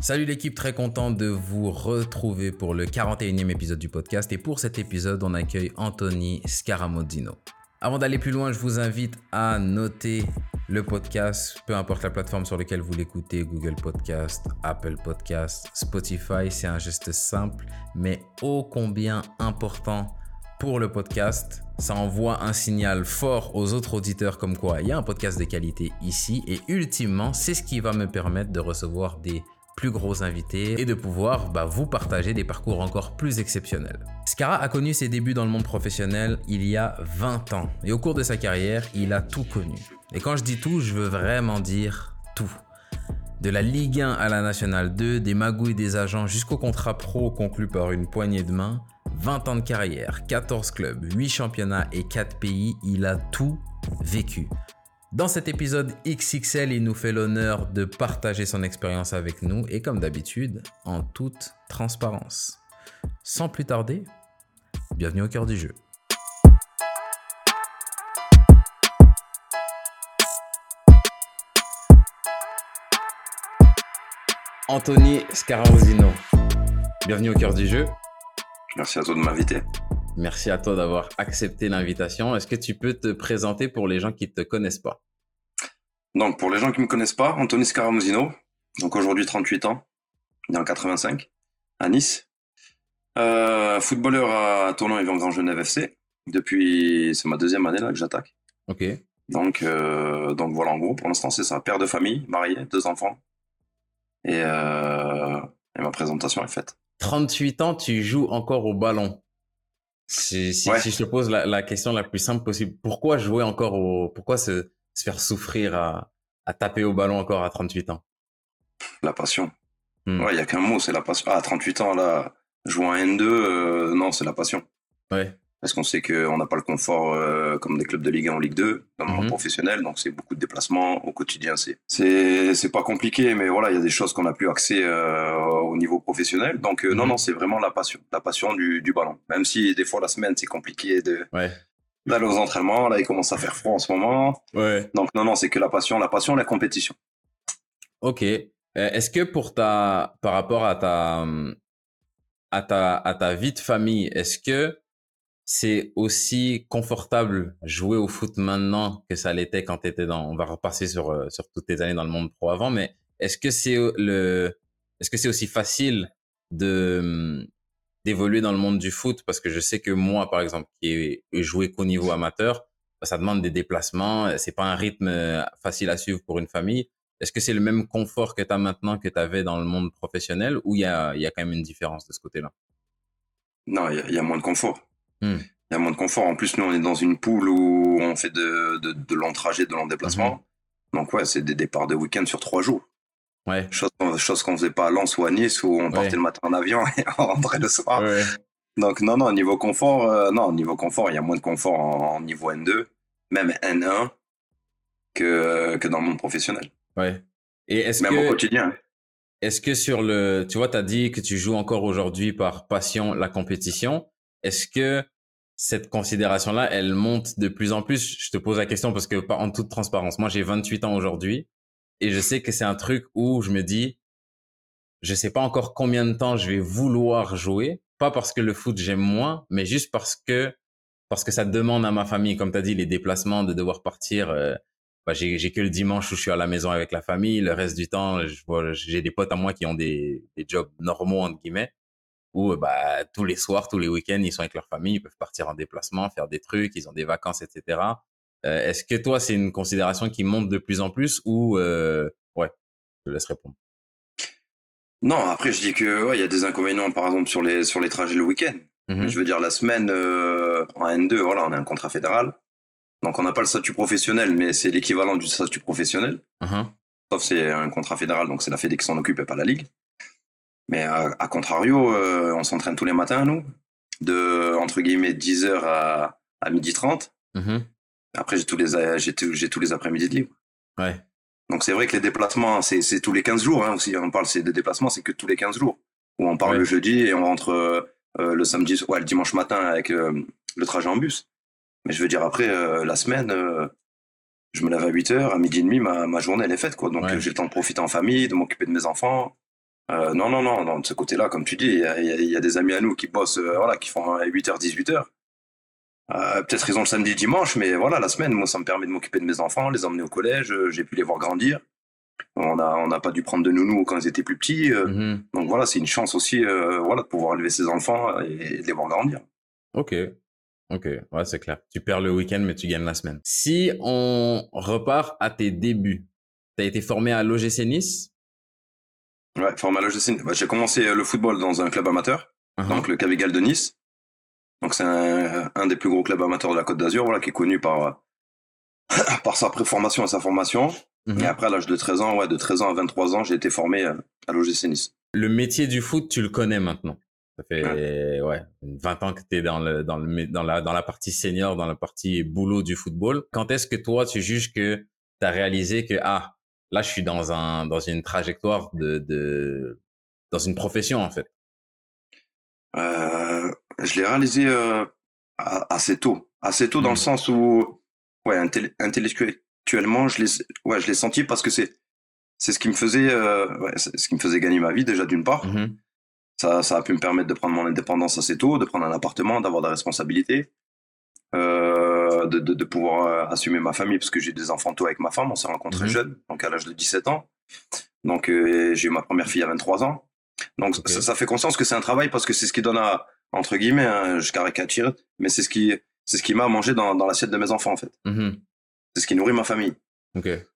Salut l'équipe, très content de vous retrouver pour le 41e épisode du podcast. Et pour cet épisode, on accueille Anthony Scaramodino. Avant d'aller plus loin, je vous invite à noter le podcast, peu importe la plateforme sur laquelle vous l'écoutez, Google Podcast, Apple Podcast, Spotify. C'est un geste simple, mais ô combien important pour le podcast. Ça envoie un signal fort aux autres auditeurs comme quoi il y a un podcast de qualité ici. Et ultimement, c'est ce qui va me permettre de recevoir des plus gros invités et de pouvoir bah, vous partager des parcours encore plus exceptionnels. Scara a connu ses débuts dans le monde professionnel il y a 20 ans et au cours de sa carrière, il a tout connu. Et quand je dis tout, je veux vraiment dire tout. De la Ligue 1 à la Nationale 2, des magouilles des agents jusqu'au contrat pro conclu par une poignée de main, 20 ans de carrière, 14 clubs, 8 championnats et 4 pays, il a tout vécu. Dans cet épisode XXL, il nous fait l'honneur de partager son expérience avec nous et comme d'habitude, en toute transparence. Sans plus tarder, bienvenue au cœur du jeu. Anthony Scaramosino, bienvenue au cœur du jeu. Merci à toi de m'inviter. Merci à toi d'avoir accepté l'invitation. Est-ce que tu peux te présenter pour les gens qui ne te connaissent pas? Donc, pour les gens qui ne me connaissent pas, Anthony Scaramosino, donc aujourd'hui 38 ans, né en 85, à Nice. Euh, footballeur à Toulon et Grand Genève FC. Depuis, c'est ma deuxième année là que j'attaque. Ok. Donc, euh, donc voilà, en gros, pour l'instant, c'est ça. Père de famille, marié, deux enfants. Et, euh, et ma présentation est faite. 38 ans, tu joues encore au ballon. Si, si, Ouais. si je te pose la, la question la plus simple possible, pourquoi jouer encore au, pourquoi se, se faire souffrir à, à taper au ballon encore à 38 ans La passion. Hmm. Ouais, il y a qu'un mot, c'est la passion. Ah, à 38 ans, là, jouer en N2, euh, non, c'est la passion. Ouais. Parce qu'on sait qu'on n'a pas le confort euh, comme des clubs de Ligue 1 ou Ligue 2, dans le monde Mhm. professionnel, donc c'est beaucoup de déplacements au quotidien. C'est pas compliqué, mais voilà, il y a des choses qu'on n'a plus accès euh, au niveau professionnel. Donc non, Mhm. non, c'est vraiment la passion, la passion du, du ballon. Même si des fois la semaine c'est compliqué de Ouais. D'aller aux entraînements, là il commence à faire froid en ce moment. Ouais. Donc non, non, c'est que la passion, la passion, la compétition. Ok. Euh, Est-ce que pour ta, par rapport à ta, à ta, à ta vie de famille, est-ce que c'est aussi confortable jouer au foot maintenant que ça l'était quand tu étais dans, on va repasser sur, euh, sur toutes tes années dans le monde pro avant, mais est-ce que c'est euh, le, est-ce que c'est aussi facile de, d'évoluer dans le monde du foot? Parce que je sais que moi, par exemple, qui ai joué qu'au niveau amateur, bah, ça demande des déplacements, c'est pas un rythme euh, facile à suivre pour une famille. Est-ce que c'est le même confort que tu as maintenant que tu avais dans le monde professionnel ou il y a, il y a quand même une différence de ce côté-là? Non, il y, a- il y a moins de confort. Il Hmm. y a moins de confort. En plus, nous, on est dans une poule où on fait de, de, de longs trajets, de longs déplacements. Donc ouais, c'est des départs de week-end sur trois jours. Ouais. Chose, qu'on- chose qu'on faisait pas à Lens ou à Nice où on partait Ouais. le matin en avion et on rentrait le soir. Ouais. Donc non, non, niveau confort, euh, non, niveau confort, il y a moins de confort en, en niveau N2, même N1 que, que dans le monde professionnel. ouais. Et est-ce Même au quotidien. est-ce que sur le, tu vois, tu as dit que tu joues encore aujourd'hui par passion la compétition. Est-ce que cette considération-là, elle monte de plus en plus? Je te pose la question parce que, en toute transparence, moi, j'ai 28 ans aujourd'hui et je sais que c'est un truc où je me dis, je sais pas encore combien de temps je vais vouloir jouer, pas parce que le foot j'aime moins, mais juste parce que parce que ça demande à ma famille, comme tu as dit, les déplacements, de devoir partir. euh, bah, j'ai que le dimanche où je suis à la maison avec la famille. Le reste du temps, j'ai des potes à moi qui ont des, des jobs normaux entre guillemets, où euh, bah tous les soirs, tous les week-ends, ils sont avec leur famille, ils peuvent partir en déplacement, faire des trucs, ils ont des vacances, etc. Euh, Est-ce que toi, c'est une considération qui monte de plus en plus ou euh, ouais, je te laisse répondre. Non, après je dis que ouais, il y a des inconvénients par exemple sur les sur les trajets le week-end. Mhm. Je veux dire la semaine euh, en N2, voilà, on a un contrat fédéral. Donc on n'a pas le statut professionnel, mais c'est l'équivalent du statut professionnel. Mhm. Sauf c'est un contrat fédéral, donc c'est la Fédé qui s'en occupe et pas la Ligue. Mais à, à contrario, euh, on s'entraîne tous les matins, nous, de entre guillemets 10h à, à 12h30. Mhm. Après, j'ai tous les, j'ai tous, les après-midi de libre. Ouais. Donc c'est vrai que les déplacements, c'est, tous les 15 jours. Hein, aussi, on parle des déplacements, c'est que tous les 15 jours. Où on part Ouais. le jeudi et on rentre euh, euh, le samedi, ouais, le dimanche matin avec euh, le trajet en bus. Mais je veux dire, après, euh, la semaine, je me lève à 8 heures, à midi et demi, ma, ma journée, elle est faite. Quoi. Donc Ouais. j'ai le temps de profiter en famille, de m'occuper de mes enfants. Non, non, non, non, de ce côté-là, comme tu dis, il y a, y a, des amis à nous qui bossent, voilà, qui font 8h, 18h. Euh, Peut-être ils ont le samedi, dimanche, mais voilà, la semaine, moi, ça me permet de m'occuper de mes enfants, les emmener au collège, euh, j'ai pu les voir grandir. On n'a on a pas dû prendre de nounou quand ils étaient plus petits. Euh, Mhm. Donc voilà, c'est une chance aussi, euh, voilà, de pouvoir élever ses enfants et de les voir grandir. Ok. Ok, ouais, c'est clair. Tu perds le week-end, mais tu gagnes la semaine. Si on repart à tes débuts, tu as été formé à l'OGC Nice? Ouais, formé à l'OGC. Bah, j'ai commencé euh, le football dans un club amateur, Uh-huh. donc le Cavigal de Nice. Donc c'est un, un des plus gros clubs amateurs de la Côte d'Azur, voilà, qui est connu par euh, par sa préformation et sa formation. Mhm. Et après, à l'âge de 13 ans, ouais, de 13 ans à 23 ans, j'ai été formé euh, à l'OGC Nice. Le métier du foot, tu le connais maintenant. Ça fait ouais, 20 ans que tu es dans, le, dans, le, dans, la, dans la partie senior, dans la partie boulot du football. Quand est-ce que toi, tu juges que tu as réalisé que, ah, là, je suis dans, un, dans une trajectoire de, de... dans une profession, en fait? Euh, je l'ai réalisé euh, assez tôt. Assez tôt dans le sens où, ouais, intellectuellement, je l'ai, ouais, je l'ai senti parce que c'est, c'est ce qui me faisait, euh, ouais, c'est ce qui me faisait gagner ma vie déjà d'une part. Mhm. Ça, ça a pu me permettre de prendre mon indépendance assez tôt, de prendre un appartement, d'avoir des responsabilités, euh, de, de, de pouvoir euh, assumer ma famille parce que j'ai des enfants tôt avec ma femme. On s'est rencontrés Mhm. jeunes, donc à l'âge de 17 ans. Donc euh, j'ai eu ma première fille à 23 ans. Donc ça, ça fait conscience que c'est un travail parce que c'est ce qui donne à, entre guillemets, hein, je caricature, mais c'est ce qui, c'est ce qui m'a à manger dans, dans l'assiette de mes enfants en fait. Mhm. C'est ce qui nourrit ma famille.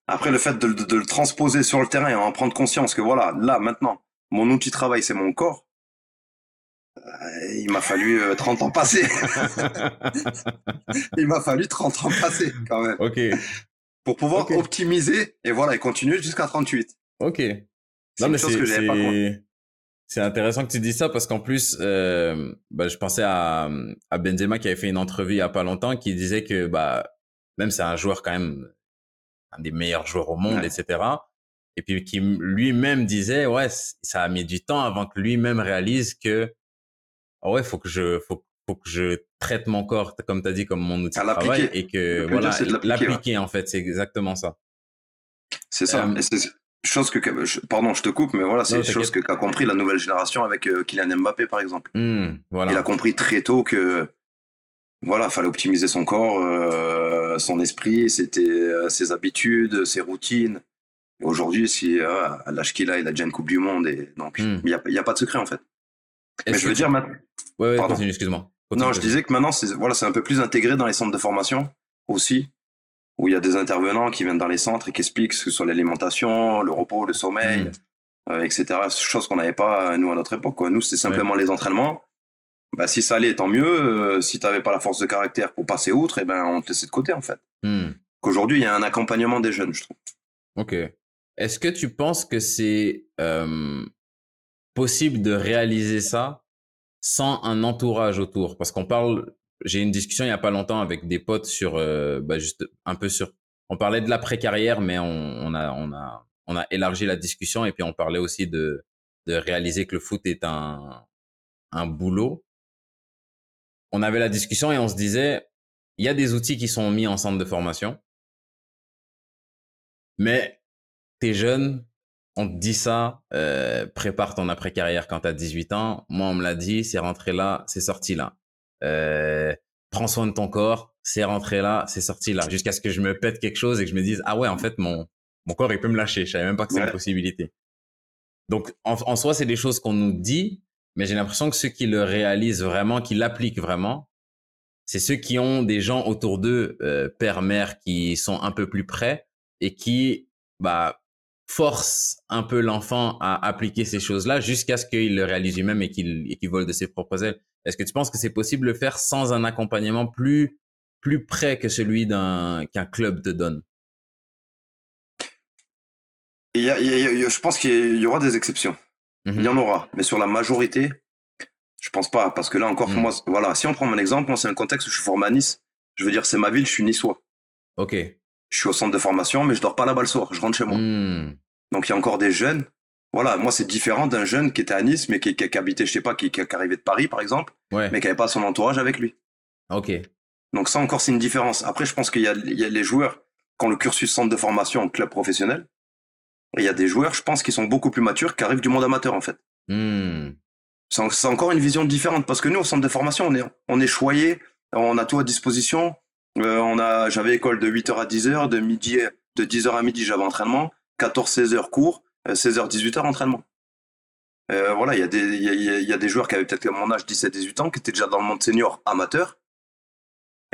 Après, le fait de, de- de le transposer sur le terrain et en prendre conscience que voilà, là, maintenant, mon outil de travail, c'est mon corps, euh, il m'a fallu euh, 30 ans passés. il m'a fallu 30 ans passés, quand même, ok. pour pouvoir optimiser et voilà, et continuer jusqu'à 38. Ok. C'est Non, mais chose c'est, que j'avais pas. C'est, intéressant que tu dis ça parce qu'en plus, euh, bah, je pensais à, à Benzema qui avait fait une entrevue il y a pas longtemps qui disait que, bah, même c'est un joueur quand même, un des meilleurs joueurs au monde, Ouais. etc. Et puis qui lui-même disait, ouais, ça a mis du temps avant que lui-même réalise que, ah ouais, faut que je, faut, faut que je traite mon corps, comme tu as dit, comme mon outil de travail et que, voilà, l'appliquer, en fait, c'est exactement ça. C'est ça. Euh, chose que, pardon, je te coupe, mais voilà, c'est une chose que qu'a compris la nouvelle génération avec euh, Kylian Mbappé, par exemple. Hmm, voilà. Il a compris très tôt que voilà, fallait optimiser son corps, euh, son esprit, c'était euh, ses habitudes, ses routines. Aujourd'hui, si euh, à l'âge qu'il a, il a déjà une Coupe du Monde et donc il Hmm. n'y a, pas de secret en fait. Mais je veux tu- dire maintenant. Ouais, ouais, excuse-moi. Non, je disais que maintenant c'est voilà, c'est un peu plus intégré dans les centres de formation aussi, où il y a des intervenants qui viennent dans les centres et qui expliquent ce que sont l'alimentation, le repos, le sommeil, Hmm. euh, etc. Chose qu'on n'avait pas nous à notre époque. Quoi. Nous, c'était simplement les entraînements. Bah, si ça allait, tant mieux. Euh, si tu n'avais pas la force de caractère pour passer outre, eh ben, on te laissait de côté en fait. Hmm. Qu'aujourd'hui, il y a un accompagnement des jeunes, je trouve. Ok. Est-ce que tu penses que c'est euh, possible de réaliser ça sans un entourage autour? Parce qu'on parle, j'ai eu une discussion il y a pas longtemps avec des potes sur, euh, bah, juste un peu sur, on parlait de l'après-carrière, mais on, on a, on a, on a élargi la discussion et puis on parlait aussi de, de réaliser que le foot est un, un boulot. On avait la discussion et on se disait, il y a des outils qui sont mis en centre de formation, mais t'es jeune, on te dit ça, euh, prépare ton après-carrière quand t'as 18 ans. Moi, on me l'a dit, c'est rentré là, c'est sorti là. Euh, prends soin de ton corps, c'est rentré là, c'est sorti là. Jusqu'à ce que je me pète quelque chose et que je me dise, ah ouais, en fait, mon, mon corps, il peut me lâcher. Je savais même pas que c'est Ouais. une possibilité. Donc, en, en soi, c'est des choses qu'on nous dit, mais j'ai l'impression que ceux qui le réalisent vraiment, qui l'appliquent vraiment, c'est ceux qui ont des gens autour d'eux, euh, père, mère, qui sont un peu plus près et qui, bah, forcent un peu l'enfant à appliquer ces choses-là jusqu'à ce qu'il le réalise lui-même et qu'il qu'il vole de ses propres ailes. Est-ce que tu penses que c'est possible de le faire sans un accompagnement plus plus près que celui d'un qu'un club te donne? Il y a- il y je pense qu'il y aura des exceptions. Mhm. Il y en aura. Mais sur la majorité, je pense pas. Parce que là encore, pour Mhm. moi, voilà, si on prend mon exemple, moi, c'est un contexte où je suis formé à Nice. Je veux dire, c'est ma ville, je suis niçois. Ok. Je suis au centre de formation, mais je dors pas là-bas le soir. Je rentre chez moi. Hmm. Donc il y a encore des jeunes. Voilà, moi c'est différent d'un jeune qui était à Nice, mais qui, qui, qui habitait, je sais pas, qui, qui, arrivait de Paris par exemple, Ouais. mais qui avait pas son entourage avec lui. Ok. Donc ça encore c'est une différence. Après je pense qu'il y y a les joueurs qui ont le cursus centre de formation en club professionnel. il y a des joueurs, je pense, qui sont beaucoup plus matures, qui arrivent du monde amateur, en fait. Hmm. C'est encore une vision différente parce que nous, au centre de formation, on est, on est choyé, on a tout à disposition. Euh, on a, j'avais école de 8h à 10h, de midi, de 10h à midi, j'avais entraînement, 14-16h cours, 16h-18h entraînement. Euh, voilà, il y, a des, il, y a, il y a des joueurs qui avaient peut-être mon âge 17-18 ans, qui étaient déjà dans le monde senior amateur,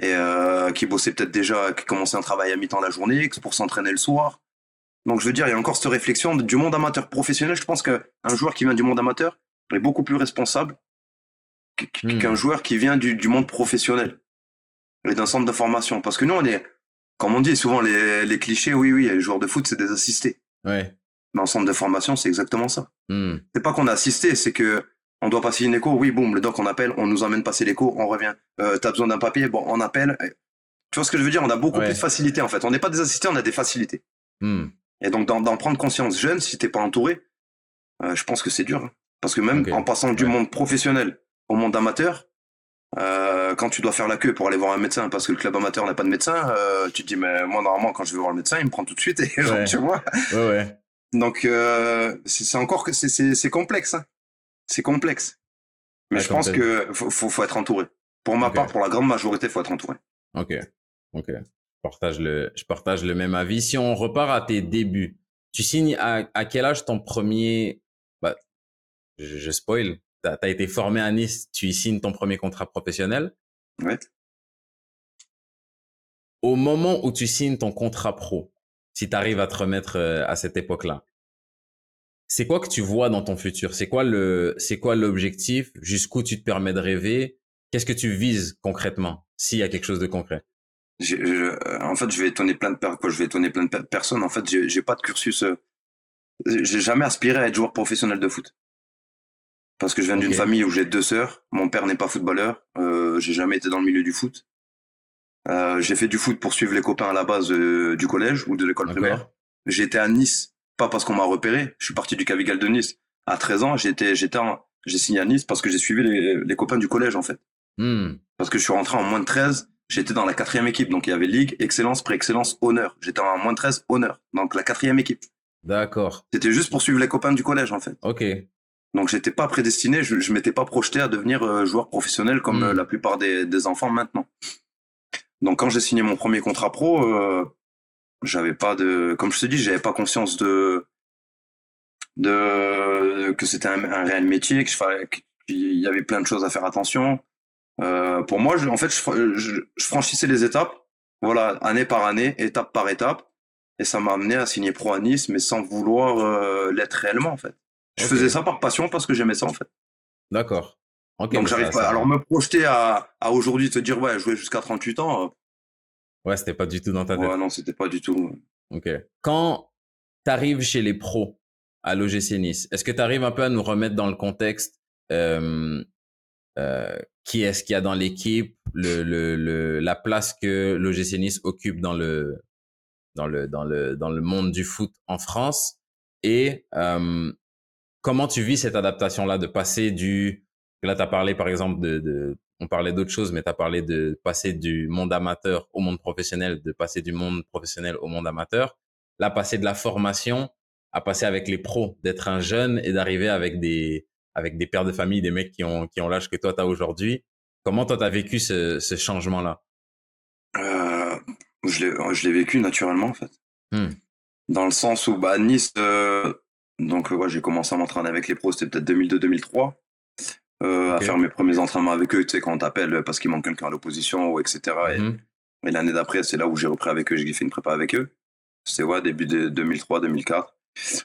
et euh, qui bossaient peut-être déjà, qui commençaient un travail à mi-temps la journée, pour s'entraîner le soir. Donc je veux dire, il y a encore cette réflexion du monde amateur professionnel. Je pense qu'un joueur qui vient du monde amateur est beaucoup plus responsable qu'un joueur qui vient du, du monde professionnel et d'un centre de formation. Parce que nous, on est, comme on dit souvent, les, les clichés, oui, oui, les joueurs de foot, c'est des assistés. Ouais. Mais en centre de formation, c'est exactement ça. Hmm. C'est pas qu'on a assisté, c'est que on doit passer une écho. Oui, boum, le doc, on appelle, on nous emmène passer l'écho, on revient. Euh, T'as besoin d'un papier, bon, on appelle. Tu vois ce que je veux dire? On a beaucoup Ouais. plus de facilité, en fait. On n'est pas des assistés, on a des facilités. Hmm. Et donc, d'en prendre conscience jeune, si t'es pas entouré, euh, je pense que c'est dur. hein. Parce que même en passant du Ouais. monde professionnel au monde amateur, euh, quand tu dois faire la queue pour aller voir un médecin parce que le club amateur n'a pas de médecin, euh, tu te dis, mais moi, normalement, quand je vais voir le médecin, il me prend tout de suite. Et genre, Ouais. tu vois Ouais, ouais. Donc, euh, c'est encore que c'est- complexe. hein. C'est complexe. Mais je pense que faut, faut, faut être entouré. Pour ma part, pour la grande majorité, faut être entouré. Ok. Ok. Je partage le, je partage le même avis. Si on repart à tes débuts, tu signes à, à quel âge ton premier, bah, je, je spoil, t'as as été formé à Nice, tu y signes ton premier contrat professionnel. Ouais. Au moment où tu signes ton contrat pro, si tu arrives à te remettre euh, à cette époque-là, c'est quoi que tu vois dans ton futur? C'est quoi le, c'est quoi l'objectif? Jusqu'où tu te permets de rêver? Qu'est-ce que tu vises concrètement S'il y a quelque chose de concret? J'ai- je- euh, en fait, je vais étonner plein de quoi, je vais étonner plein de per- personnes. En fait, j'ai j'ai pas de cursus. euh, j'ai jamais aspiré à être joueur professionnel de foot. Parce que je viens d'une famille où j'ai deux sœurs. Mon père n'est pas footballeur. Euh, j'ai jamais été dans le milieu du foot. Euh, j'ai fait du foot pour suivre les copains à la base euh, du collège ou de l'école primaire. Été à Nice, pas parce qu'on m'a repéré. Je suis parti du Cavigal de Nice. À 13 ans, j'étais, j'étais j'ai signé à Nice parce que j'ai suivi les, les copains du collège, en fait. Hmm. Parce que je suis rentré en moins de 13. J'étais dans la quatrième équipe. Donc, il y avait Ligue, Excellence, Pré-Excellence, Honneur. J'étais en moins de 13, Honneur. Donc, la quatrième équipe. D'accord. C'était juste pour suivre les copains du collège, en fait. Ok. Donc, j'étais pas prédestiné. Je, je m'étais pas projeté à devenir euh, joueur professionnel comme Mm. euh, la plupart des, des enfants maintenant. Donc, quand j'ai signé mon premier contrat pro, euh, j'avais pas de, comme je te dis, j'avais pas conscience de, de que c'était un, un réel métier, que je fallait, qu'il y avait plein de choses à faire attention. Euh, pour moi, je- en fait, je, je- je franchissais les étapes, voilà, année par année, étape par étape, et ça m'a amené à signer pro à Nice, mais sans vouloir euh, l'être réellement, en fait. Je faisais ça par passion parce que j'aimais ça, en fait. D'accord. Ok. Donc mais j'arrive pas. ça- Alors me projeter à, à aujourd'hui te dire ouais jouer jusqu'à 38 ans, euh, Ouais, c'était pas du tout dans ta tête. ouais non c'était pas du tout. Ok. Quand tu arrives chez les pros à l'OGC Nice, est-ce que tu arrives un peu à nous remettre dans le contexte euh, euh, qui est-ce qu'il y a dans l'équipe, le, le, le, la place que l'OGC Nice occupe dans le, dans, le, dans, le, dans le monde du foot en France et euh, comment tu vis cette adaptation-là de passer du... Là, tu as parlé par exemple de... de on parlait d'autres choses, mais tu as parlé de passer du monde amateur au monde professionnel, de passer du monde professionnel au monde amateur. Là, passer de la formation à passer avec les pros, d'être un jeune et d'arriver avec des, avec des pères de famille, des mecs qui ont, qui ont l'âge que toi, tu as aujourd'hui. Comment toi, tu as vécu ce, ce changement-là? Euh, je l'ai je l'ai vécu naturellement en fait. Hmm. Dans le sens où bah Nice euh, donc euh, ouais j'ai commencé à m'entraîner avec les pros c'était peut-être 2002-2003 euh, à faire mes premiers entraînements avec eux tu sais quand on t'appelle parce qu'il manque quelqu'un à l'opposition ou etc. Et, Mhm. et l'année d'après c'est là où j'ai repris avec eux j'ai fait une prépa avec eux. C'était ouais début de 2003-2004.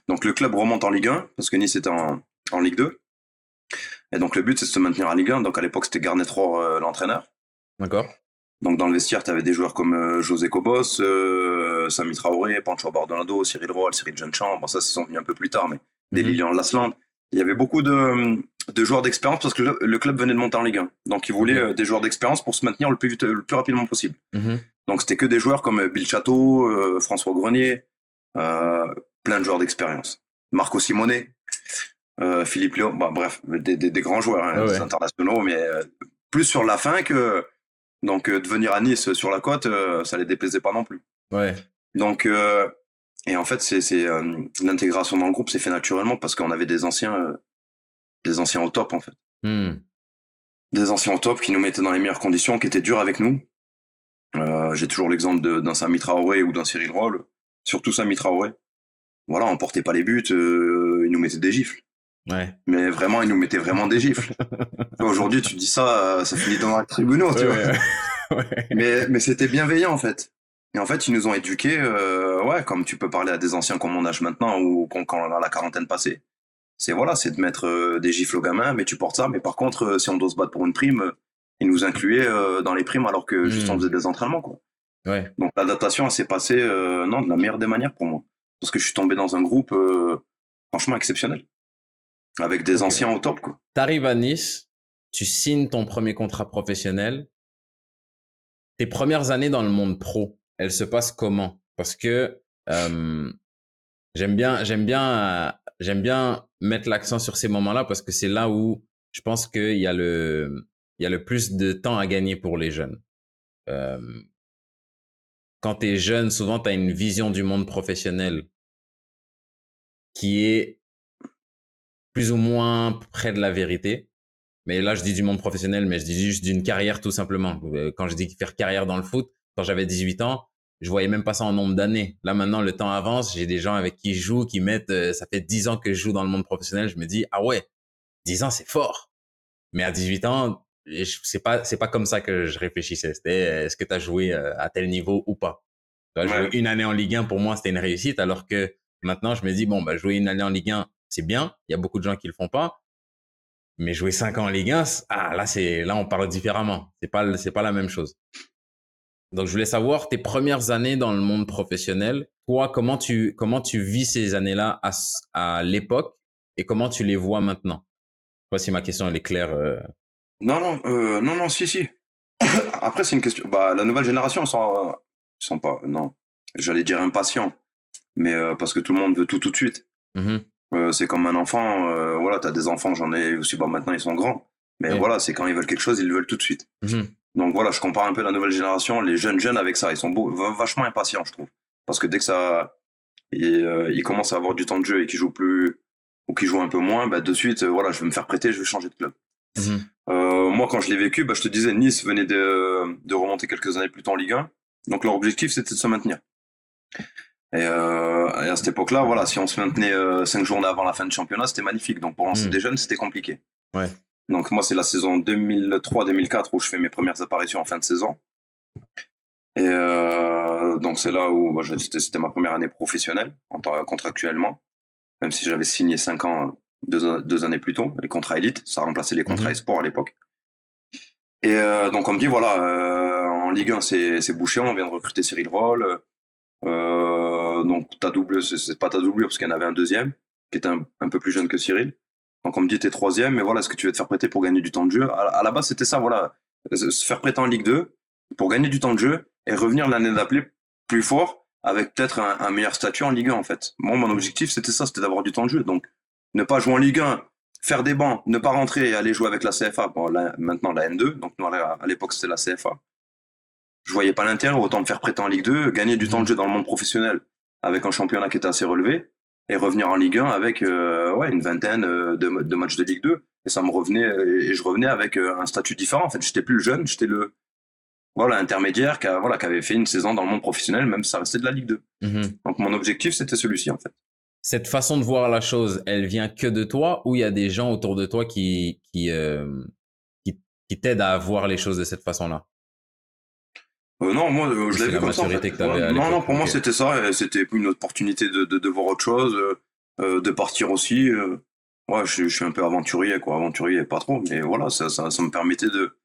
Donc le club remonte en Ligue 1 parce que Nice était en, en Ligue 2. Et donc le but c'est de se maintenir en Ligue 1. Donc à l'époque c'était Garnet Rohr euh, l'entraîneur. D'accord Donc dans le vestiaire, tu avais des joueurs comme euh, José Cobos, euh, Sami Traoré, Pancho Bardonado, Cyril Roll, Cyril Jeunechamp. Bon, ça, ils sont venus un peu plus tard, mais des. Lilian Lasland. Il y avait beaucoup de, de joueurs d'expérience parce que le, le club venait de monter en Ligue 1. Donc ils voulaient euh, des joueurs d'expérience pour se maintenir le plus, vite, le plus rapidement possible. Mhm. Donc c'était que des joueurs comme euh, Bill Chateau, euh, François Grenier, euh, plein de joueurs d'expérience. Marco Simonet, euh, Philippe Léon, bah, bref, des, des, des grands joueurs, hein, Ouais, des ouais. internationaux, mais euh, plus sur la fin que donc euh, de venir à Nice sur la côte, euh, ça les déplaisait pas non plus. Ouais. Donc euh, Et en fait, c'est c'est euh, l'intégration dans le groupe s'est fait naturellement parce qu'on avait des anciens, euh, des anciens au top en fait, Hmm. des anciens au top qui nous mettaient dans les meilleures conditions, qui étaient durs avec nous. Euh, J'ai toujours l'exemple de- d'un Sami Traoré ou d'un Cyril Roll, surtout Sami Traoré. Voilà, on portait pas les buts, euh, ils nous mettaient des gifles. Ouais. Mais vraiment, ils nous mettaient vraiment des gifles. Aujourd'hui, tu dis ça, euh, ça finit dans la tribunaux, tu vois. Ouais. Mais, mais c'était bienveillant en fait. Et en fait, ils nous ont éduqués, euh, ouais, comme tu peux parler à des anciens comme mon âge maintenant ou quand, quand on a la quarantaine passée. C'est voilà, c'est de mettre euh, des gifles aux gamins, mais tu portes ça. Mais par contre, euh, si on doit se battre pour une prime, euh, ils nous incluaient dans les primes alors que juste Mm. on faisait des entraînements quoi. Ouais. Donc l'adaptation, elle s'est passée, euh, non, de la meilleure des manières pour moi, parce que je suis tombé dans un groupe euh, franchement exceptionnel, avec des anciens au top quoi. T'arrives à Nice, tu signes ton premier contrat professionnel. Tes premières années dans le monde pro, elles se passent comment? Parce que j'aime bien, j'aime bien, j'aime bien mettre l'accent sur ces moments-là parce que c'est là où je pense qu'il y a le, il y a le plus de temps à gagner pour les jeunes. Quand tu es jeune, souvent tu as une vision du monde professionnel qui est plus ou moins près de la vérité. Mais là, je dis du monde professionnel, mais je dis juste d'une carrière tout simplement. Euh, Quand je dis faire carrière dans le foot, quand j'avais 18 ans, je voyais même pas ça en nombre d'années. Là, maintenant, le temps avance. J'ai des gens avec qui je joue, qui mettent, euh, ça fait 10 ans que je joue dans le monde professionnel. Je me dis, ah ouais, 10 ans, c'est fort. Mais à 18 ans, c'est pas, c'est pas comme ça que je réfléchissais. C'était, euh, est-ce que tu as joué euh, à tel niveau ou pas? Ouais. jouer une année en Ligue 1, pour moi, c'était une réussite, alors que maintenant, je me dis, bon, bah, jouer une année en Ligue 1, c'est bien. Il y a beaucoup de gens qui le font pas. Mais jouer 5 ans en Ligue 1, c- ah, là, c'est, là, on parle différemment. C'est pas, c'est pas la même chose. Donc, je voulais savoir tes premières années dans le monde professionnel. Toi, comment tu, comment tu vis ces années-là à, à l'époque et comment tu les vois maintenant? Je sais pas si ma question, elle est claire. euh. Non, non, euh, non, non, si, si. Après, c'est une question. Bah, la nouvelle génération, ils sont, euh, ils sont pas. Non, j'allais dire impatients, mais euh, parce que tout le monde veut tout tout de suite. Mhm. Euh, c'est comme un enfant. voilà, t'as des enfants, j'en ai aussi. Bon, maintenant, ils sont grands. Mais voilà, c'est quand ils veulent quelque chose, ils le veulent tout de suite. Mhm. Donc voilà, je compare un peu la nouvelle génération, les jeunes jeunes avec ça. Ils sont beau, va- vachement impatients, je trouve. Parce que dès que ça, ils, euh, ils commencent à avoir du temps de jeu et qu'ils jouent plus ou qu'ils jouent un peu moins, bah, de suite, euh, voilà, je vais me faire prêter, je vais changer de club. Mhm. Euh, moi, quand je l'ai vécu, bah, je te disais, Nice venait de, de remonter quelques années plus tôt en Ligue 1. Donc leur objectif, c'était de se maintenir. Et, euh, et à cette époque-là, voilà, si on se maintenait euh, cinq journées avant la fin du championnat, c'était magnifique. Donc pour lancer Mm. des jeunes, c'était compliqué. Ouais. Donc moi, c'est la saison 2003-2004 où je fais mes premières apparitions en fin de saison. Et euh, donc c'est là où bah, c'était ma première année professionnelle en tant- contractuellement, même si j'avais signé cinq ans deux, deux années plus tôt, les contrats élites, ça remplaçait les contrats Mhm. e-sport à l'époque. Et euh, donc on me dit voilà, euh, en Ligue 1 c'est c'est bouché, on vient de recruter Cyril Roll. Euh, donc ta double, c'est- pas ta double parce qu'il y en avait un deuxième qui était un, un peu plus jeune que Cyril. Donc on me dit t'es troisième, mais voilà, est-ce que tu veux te faire prêter pour gagner du temps de jeu à, la base c'était ça, voilà, se faire prêter en Ligue 2 pour gagner du temps de jeu et revenir l'année d'après plus fort avec peut-être un, meilleur statut en Ligue 1 en fait. Moi mon objectif c'était ça, c'était d'avoir du temps de jeu. Donc ne pas jouer en Ligue 1, faire des bancs, ne pas rentrer et aller jouer avec la CFA. Bon, maintenant la N2, donc nous à à l'époque c'était la CFA. Je voyais pas l'intérêt, autant me faire prêter en Ligue 2, gagner du temps de jeu dans le monde professionnel avec un championnat qui était assez relevé et revenir en Ligue 1 avec euh, ouais, une vingtaine euh, de, de matchs de Ligue 2 et ça me revenait euh, et je revenais avec euh, un statut différent en fait j'étais plus le jeune j'étais le voilà intermédiaire qui a, voilà qui avait fait une saison dans le monde professionnel même si ça restait de la Ligue 2 Mhm. donc mon objectif c'était celui-ci en fait Cette façon de voir la chose, elle vient que de toi ou il y a des gens autour de toi qui, qui, euh, qui, qui t'aident à voir les choses de cette façon-là? Euh, non, moi, euh, je C'est l'ai vu la comme ça. en maturité fait. que t'avais Ouais, à non, non, pour moi, c'était ça. C'était une opportunité de, de, de voir autre chose, euh, euh, de partir aussi. euh. Ouais, je, je suis un peu aventurier, quoi. Aventurier, pas trop, mais voilà, ça, ça, ça me permettait de,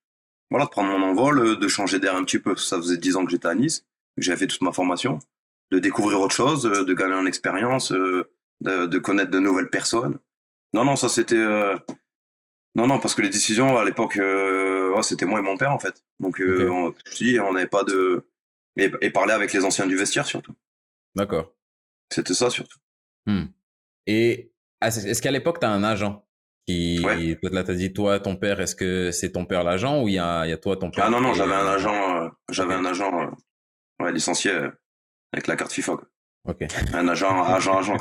voilà, de prendre mon envol, euh, de changer d'air un petit peu. Ça faisait dix ans que j'étais à Nice, que j'avais fait toute ma formation, de découvrir autre chose, euh, de gagner en expérience, de, de connaître de nouvelles personnes. Non, non, ça c'était. euh, Non, non, parce que les décisions à l'époque, euh, ouais, c'était moi et mon père en fait. Donc, euh, Ok. on, je dis, on n'avait pas de. Et, et parler avec les anciens du vestiaire surtout. D'accord. C'était ça surtout. Hmm. Et est-ce est-ce qu'à l'époque, tu as un agent qui, Ouais. t'as dit, toi, ton père, est-ce que c'est ton père l'agent ou il y y a toi, ton père? Ah non, non, j'avais un agent, euh, j'avais un agent euh, ouais, licencié euh, avec la carte FIFA. quoi. Ok. Un agent, agent, agent.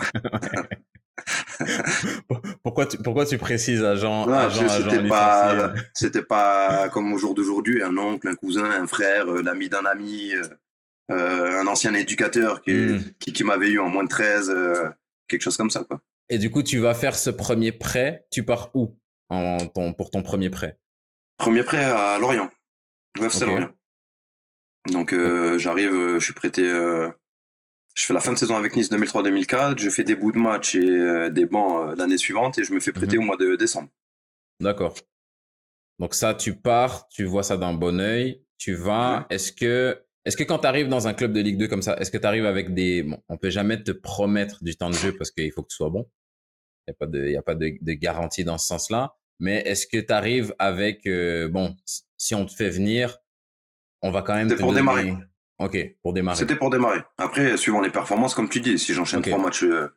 pourquoi, tu, pourquoi tu précises agent, Non, agent, c'était pas, licencié c'était pas comme au jour d'aujourd'hui, un oncle, un cousin, un frère, euh, l'ami d'un ami, un ancien éducateur qui, Hmm. qui, qui m'avait eu en moins de 13, euh, quelque chose comme ça, quoi. Et du coup, tu vas faire ce premier prêt. Tu pars où en ton, pour ton premier prêt? Premier prêt à Lorient. Lorient. Donc euh, j'arrive, euh, je suis prêté, euh, je fais la fin de saison avec Nice 2003-2004, je fais des bouts de match et euh, des bancs l'année suivante et je me fais prêter Mhm. au mois de décembre. D'accord. Donc ça, tu pars, tu vois ça d'un bon œil, tu vas. Ouais. Est-ce que, est-ce que quand tu arrives dans un club de Ligue 2 comme ça, est-ce que tu arrives avec des... Bon, on peut jamais te promettre du temps de jeu parce qu'il faut que tu sois bon. Il n'y a pas, de, y a pas de, de garantie dans ce sens-là. Mais est-ce que tu arrives avec... euh, bon, si on te fait venir, on va quand même... C'était pour donner- démarrer. Ok, pour démarrer. C'était pour démarrer. Après, suivant les performances, comme tu dis, si j'enchaîne trois matchs, euh,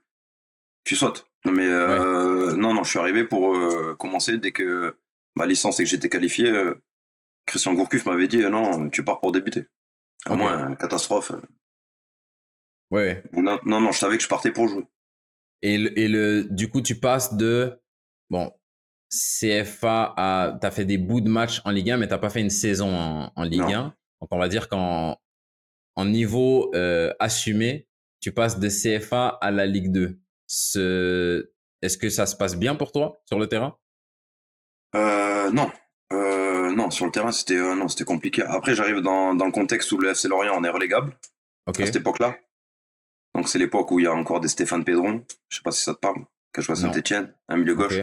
tu sautes. Mais euh, non, non, je suis arrivé pour commencer dès que ma licence et que j'étais qualifié. Christian Gourcuff m'avait dit non, tu pars pour débuter. À Ok. moins, catastrophe. Ouais. Non, non, non, je savais que je partais pour jouer. Et, le, et le, du coup, tu passes de, bon, CFA à, t'as fait des bouts de match en Ligue 1, mais t'as pas fait une saison en, en Ligue Non. 1. Donc, on va dire qu'en en niveau euh, assumé, tu passes de CFA à la Ligue 2. Ce, est-ce que ça se passe bien pour toi sur le terrain? Euh, non. Euh, non, sur le terrain, c'était euh, non, c'était compliqué. Après, j'arrive dans, dans le contexte où le FC Lorient en est relégable à cette époque-là. Donc, c'est l'époque où il y a encore des Stéphane Pédron. Je sais pas si ça te parle. Joué à Non. Saint-Etienne, un milieu gauche.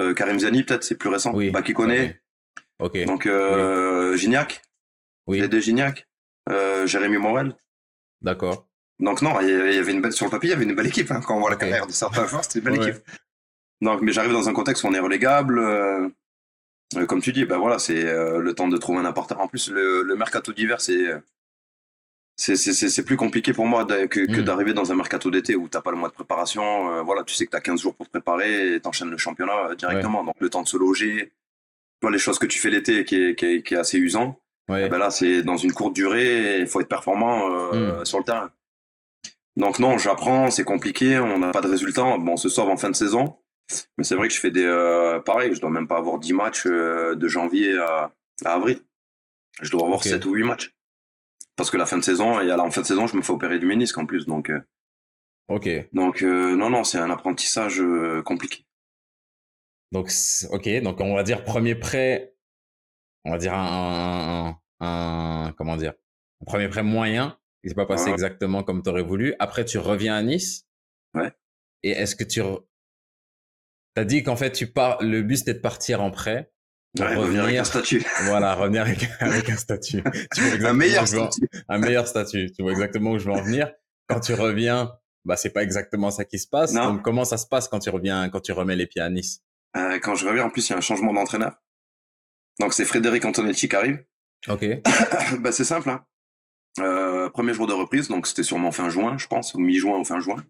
Euh, Karim Ziani, peut-être, c'est plus récent. Oui. Bah, qui connaît. Donc, euh, Gignac, Oui. les deux Gignac, euh, Jérémy Morel. D'accord. Donc, non, il y avait une belle, sur le papier, il y avait une belle équipe. hein. Quand on voit la carrière de certains joueurs, c'était une belle Ouais. équipe. Donc, mais j'arrive dans un contexte où on est relégable. Euh, comme tu dis, ben voilà, c'est euh, le temps de trouver un appartement. En plus, le, le mercato d'hiver, c'est c'est c'est- c'est- c'est plus compliqué pour moi que, que Mm. d'arriver dans un mercato d'été où t'as pas le mois de préparation. euh, voilà, tu sais que t'as 15 jours pour te préparer et t'enchaînes le championnat euh, directement. Donc, le temps de se loger, vois, les choses que tu fais l'été qui est, qui, est, qui est assez usant. Ouais. Ben là, c'est dans une courte durée, il faut être performant euh, Mm. sur le terrain. Donc non, j'apprends, c'est compliqué, on n'a pas de résultats. Bon, on se sauve en fin de saison, mais c'est vrai que je fais des... Euh, pareil, je dois même pas avoir 10 matchs euh, de janvier à, à avril. Je dois avoir Ok. 7 ou 8 matchs. Parce que la fin de saison, et à la fin de saison, je me fais opérer du ménisque en plus. Donc, euh, Ok. donc non, non, c'est un apprentissage compliqué. Donc, ok, donc on va dire premier prêt, on va dire un, un, un- comment dire, un premier prêt moyen, qui s'est pas passé exactement comme tu aurais voulu. Après, tu reviens à Nice. Ouais. Et est-ce que tu, t'as dit qu'en fait tu pars, le but c'était de partir en prêt, Ouais, revenir avec un statut. voilà, revenir avec, avec un statut. Tu vois meilleur en- un meilleur statut. Tu vois exactement où je veux en venir. Quand tu reviens, bah c'est pas exactement ça qui se passe. Non. Donc comment ça se passe quand tu reviens, quand tu remets les pieds à Nice? Euh, quand je reviens, en plus, il y a un changement d'entraîneur. Donc c'est Frédéric Antonetti qui arrive. Ok. bah, c'est simple. Hein. Euh, premier jour de reprise, donc c'était sûrement fin juin, je pense, ou mi-juin ou fin juin.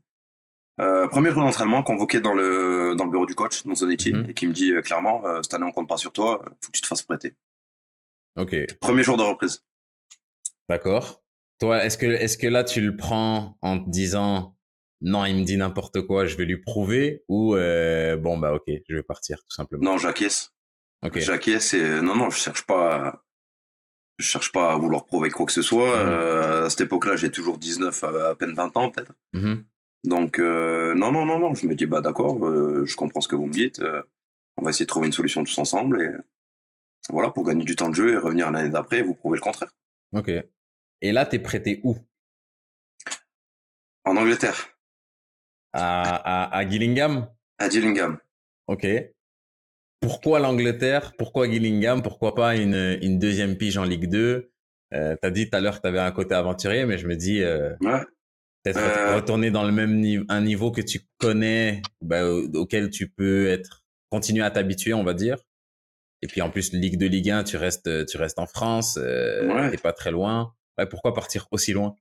Euh, premier jour d'entraînement convoqué dans le, dans le bureau du coach, dans Zanetti, Mhm. et qui me dit euh, clairement euh, Cette année, on compte pas sur toi, faut que tu te fasses prêter. Ok. Premier jour de reprise. D'accord. Toi, est-ce que, est-ce que là, tu le prends en te disant, non, il me dit n'importe quoi, je vais lui prouver, ou, bon, bah, ok, je vais partir, tout simplement? Non, j'acquiesce. Ok. J'acquiesce et non, non, je cherche pas. à- Je cherche pas à vouloir prouver quoi que ce soit. Mhm. À cette époque-là, j'ai toujours 19, à, à peine 20 ans peut-être. Mhm. Donc, euh, non, non, non, non, je me dis, bah d'accord, euh, je comprends ce que vous me dites. euh, on va essayer de trouver une solution tous ensemble et voilà, pour gagner du temps de jeu et revenir l'année d'après et vous prouver le contraire. Ok. Et là, t'es prêté où? En Angleterre, À, à, à Gillingham? à Gillingham. Ok. Pourquoi l'Angleterre? Pourquoi Gillingham? Pourquoi pas une, une deuxième pige en Ligue 2? Euh, t'as dit tout à l'heure que t'avais un côté aventurier, mais je me dis, euh, Ouais. Peut-être Euh, retourner dans le même niveau, un niveau que tu connais, bah, au- auquel tu peux être, continuer à t'habituer, on va dire. Et puis en plus, Ligue 2, Ligue 1, tu restes, tu restes en France, euh, Ouais. t'es pas très loin. Ouais, pourquoi partir aussi loin?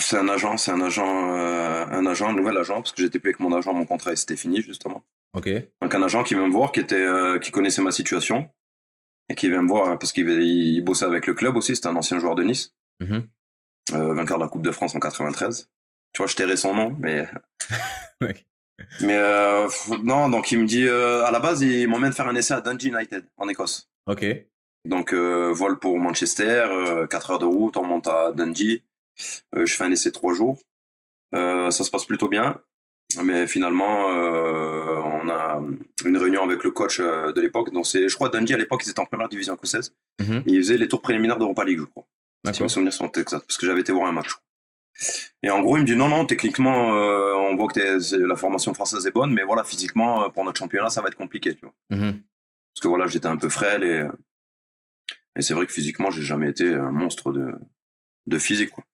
C'est un agent, c'est un agent, euh, un agent, un nouvel agent, parce que j'étais plus avec mon agent, mon contrat c'était fini justement. Ok. Donc un agent qui vient me voir, qui était, euh, qui connaissait ma situation et qui vient me voir euh, parce qu'il il bossait avec le club aussi. C'était un ancien joueur de Nice, Mhm. euh, vainqueur de la Coupe de France en 93. Tu vois, je tairai son nom, mais. Mais euh, non, donc il me dit, euh, à la base, il m'emmène faire un essai à Dundee United, en Écosse. Ok. Donc, euh, vol pour Manchester, 4 heures de route, on monte à Dundee. je fais un essai de 3 jours. ça se passe plutôt bien. Mais finalement, on a une réunion avec le coach de l'époque. Donc, c'est, je crois, Dundee à l'époque, ils étaient en première division écossaise. Mm ils faisaient les tours préliminaires d'Europa League, je crois. Si mes souvenirs sont exacts, parce que j'avais été voir un match. Et en gros, il me dit non, non, techniquement, euh, on voit que la formation française est bonne, mais voilà, physiquement, euh, pour notre championnat, ça va être compliqué, tu vois. Mm-hmm. Parce que voilà, j'étais un peu frêle et, et c'est vrai que physiquement, j'ai jamais été un monstre de, de physique, quoi.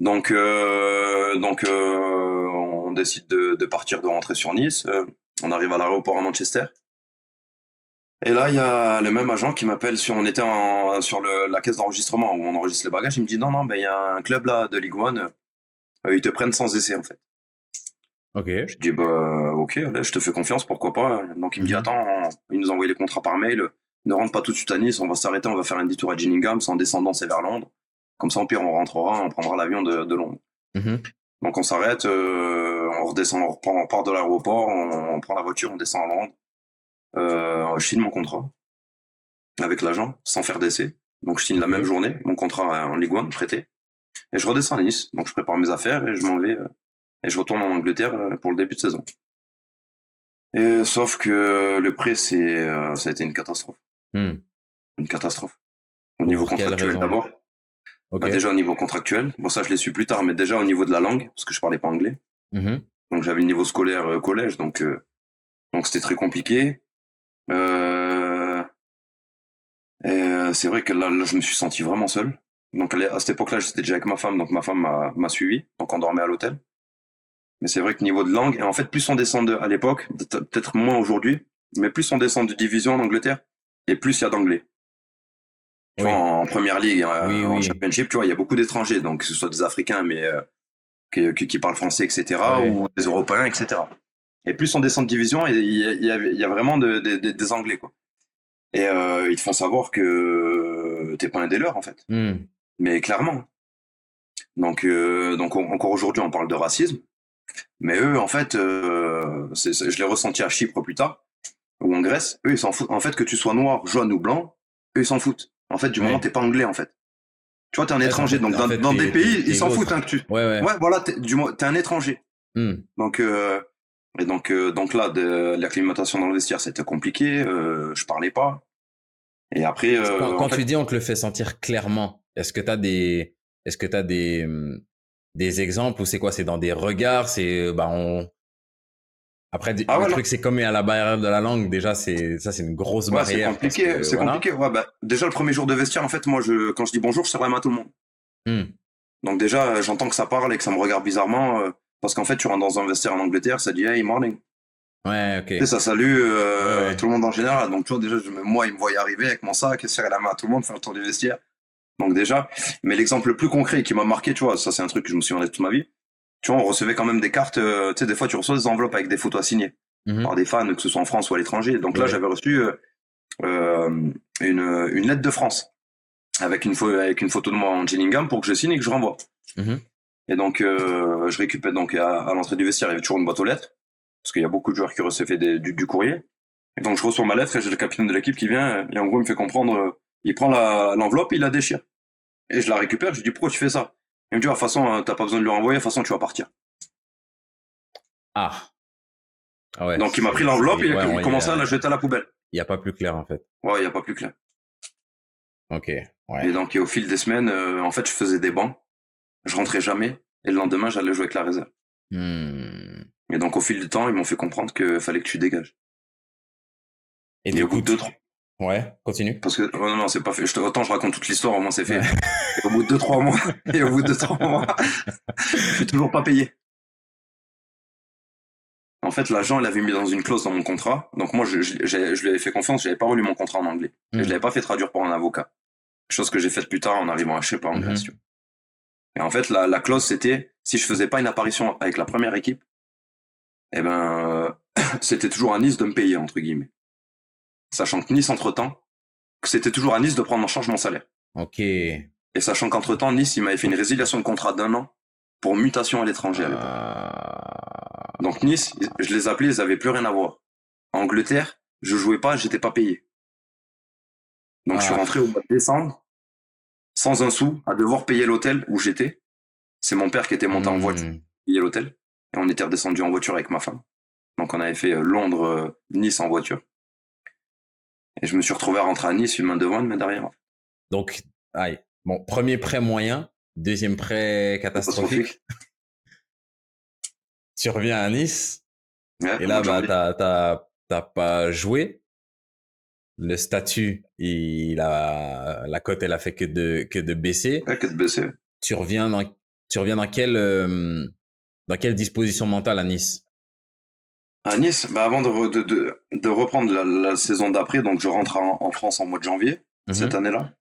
Donc, euh, donc on décide de, de, partir, de rentrer sur Nice. on arrive à l'aéroport à Manchester. Et là, il y a le même agent qui m'appelle sur, on était en, sur le, la caisse d'enregistrement où on enregistre les bagages. Il me dit non, non, ben, il y a un club là de Ligue 1, euh, ils te prennent sans essai en fait. Ok. Je dis bah ok, allez, je te fais confiance, pourquoi pas. Donc il me dit mhm. attends, il nous envoie les contrats par mail. Ne rentre pas tout de suite à Nice, on va s'arrêter, on va faire un détour à Gillingham, sans descendant c'est vers Londres. Comme ça, au pire, on rentrera, on prendra l'avion de, de, Londres. Mhm. Donc on s'arrête, euh, on redescend, on, on part de l'aéroport, on, on, prend la voiture, on descend à Londres euh, je signe mon contrat avec l'agent sans faire d'essai. Donc je signe la même journée mon contrat en Ligue 1 prêté et je redescends à Nice. Donc je prépare mes affaires et je m'en vais euh, et je retourne en Angleterre euh, pour le début de saison. Et sauf que le prêt c'est euh, ça a été une catastrophe. Hmm. Une catastrophe. Au niveau contractuel d'abord. Bah, déjà au niveau contractuel. Bon ça je l'ai su plus tard, mais déjà au niveau de la langue parce que je parlais pas anglais. Mm-hmm. Donc j'avais le niveau scolaire collège, donc donc c'était très compliqué. Euh, et euh, c'est vrai que là, là, je me suis senti vraiment seul. Donc à cette époque-là, j'étais déjà avec ma femme, donc ma femme m'a suivi, donc on dormait à l'hôtel. Mais c'est vrai que niveau de langue, et en fait, plus on descend de, à l'époque, peut-être moins aujourd'hui, mais plus on descend de division en Angleterre, et plus il y a d'anglais. En, première ligue, euh, en championship, tu vois, il y a beaucoup d'étrangers, donc que ce soit des Africains, mais qui, qui, parlent français, etc., ou des Européens, etc. Et plus on descend de division, il y, y, a, vraiment de, des Anglais, quoi. Et euh, ils te font savoir que t'es pas un des leurs, en fait. Hmm. Mais clairement. Donc, euh, donc encore aujourd'hui, on parle de racisme. Mais eux, en fait, euh, je l'ai ressenti à Chypre plus tard, ou en Grèce. Eux, ils s'en foutent. En fait, que tu sois noir, jaune ou blanc, eux, ils s'en foutent. En fait, du moment moment t'es pas anglais, en fait. Tu vois, t'es un étranger. Donc, dans, des pays, ils s'en foutent hein, que tu. Ouais, ouais. ouais voilà, t'es, du, t'es un étranger. Hmm. Donc, euh, et donc, euh, donc là, de, l'acclimatation dans le vestiaire, c'était compliqué. Euh, je parlais pas. Et après, euh, quand, tu dis on te le fait sentir clairement, est-ce que tu as des, est-ce que tu des, hum, des exemples ou c'est quoi? C'est dans des regards C'est bah on. Après, ah, le truc, c'est comme à la barrière de la langue. Déjà, c'est ça, c'est une grosse barrière. C'est compliqué. C'est compliqué. Ouais, bah, déjà, le premier jour de vestiaire, en fait, moi, je, quand je dis bonjour, je serre la main à tout le monde. Hmm. Donc déjà, j'entends que ça parle et que ça me regarde bizarrement. Parce qu'en fait, tu rentres dans un vestiaire en Angleterre, ça dit Hey, morning. Ouais, ok. Et ça salue euh, tout le monde en général. Donc, tu vois, déjà, moi, il me voyait arriver avec mon sac et serrer la main à tout le monde, faire le tour du vestiaire. Donc, déjà. Mais l'exemple le plus concret qui m'a marqué, tu vois, ça, c'est un truc que je me suis de toute ma vie. Tu vois, on recevait quand même des cartes. Euh, tu sais, des fois, tu reçois des enveloppes avec des photos à signer mhm. par des fans, que ce soit en France ou à l'étranger. Donc là, j'avais reçu euh, une, une lettre de France avec une, avec une photo de moi en Gillingham pour que je signe et que je renvoie. Mhm. Et donc, euh, je récupère donc à, l'entrée du vestiaire, il y avait toujours une boîte aux lettres, parce qu'il y a beaucoup de joueurs qui recevaient des, du, du, courrier. Et donc, je reçois ma lettre et j'ai le capitaine de l'équipe qui vient et en gros, il me fait comprendre, euh, il prend l'enveloppe, il la déchire. Et je la récupère, je lui dis pourquoi tu fais ça? Il me dit, de toute façon, euh, t'as pas besoin de lui renvoyer, de toute façon, tu vas partir. Ah. ah ouais, donc, il m'a pris l'enveloppe et il a commencé à la jeter à la poubelle. Il n'y a pas plus clair, en fait. Ouais, il n'y a pas plus clair. Ok. Ouais. Et donc, au fil des semaines, en fait, je faisais des bancs je rentrais jamais. Et le lendemain, j'allais jouer avec la réserve. Hmm. Et donc, au fil du temps, ils m'ont fait comprendre qu'il fallait que tu dégages. Et, du au bout de deux, trois... Ouais, continue. Parce que, non, non, c'est pas fait. Je te, autant je raconte toute l'histoire, au moins c'est fait. au bout de deux, trois mois, et au bout de trois mois, je suis toujours pas payé. En fait, l'agent, il avait mis dans une clause dans mon contrat. Donc, moi, je, je, je lui avais fait confiance, j'avais pas relu mon contrat en anglais. Et je hmm. l'avais pas fait traduire par un avocat. Chose que j'ai faite plus tard en arrivant à chez pas en mm et en fait, la, la clause, c'était, si je faisais pas une apparition avec la première équipe, eh ben, c'était toujours à Nice de me payer, entre guillemets. Sachant que Nice, entre-temps, que c'était toujours à Nice de prendre en charge mon salaire. Ok. Et sachant qu'entre-temps, Nice, il m'avait fait une résiliation de contrat d'un an pour mutation à l'étranger à l'époque. Ah. Donc Nice, je les appelais, ils avaient plus rien à voir. Angleterre, je jouais pas, j'étais pas payé. Donc je suis Ah. rentré au mois de décembre, sans un sou, à devoir payer l'hôtel où j'étais. C'est mon père qui était monté en voiture, Hmm. payer l'hôtel. Et on était redescendu en voiture avec ma femme. Donc on avait fait euh, Londres-Nice en voiture. Et je me suis retrouvé à rentrer à Nice, une main devant, une main derrière. Donc, aïe. Bon, premier prêt moyen, deuxième prêt catastrophique. Tu reviens à Nice Ouais, et là, bah, t'as, t'as pas joué. Le statut, il a, la cote, elle a fait que de, que de baisser. Ouais, que de baisser. Tu reviens dans, tu reviens dans quelle, euh, dans quelle disposition mentale à Nice? À Nice, bah avant de, re- de, de, de reprendre la, la saison d'après, donc je rentre en, en France en mois de janvier, cette année-là.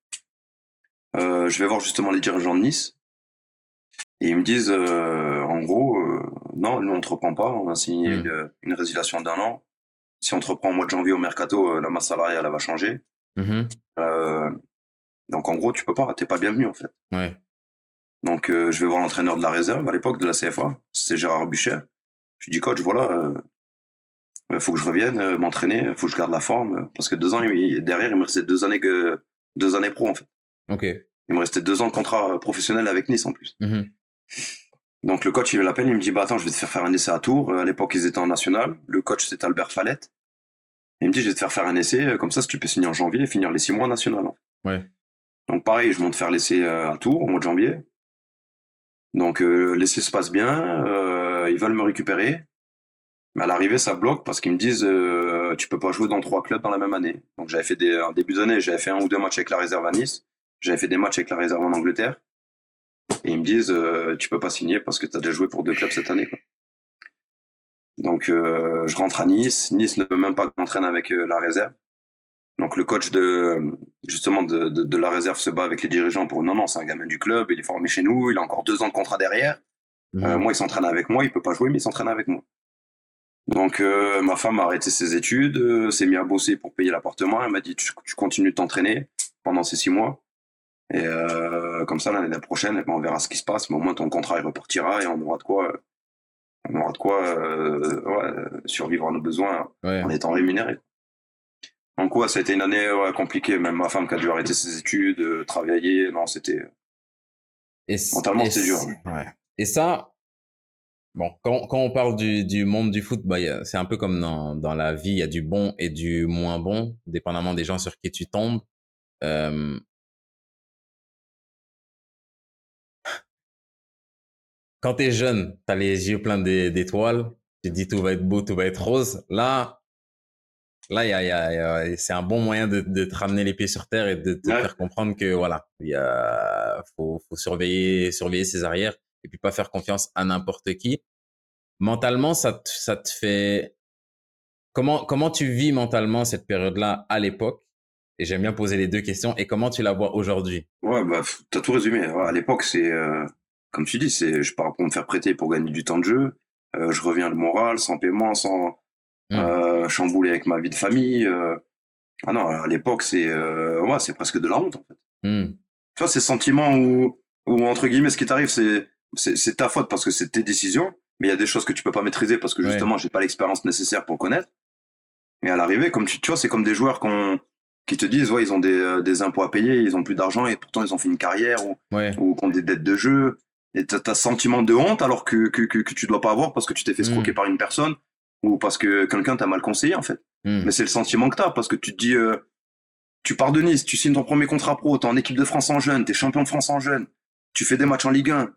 Euh, je vais voir justement les dirigeants de Nice. Et ils me disent, euh, en gros, non, nous on te reprend pas, on a signé Mm. une, une résiliation d'un an. Si on te reprend au mois de janvier au mercato, euh, la masse salariale elle va changer. Mhm. Euh, donc en gros, tu peux pas, t'es pas bienvenu en fait. Ouais. Donc euh, je vais voir l'entraîneur de la réserve à l'époque de la CFA, c'était Gérard Bucher. Je lui dis coach, voilà, euh, faut que je revienne m'entraîner, faut que je garde la forme, parce que deux ans il- derrière il me restait deux années que deux années pro en fait. Ok. Il me restait deux ans de contrat professionnel avec Nice en plus. Mhm. Donc le coach il l'appelle, il me dit bah attends je vais te faire faire un essai à Tours. Euh, À l'époque ils étaient en national. Le coach c'était Albert Fallette. Il me dit je vais te faire faire un essai euh, comme ça si tu peux signer en janvier et finir les six mois en national. Ouais. Donc pareil je monte faire l'essai euh, à Tours au mois de janvier. Donc euh, l'essai se passe bien, euh, ils veulent me récupérer. Mais à l'arrivée ça bloque parce qu'ils me disent euh, tu peux pas jouer dans trois clubs dans la même année. Donc j'avais fait des en début d'année j'avais fait un ou deux matchs avec la réserve à Nice. J'avais fait des matchs avec la réserve en Angleterre. Et ils me disent, euh, tu peux pas signer parce que tu as déjà joué pour deux clubs cette année. Quoi. Donc, euh, je rentre à Nice. Nice ne veut même pas que j'entraîne avec euh, la réserve. Donc, le coach de, justement, de, de, de la réserve se bat avec les dirigeants pour, non, non, c'est un gamin du club, il est formé chez nous, il a encore deux ans de contrat derrière. Euh, Mhm. moi, il s'entraîne avec moi, il peut pas jouer, mais il s'entraîne avec moi. Donc, euh, ma femme a arrêté ses études, euh, s'est mis à bosser pour payer l'appartement. Elle m'a dit, tu, tu continues de t'entraîner pendant ces six mois. Et euh, comme ça, l'année prochaine, eh ben, on verra ce qui se passe. Mais au moins, ton contrat, il repartira et on aura de quoi, on aura de quoi euh, ouais, survivre à nos besoins Ouais. en étant rémunéré. Donc, ouais, ça a été une année ouais, compliquée. Même ma femme qui a dû arrêter ses études, euh, travailler. Non, c'était... Mentalement, c'était dur. Et ça, bon, quand, quand on parle du, du monde du foot, bah, c'est un peu comme dans, dans la vie, il y a du bon et du moins bon, dépendamment des gens sur qui tu tombes. Euh, Quand t'es jeune, t'as les yeux pleins d'é- d'étoiles, tu te dis tout va être beau, tout va être rose. Là, là, y a, y a- y a- c'est un bon moyen de, de te ramener les pieds sur terre et de te Ouais. faire comprendre que voilà, il faut, faut surveiller, surveiller ses arrières et puis pas faire confiance à n'importe qui. Mentalement, ça te, ça te fait, comment, comment tu vis mentalement cette période-là à l'époque? Et j'aime bien poser les deux questions. Et comment tu la vois aujourd'hui? Ouais, bah, f- t'as tout résumé. Ouais, à l'époque, c'est, euh, comme tu dis, c'est, je pars pour me faire prêter pour gagner du temps de jeu. Euh, je reviens le moral, sans paiement, sans Mm. euh, chambouler avec ma vie de famille. euh. Ah non, à l'époque, c'est, euh, ouais, c'est presque de la honte, en fait. Hmm. Tu vois, ces sentiments où, où, entre guillemets, ce qui t'arrive, c'est, c'est, ta faute parce que c'est tes décisions, mais il y a des choses que tu peux pas maîtriser parce que Ouais. justement, j'ai pas l'expérience nécessaire pour connaître. Et à l'arrivée, comme tu, tu vois, c'est comme des joueurs qu'on, qui te disent, ouais, ils ont des, euh, des impôts à payer, ils ont plus d'argent et pourtant ils ont fait une carrière ou, Ouais. ou ont des dettes de jeu. Et t'as, t'as ce sentiment de honte alors que, que, que, que tu dois pas avoir parce que tu t'es fait escroquer Mm. par une personne ou parce que quelqu'un t'a mal conseillé, en fait. Hmm. Mais c'est le sentiment que t'as parce que tu te dis, euh, tu pars de Nice, tu signes ton premier contrat pro, t'es en équipe de France en jeune, t'es champion de France en jeune, tu fais des matchs en Ligue 1,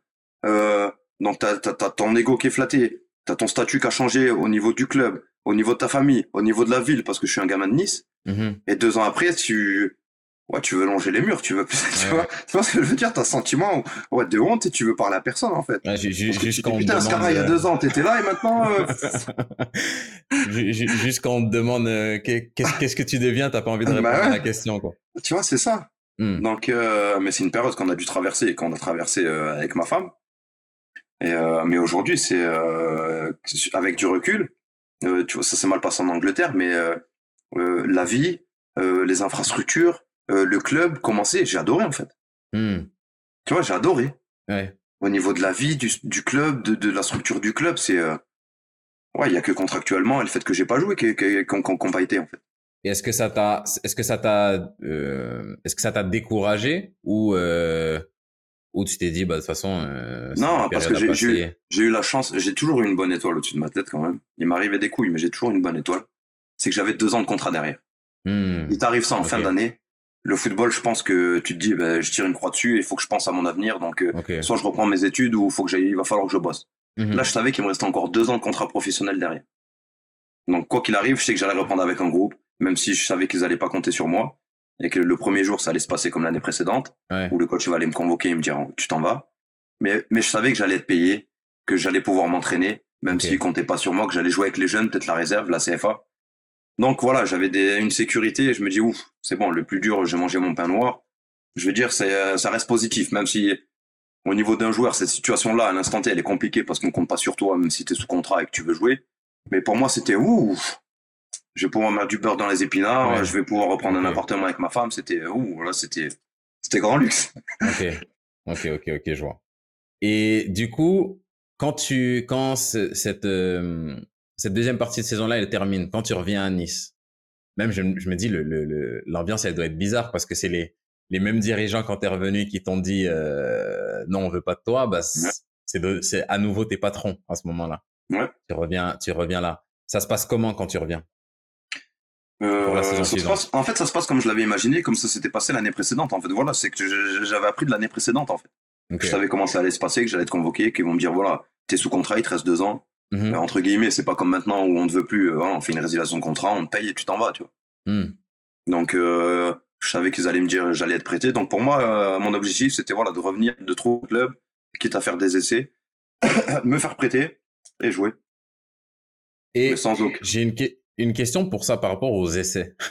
euh, donc t'as, t'as, t'as ton ego qui est flatté, t'as ton statut qui a changé au niveau du club, au niveau de ta famille, au niveau de la ville, parce que je suis un gamin de Nice, Mhm. et deux ans après, tu, ouais, tu veux longer les murs, tu veux, tu Ouais. vois, tu vois ce que je veux dire, t'as ce sentiment, ouais, de honte et tu veux parler à personne, en fait. Ouais, ju- ju- Parce que tu juste te quand dis, on putain, Scara, il y a euh, deux ans, t'étais là et maintenant, euh, Ju- ju- Juste quand on te demande euh, qu'est- qu'est-ce qu'est-ce que tu deviens, t'as pas envie de Bah répondre à la question, quoi. tu vois, c'est ça. Hmm. Donc, euh, mais c'est une période qu'on a dû traverser et qu'on a traversé euh, avec ma femme. Et mais aujourd'hui, c'est avec du recul. tu vois, ça s'est mal passé en Angleterre, mais la vie, les infrastructures, euh, le club, commencer, j'ai adoré en fait. Hmm. Tu vois, j'ai adoré. Ouais. au niveau de la vie du, du club, de, de la structure du club, c'est euh, ouais, il y a que contractuellement et le fait que j'ai pas joué qu'on qu'on pas été en fait. Et est-ce que ça t'a, est-ce que ça t'a, euh, est-ce que ça t'a découragé ou euh, ou tu t'es dit bah de toute façon euh, non parce que j'ai eu, eu la chance, j'ai toujours eu une bonne étoile au-dessus de ma tête quand même. Il m'arrivait des couilles, mais j'ai toujours une bonne étoile. C'est que j'avais deux ans de contrat derrière. Hmm. Il t'arrive ça en fin d'année. Le football, je pense que tu te dis, bah, je tire une croix dessus, il faut que je pense à mon avenir, donc euh, soit je reprends mes études ou faut que il va falloir que je bosse. Mhm. Là, je savais qu'il me restait encore deux ans de contrat professionnel derrière. Donc quoi qu'il arrive, je sais que j'allais reprendre avec un groupe, même si je savais qu'ils allaient pas compter sur moi et que le premier jour ça allait se passer comme l'année précédente, où le coach va aller me convoquer et me dire tu t'en vas. Mais mais je savais que j'allais être payé, que j'allais pouvoir m'entraîner, même s'il comptait pas sur moi, que j'allais jouer avec les jeunes, peut-être la réserve, la CFA. Donc voilà, j'avais des, une sécurité et je me dis ouf, c'est bon, le plus dur, j'ai mangé mon pain noir. Je veux dire, c'est ça reste positif, même si au niveau d'un joueur, cette situation-là, à l'instant T, elle est compliquée parce qu'on compte pas sur toi, même si tu es sous contrat et que tu veux jouer. Mais pour moi, c'était ouf. Je vais pouvoir mettre du beurre dans les épinards, je vais pouvoir reprendre un appartement avec ma femme. C'était ouh, là, c'était c'était grand luxe. ok, ok, ok, ok, je vois. Et du coup, quand tu quand cette euh, cette deuxième partie de saison-là, elle termine, quand tu reviens à Nice, même je, je me dis le l'ambiance, elle doit être bizarre parce que c'est les les mêmes dirigeants quand t'es revenu qui t'ont dit euh, non on veut pas de toi bah c'est à nouveau tes patrons à ce moment-là. Ouais. tu reviens tu reviens là. Ça se passe comment quand tu reviens? Euh, ça se passe, en fait ça se passe comme je l'avais imaginé comme ça s'était passé l'année précédente. En fait voilà c'est que j'avais appris de l'année précédente en fait. Je savais comment ça allait se passer que j'allais être convoqué qu'ils vont me dire voilà t'es sous contrat il te reste deux ans mmh entre guillemets c'est pas comme maintenant où on ne veut plus euh, on fait une résiliation de contrat on te paye et tu t'en vas tu vois mmh. donc euh, je savais qu'ils allaient me dire j'allais être prêté. Donc pour moi, euh, mon objectif, c'était voilà de revenir, de trouver un club, quitte à faire des essais, me faire prêter et jouer. Et sans j'ai une, une question pour ça par rapport aux essais.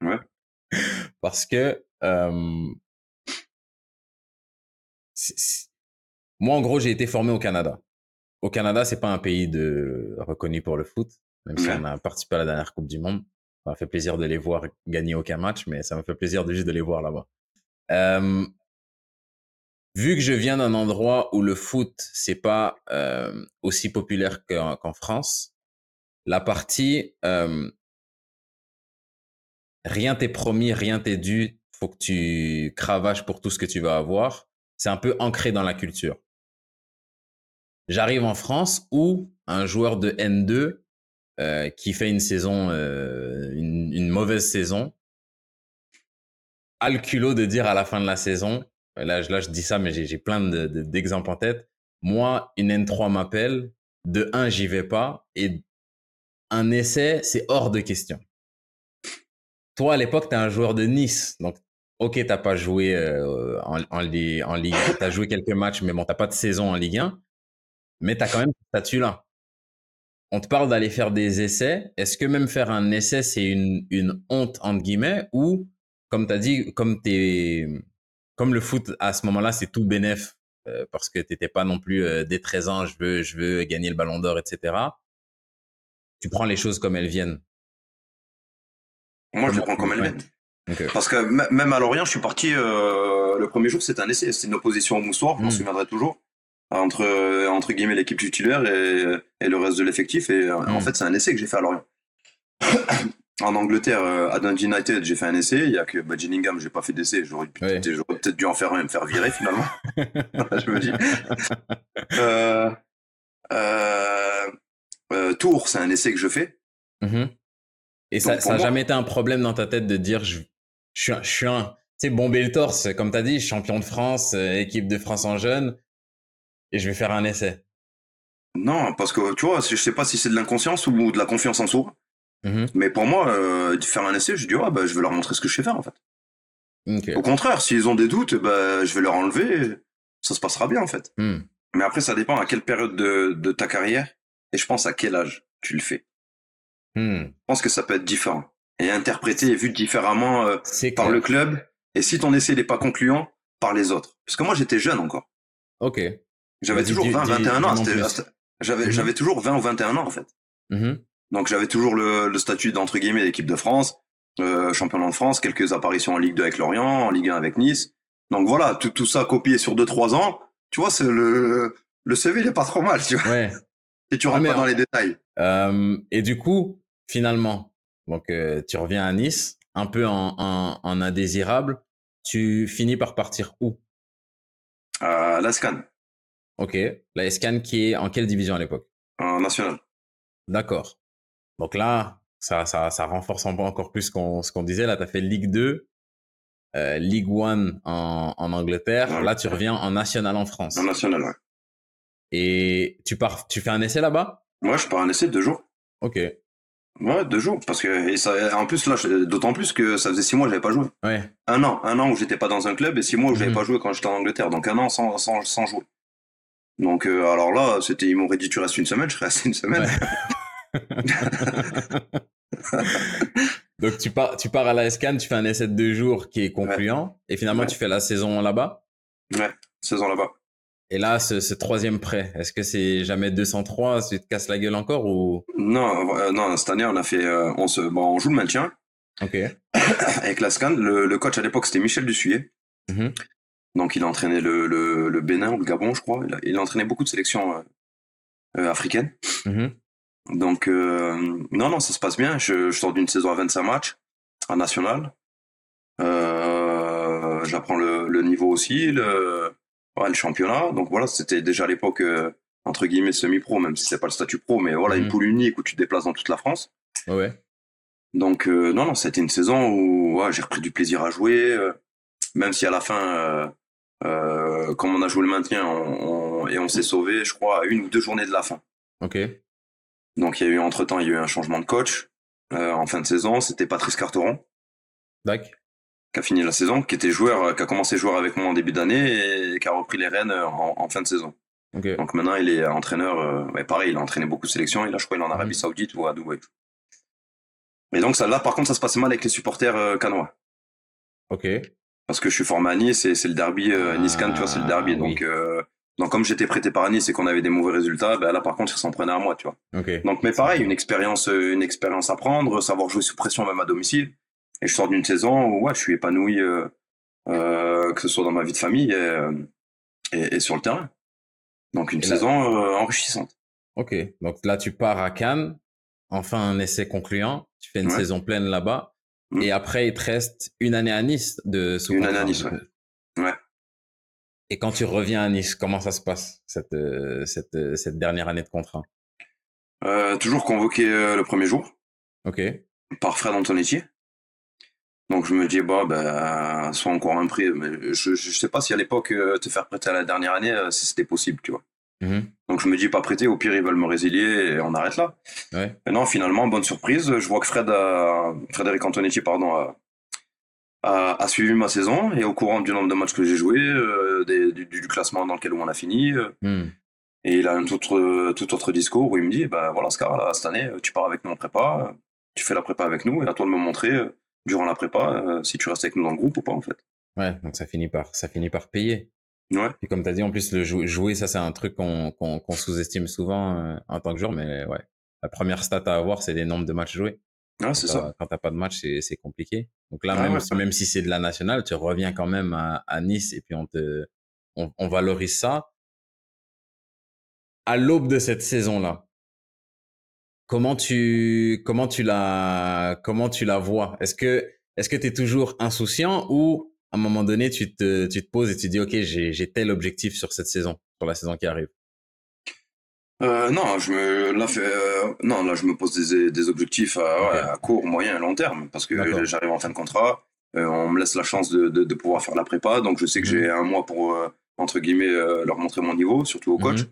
Ouais. Parce que euh, moi, en gros, j'ai été formé au Canada. Au Canada, c'est pas un pays de reconnu pour le foot, même si on a participé à la dernière Coupe du Monde. Ça m'a fait plaisir de les voir gagner aucun match, mais ça me fait plaisir de juste de les voir là-bas. Euh, vu que je viens d'un endroit où le foot c'est pas euh, aussi populaire qu'en France, la partie euh, rien t'est promis, rien t'est dû, faut que tu cravaches pour tout ce que tu vas avoir. C'est un peu ancré dans la culture. J'arrive en France où un joueur de N2 euh, qui fait une saison, euh, une, mauvaise saison, a le culot de dire à la fin de la saison, là, là je dis ça, mais j'ai plein d'exemples de, en tête. Moi, une N3 m'appelle, de 1, j'y vais pas, et un essai, c'est hors de question. Toi, à l'époque, tu es un joueur de Nice, donc ok, t'as pas joué euh, en, en, Ligue, 1, t'as joué quelques matchs, mais bon, t'as pas de saison en Ligue 1, mais t'as quand même ce statut-là on te parle d'aller faire des essais. Est-ce que même faire un essai, c'est une, une honte, entre guillemets, ou, comme tu as dit, comme, es, comme le foot, à ce moment-là, c'est tout bénéf, euh, parce que t'étais pas non plus euh, dès 13 ans, je veux, je veux gagner le ballon d'or, etc. Tu prends les choses comme elles viennent. Moi, je les prends comme elles viennent. Parce que même à Lorient, je suis parti, euh, le premier jour, c'était un essai. C'était une opposition au moussoir, je m'en hmm. souviendrai toujours entre euh, entre guillemets l'équipe titulaire et, et, le reste de l'effectif. Et euh, en hmm. fait, c'est un essai que j'ai fait à Lorient. en Angleterre, euh, à Dundee United, j'ai fait un essai. Il y a que bah, Gillingham, j'ai pas fait d'essai. J'aurais peut-être dû en faire un et me faire virer finalement. je me dis. Euh, euh, Tours, c'est un essai que je fais. Mm-hmm. Et ça, ça a jamais été un problème dans ta tête de dire je, je, je suis un, tu sais, bomber le torse, comme tu as dit, champion de France, équipe de France en jeune et je vais faire un essai. Non, parce que tu vois, je sais pas si c'est de l'inconscience ou de la confiance en soi. Mm-hmm. Mais pour moi, euh, faire un essai, je dis, ah, bah, je vais leur montrer ce que je sais faire, en fait. Au contraire, s'ils ont des doutes, bah, je vais leur enlever, ça se passera bien, en fait. Mm. Mais après, ça dépend à quelle période de, de, ta carrière, et je pense à quel âge tu le fais. Mm. Je pense que ça peut être différent. Et interprété et vu différemment euh, par le club, et si ton essai n'est pas concluant, par les autres. Parce que moi, j'étais jeune encore. Ok. J'avais toujours 20, 21 ans. J'avais, mhm. j'avais toujours 20 ou 21 ans, en fait. Mhm. Donc, j'avais toujours le, le statut d'entre guillemets d'équipe de France, euh, championnat de France, quelques apparitions en Ligue 2 avec Lorient, en Ligue 1 avec Nice. Donc voilà, tout, tout ça copié sur 2-3 ans. tu vois, c'est le, le CV, il est pas trop mal, tu vois. Ouais. Et tu rentres pas dans les détails. Euh, et du coup, finalement, donc euh, tu reviens à Nice, un peu en, en, en indésirable. Tu finis par partir où? À la Scan, Ok. La SCAN qui est en quelle division à l'époque? En national. D'accord. Donc là, ça, ça, ça renforce en- encore plus ce qu'on ce qu'on disait. Là, tu as fait Ligue 2, euh, Ligue 1 en, en Angleterre. Ouais. Là, tu reviens en National en France. En national, ouais. Et tu pars, tu fais un essai là-bas? Moi, je pars en essai de deux jours. Ok. Ouais, deux jours. Parce que, et ça, en plus, là, d'autant plus que ça faisait six mois que j'avais pas joué. Ouais. Un an. Un an où j'étais pas dans un club et six mois où j'avais Mhm. pas joué quand j'étais en Angleterre. Donc un an sans, sans, sans jouer. Donc, euh, alors là, c'était, ils m'auraient dit, tu restes une semaine, je resté une semaine. Donc tu pars, tu pars à la SCAN, tu fais un essai de deux jours qui est concluant, et finalement Ouais. tu fais la saison là-bas? Saison là-bas. Et là, ce, ce troisième prêt, est-ce que c'est jamais 203, tu te casses la gueule encore ou? Non, euh, non, cette année, on a fait, euh, on se, bon, on joue le maintien Ok. avec la Scan. Le, le coach à l'époque, c'était Michel Dussuyer. Mhm. Donc, il a entraîné le, le, le Bénin ou le Gabon, je crois. Il a, il a entraîné beaucoup de sélections euh, euh, africaines. Mhm. Donc, euh, non, non, ça se passe bien. Je, je sors d'une saison à 25 matchs en national. J'apprends le, le niveau aussi, le, ouais, le championnat. Donc voilà, c'était déjà à l'époque, entre guillemets, semi-pro, même si c'est pas le statut pro, mais voilà, Mhm. une poule unique où tu te déplaces dans toute la France. Ouais. Donc, euh, non, non, c'était une saison où ouais, j'ai repris du plaisir à jouer, euh, même si à la fin, euh, comme on a joué le maintien on- on- et on s'est sauvé, je crois, à une ou deux journées de la fin. Ok. Donc, il y a eu, entre-temps, il y a eu un changement de coach euh, en fin de saison. C'était Patrice Carteron Dac. qui a fini la saison, qui était joueur, qui a commencé joueur avec moi en début d'année et qui a repris les rênes euh, en, en fin de saison. Ok. Donc maintenant, il est entraîneur. Euh, ouais, pareil, il a entraîné beaucoup de sélections. Et là, je crois, il est en Arabie Mhm. Saoudite ou à Dubaï. Et donc, ça, là, par contre, ça se passait mal avec les supporters euh, canois. Ok. Parce que je suis formé à Nice et c'est le derby, euh, Ah, Nice-Cannes, tu vois, c'est le derby. oui. Donc, euh, donc, comme j'étais prêté par Nice et qu'on avait des mauvais résultats, ben là, par contre, ils s'en prenaient à moi, tu vois. Ok. Donc, mais pareil, une expérience, euh, une expérience à prendre, savoir jouer sous pression même à domicile. Et je sors d'une saison où ouais, je suis épanoui, euh, euh, que ce soit dans ma vie de famille et, et, et sur le terrain. Donc une Et saison euh, enrichissante. Ok. Donc là, tu pars à Cannes, enfin un essai concluant, tu fais une Ouais. saison pleine là-bas, Mhm. et après il te reste une année à Nice de sous Une année à Nice, du ouais. coup. Ouais. Et quand tu reviens à Nice, comment ça se passe cette euh, cette euh, cette dernière année de contrat? Euh, toujours convoqué euh, le premier jour Ok. par Fred Antonetti. Donc je me dis bah ben soit encore un prix, mais je, je sais pas si à l'époque euh, te faire prêter à la dernière année euh, si c'était possible, tu vois. Mhm. Donc je me dis pas prêter, au pire ils veulent me résilier et on arrête là. Ouais. Et non, finalement, bonne surprise, je vois que Fred a- Frédéric Antonetti pardon, a, a, a suivi ma saison et au courant du nombre de matchs que j'ai joué, euh, des- du, du classement dans lequel on a fini, euh, Hmm. et il a un tout autre, tout autre discours où il me dit, bah voilà, Scar, là, cette année, tu pars avec nous en prépa, euh, tu fais la prépa avec nous, et à toi de me montrer euh, durant la prépa euh, si tu restes avec nous dans le groupe ou pas en fait. Ouais. Donc ça finit par ça finit par payer. Ouais. Et comme tu as dit, en plus, le jou- jouer, ça, c'est un truc qu'on qu'on qu'on sous-estime souvent euh, en tant que joueur, mais ouais. La première stat à avoir, c'est les nombres de matchs joués. Ah, c'est ça. Quand t'as pas de match, c'est c'est compliqué. Donc là, Ah même, ouais. si- même si c'est de la nationale, tu reviens quand même à, à Nice et puis on te, on, on valorise ça. À l'aube de cette saison-là, comment tu, comment tu la, comment tu la vois? Est-ce que, est-ce que t'es toujours insouciant ou à un moment donné, tu te, tu te poses et tu dis, OK, j'ai, tel objectif sur cette saison, sur la saison qui arrive? Euh, non, je me, là, fait, euh, non, là, je me pose des, des objectifs à, court, moyen et long terme parce que j'arrive en fin de contrat. euh, on me laisse la chance de, de, de pouvoir faire la prépa, donc je sais que Mhm. j'ai un mois pour, entre guillemets, leur montrer mon niveau, surtout au coach. Mhm.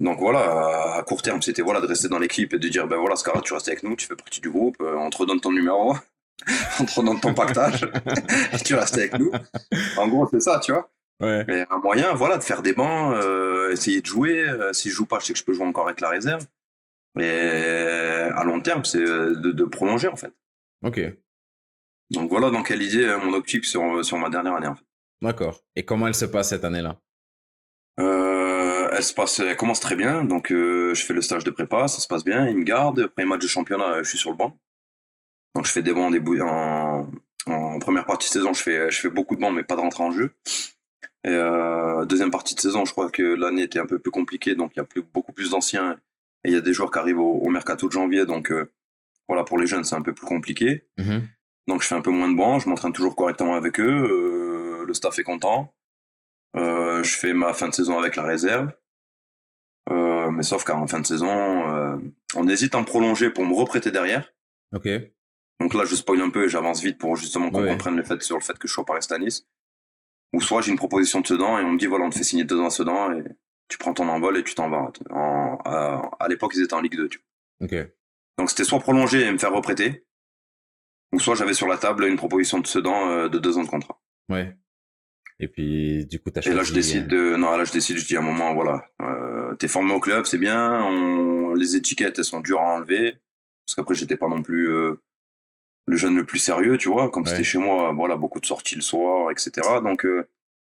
Donc voilà, à, court terme, c'était voilà, de rester dans l'équipe et de dire, ben voilà, Scarlett, tu restes avec nous, tu fais partie du groupe, on te redonne ton numéro, on te redonne ton pactage, et tu restes avec nous. En gros, c'est ça, tu vois. Ouais. Mais un moyen, voilà, de faire des bancs, euh, essayer de jouer. Euh, si je joue pas, je sais que je peux jouer encore avec la réserve. Et à long terme, c'est euh, de, de prolonger, en fait. OK. Donc voilà dans quelle idée mon optique sur, sur ma dernière année, en fait. D'accord. Et comment elle se passe cette année-là? Euh, elle se passe, elle commence très bien. Donc euh, je fais le stage de prépa, ça se passe bien. Ils me gardent. Premier match de championnat, je suis sur le banc. Donc je fais des bancs, bouilles en, en première partie de saison, je fais, je fais beaucoup de bancs, mais pas de rentrée en jeu. Et euh, deuxième partie de saison, je crois que l'année était un peu plus compliquée, donc il y a plus, beaucoup plus d'anciens. Et il y a des joueurs qui arrivent au, mercato de janvier, donc euh, voilà, pour les jeunes, c'est un peu plus compliqué. Mhm. Donc je fais un peu moins de banc, je m'entraîne toujours correctement avec eux, euh, le staff est content. Euh, je fais ma fin de saison avec la réserve. Mais sauf qu'en fin de saison, on hésite à me prolonger pour me reprêter derrière. Ok. Donc là, je spoil un peu et j'avance vite pour justement qu'on Ouais. comprenne le fait, sur le fait que je suis au Paris Stanis. Ou soit j'ai une proposition de Sedan et on me dit voilà, on te fait signer deux ans à Sedan et tu prends ton envol et tu t'en vas. En- à à l'époque, ils étaient en Ligue 2. Tu vois. Ok. Donc c'était soit prolonger et me faire reprêter, ou soit j'avais sur la table une proposition de Sedan euh, de deux ans de contrat. Ouais. Et puis, du coup, t'as Et là, je décide de, non, là, je décide, je dis à un moment, voilà, euh, t'es formé au club, c'est bien, on, les étiquettes, elles sont dures à enlever, parce qu'après, j'étais pas non plus euh, le jeune le plus sérieux, tu vois, comme Ouais. c'était chez moi, voilà, beaucoup de sorties le soir, etc. Donc, euh,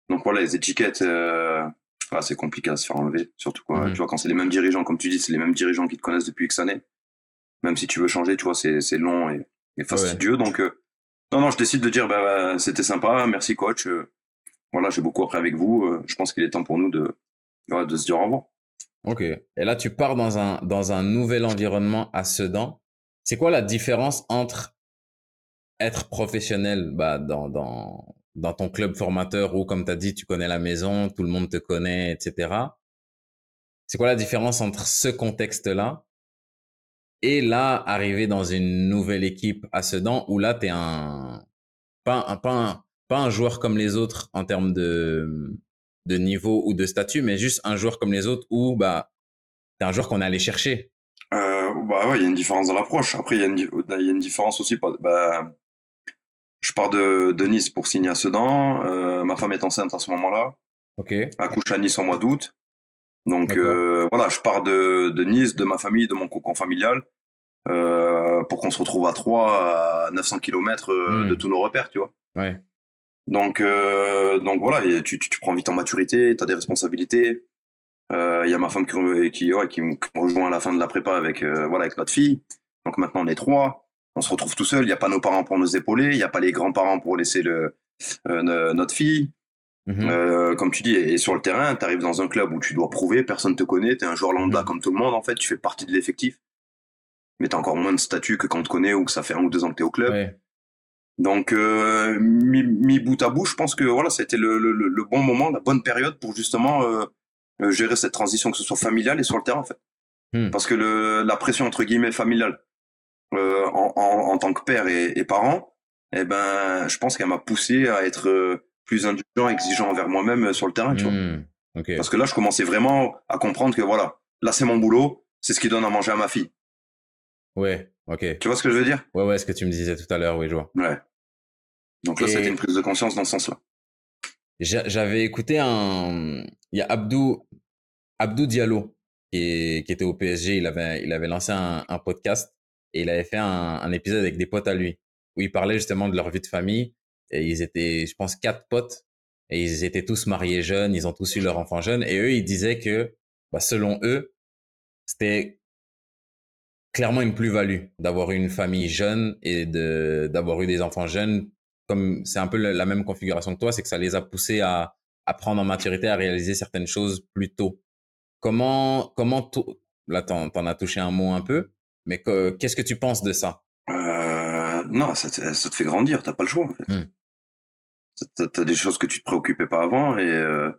donc voilà, les étiquettes, euh, ah, c'est compliqué à se faire enlever, surtout quoi, Mhm. tu vois, quand c'est les mêmes dirigeants, comme tu dis, c'est les mêmes dirigeants qui te connaissent depuis X années. Même si tu veux changer, tu vois, c'est, c'est long et, et fastidieux, donc, euh, non, non, je décide de dire, bah, c'était sympa, merci coach, euh, voilà, j'ai beaucoup appris avec vous. euh, je pense qu'il est temps pour nous de, voilà, de se dire au revoir. Ok. Et là, tu pars dans un, dans un nouvel environnement à Sedan. C'est quoi la différence entre être professionnel bah, dans, dans, ton club formateur où, comme tu as dit, tu connais la maison, tout le monde te connaît, etc. C'est quoi la différence entre ce contexte-là et là, arriver dans une nouvelle équipe à Sedan où là, tu es un, pas un, pas un, joueur comme les autres en termes de, de niveau ou de statut, mais juste un joueur comme les autres où bah, t'es un joueur qu'on est allé chercher. Euh, bah ouais, il y a une différence dans l'approche. Après, il y, a une différence aussi. Bah, je pars de, de Nice pour signer à Sedan. Euh, ma femme est enceinte à ce moment-là. Ok. Accouche à Nice en mois d'août. Donc euh, voilà, je pars de, de Nice, de ma famille, de mon cocon familial, euh, pour qu'on se retrouve à Troyes, à 900 km Hmm. de tous nos repères, tu vois. Ouais. Donc, donc voilà, et tu, tu, tu prends vite en maturité, tu as des responsabilités. Il y a ma femme qui, qui, ouais, qui me rejoint à la fin de la prépa avec, voilà, avec notre fille. Donc maintenant, on est trois. On se retrouve tout seul. Il n'y a pas nos parents pour nous épauler. Il n'y a pas les grands-parents pour laisser le, euh, ne- notre fille. Mhm. Euh, comme tu dis, et sur le terrain, tu arrives dans un club où tu dois prouver, personne te connaît, tu es un joueur lambda Mhm. comme tout le monde, en fait, tu fais partie de l'effectif. Mais tu as encore moins de statut que quand on te connaît ou que ça fait un ou deux ans que tu es au club. Ouais. Donc, euh, mis bout à bout, je pense que voilà, ça a été le, le, le bon moment, la bonne période pour justement euh, gérer cette transition, que ce soit familiale et sur le terrain, en fait. Hmm. Parce que le, la pression, entre guillemets, familiale, euh, en, en, en tant que père et, et parent, eh ben, je pense qu'elle m'a poussé à être euh, plus indulgent, exigeant envers moi-même euh, sur le terrain, tu vois. Hmm. Ok. Parce que là, je commençais vraiment à comprendre que voilà, là, c'est mon boulot, c'est ce qui donne à manger à ma fille. Ouais. Ok. Tu vois ce que je veux dire? Ouais, ouais, ce que tu me disais tout à l'heure, oui, je vois. Ouais. Donc là, Et- été une prise de conscience dans ce sens-là. J'a- J'avais écouté un. Il y a Abdou, Abdou Diallo qui, est- qui était au PSG. Il avait, il avait lancé un, un podcast et il avait fait un, épisode avec des potes à lui où il parlait justement de leur vie de famille. Et ils étaient, je pense, quatre potes et ils étaient tous mariés jeunes. Ils ont tous eu leur enfant jeune. Et eux, ils disaient que, bah, selon eux, c'était clairement une plus-value d'avoir eu une famille jeune et d'avoir eu des enfants jeunes comme c'est un peu la même configuration que toi, c'est que ça les a poussés à, à prendre en maturité, à réaliser certaines choses plus tôt. Comment, comment, là, t'en as touché un mot un peu, mais que- qu'est-ce que tu penses de ça? Euh, non, ça te, ça te fait grandir, t'as pas le choix. En fait. Hmm. T'as, des choses que tu te préoccupais pas avant et euh,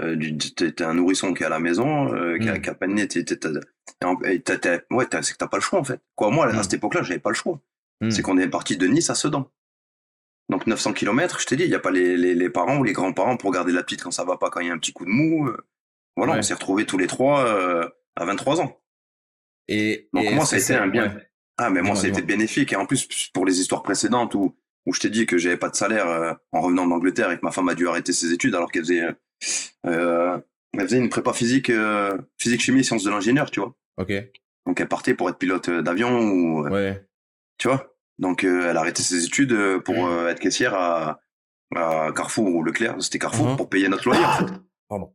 euh, t'es, un nourrisson qui est à la maison, euh, qui, a, Hmm. qui a de nez, t'es- ouais, c'est que t'as pas le choix en fait. Quoi, moi, Hmm. à cette époque-là, j'avais pas le choix. Hmm. C'est qu'on est parti de Nice à Sedan. Donc 900 km, je t'ai dit, il n'y a pas les, les, les parents ou les grands-parents pour garder la petite quand ça va pas, quand il y a un petit coup de mou. Voilà, Ouais. on s'est retrouvés tous les trois euh, à 23 ans. Et, Donc et moi, ça a été un bien. ouais. Ah, mais moi, Dis-moi, ça a été dis-moi. bénéfique. Et en plus, pour les histoires précédentes où, où je t'ai dit que j'avais pas de salaire euh, en revenant d'Angleterre et que ma femme a dû arrêter ses études alors qu'elle faisait, euh, elle faisait une prépa physique, euh, physique chimie, sciences de l'ingénieur, tu vois. Ok. Donc elle partait pour être pilote euh, d'avion ou, euh, Ouais. tu vois. Donc euh, elle a arrêté ses études euh, pour euh, être caissière à, à Carrefour ou Leclerc, c'était Carrefour, Mhm. pour payer notre loyer en fait. Pardon.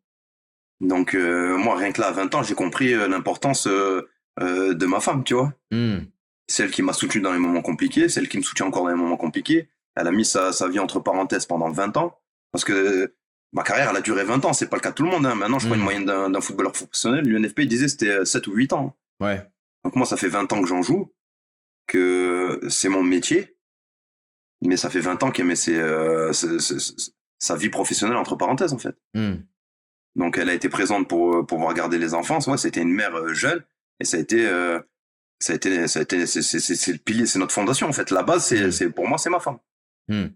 Donc euh, moi, rien que là, à 20 ans, j'ai compris euh, l'importance euh, euh, de ma femme, tu vois. Hmm. celle qui m'a soutenu dans les moments compliqués, celle qui me soutient encore dans les moments compliqués. Elle a mis sa, sa vie entre parenthèses pendant 20 ans. Parce que ma carrière, elle a duré 20 ans. C'est pas le cas de tout le monde. Hein. Maintenant, je prends une Mhm. moyenne d'un footballeur professionnel. L'UNFP, il disait c'était euh, 7 ou 8 ans. Ouais. Donc moi, ça fait 20 ans que j'en joue, que c'est mon métier. Mais ça fait 20 ans que mais c'est euh, c'est- sa vie professionnelle, entre parenthèses, en fait. Hmm. Donc elle a été présente pour euh, pouvoir garder les enfants. Ouais, c'était une mère euh, jeune et ça a été euh, ça a été ça a été c'est le pilier, c'est notre fondation en fait. La base c'est Mm. c'est pour moi c'est ma femme. Hmm.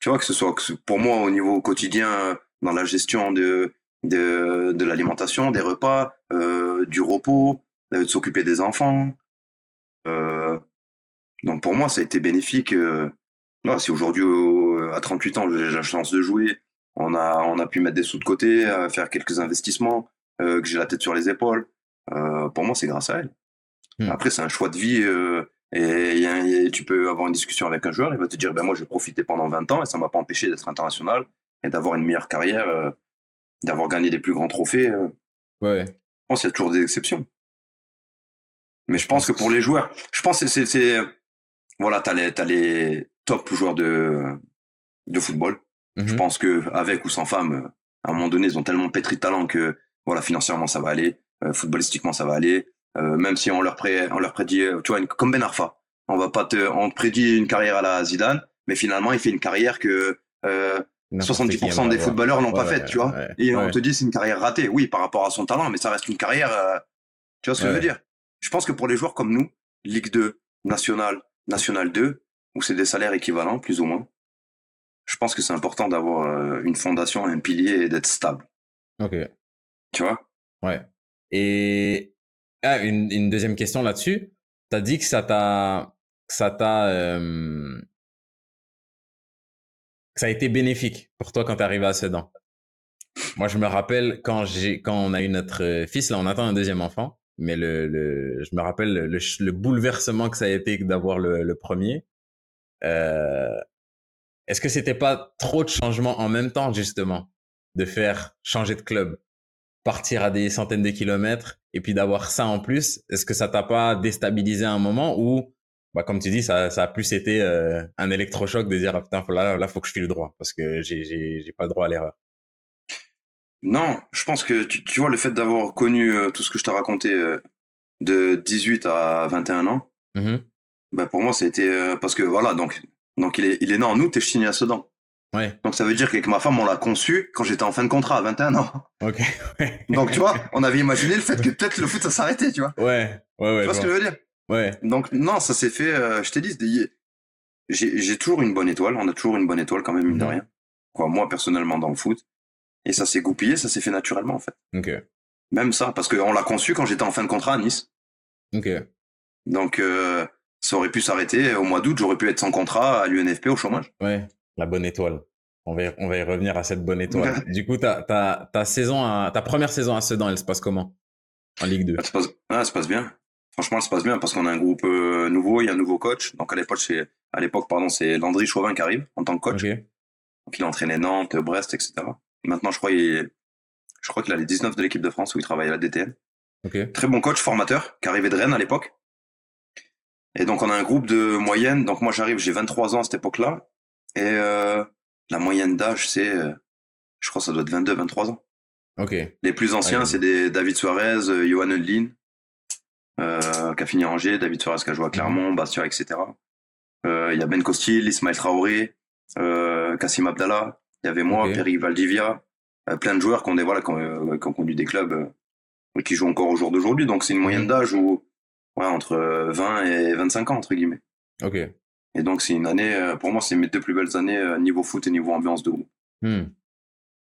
Tu vois que ce soit que pour moi au niveau quotidien dans la gestion de de de l'alimentation, des repas, euh, du repos, euh, de s'occuper des enfants. Euh, donc pour moi ça a été bénéfique. Si aujourd'hui à 38 ans j'ai la chance de jouer, on a on a pu mettre des sous de côté, faire quelques investissements, euh, que j'ai la tête sur les épaules. Euh, pour moi c'est grâce à elle. Hmm. Après c'est un choix de vie. euh, et, tu peux avoir une discussion avec un joueur, il va te dire ben moi j'ai profité pendant 20 ans et ça m'a pas empêché d'être international et d'avoir une meilleure carrière, euh, d'avoir gagné des plus grands trophées. Ouais. Je pense qu'il y a toujours des exceptions. Mais je pense que pour les joueurs, je pense que c'est, voilà, les, t'as les top joueurs de, de football. Je Mhm. pense que avec ou sans femme, à un moment donné, ils ont tellement pétri de talent que, voilà, financièrement ça va aller, footballistiquement ça va aller. Euh, même si on leur pré, on leur prédit, euh, tu vois, une- comme Ben Arfa, on va pas te, on te prédit une carrière à la Zidane, mais finalement il fait une carrière que euh, N'importe 70% qui des footballeurs n'ont pas Ouais, faite, tu vois. Et on te dit c'est une carrière ratée. Oui, par rapport à son talent, mais ça reste une carrière. euh, tu vois ce que je veux dire? Je pense que pour les joueurs comme nous, Ligue 2, National, National 2, où c'est des salaires équivalents, plus ou moins, je pense que c'est important d'avoir euh, une fondation, un pilier et d'être stable. Ok. Tu vois? Ouais. Et ah, une, une deuxième question là-dessus. T'as dit que ça t'a, ça t'a, euh, ça a été bénéfique pour toi quand t'es arrivé à Sedan. Moi, je me rappelle quand j'ai, quand on a eu notre euh, fils, là, on attend un deuxième enfant, mais le, le, je me rappelle le, le bouleversement que ça a été d'avoir le, le premier. Euh, est-ce que c'était pas trop de changements en même temps, justement, de faire changer de club? Partir à des centaines de kilomètres et puis d'avoir ça en plus, est-ce que ça t'a pas déstabilisé à un moment où, bah, comme tu dis, ça, ça a plus été euh, un électrochoc de dire, ah, putain, là, là, faut que je file droit parce que j'ai, j'ai, j'ai pas le droit à l'erreur? Non, je pense que tu, tu vois le fait d'avoir connu euh, tout ce que je t'ai raconté euh, de 18 à 21 ans, Mhm. bah pour moi c'était parce que voilà donc donc il est il est né en août et je signe à Sedan. Ouais. Donc ça veut dire qu'avec ma femme on l'a conçu quand j'étais en fin de contrat à 21 ans. Ok. Ouais. Donc tu vois, on avait imaginé le fait que peut-être le foot ça s'arrêtait, tu vois. Ouais. Ouais, ouais. tu vois ce que je veux dire? Ouais. Donc non, ça s'est fait. euh, je t'ai dit, j'ai j'ai toujours une bonne étoile. On a toujours une bonne étoile quand même mine de Mhm. rien. Quoi, moi personnellement dans le foot. Et ça s'est goupillé, ça s'est fait naturellement en fait. Ok. Même ça, parce qu'on l'a conçu quand j'étais en fin de contrat à Nice. Ok. Donc euh, ça aurait pu s'arrêter au mois d'août. J'aurais pu être sans contrat à l'UNFP au chômage. Ouais. La bonne étoile. On va y, on va y revenir à cette bonne étoile. du coup, ta, ta, ta saison à, ta première saison à Sedan, elle se passe comment? En Ligue 2. Ça se passe, ça se passe bien. Franchement, ça se passe bien parce qu'on a un groupe euh, nouveau, il y a un nouveau coach. Donc à l'époque, c'est à l'époque pardon, c'est Landry Chauvin qui arrive en tant que coach. Donc il a entraîné Nantes, Brest, etc. Et maintenant, je crois, il est- je crois qu'il a les 19 de l'équipe de France où il travaille à la DTN. Très bon coach, formateur, qui arrivait de Rennes à l'époque. Et donc on a un groupe de moyenne. Donc moi j'arrive, j'ai 23 ans à cette époque-là. Et euh, la moyenne d'âge, c'est, euh, je crois que ça doit être 22, 23 ans. Ok. Les plus anciens, c'est des David Suarez, euh, Johan Hundlin, euh, qui a fini à Angers, David Suarez qui a joué à Clermont, Bastia, etc. Euh, Il y a Ben Costil, Ismaël Traoré, Kassim Abdallah, il y avait moi. Peric Valdivia, plein de joueurs qui ont, des, voilà, qui ont, qui ont conduit des clubs et qui jouent encore au jour d'aujourd'hui. Donc c'est une moyenne Mhm. d'âge où, ouais, entre euh, 20 et 25 ans, entre guillemets. Ok. Et donc c'est une année, euh, pour moi, c'est mes deux plus belles années euh, niveau foot et niveau ambiance de groupe. Hmm.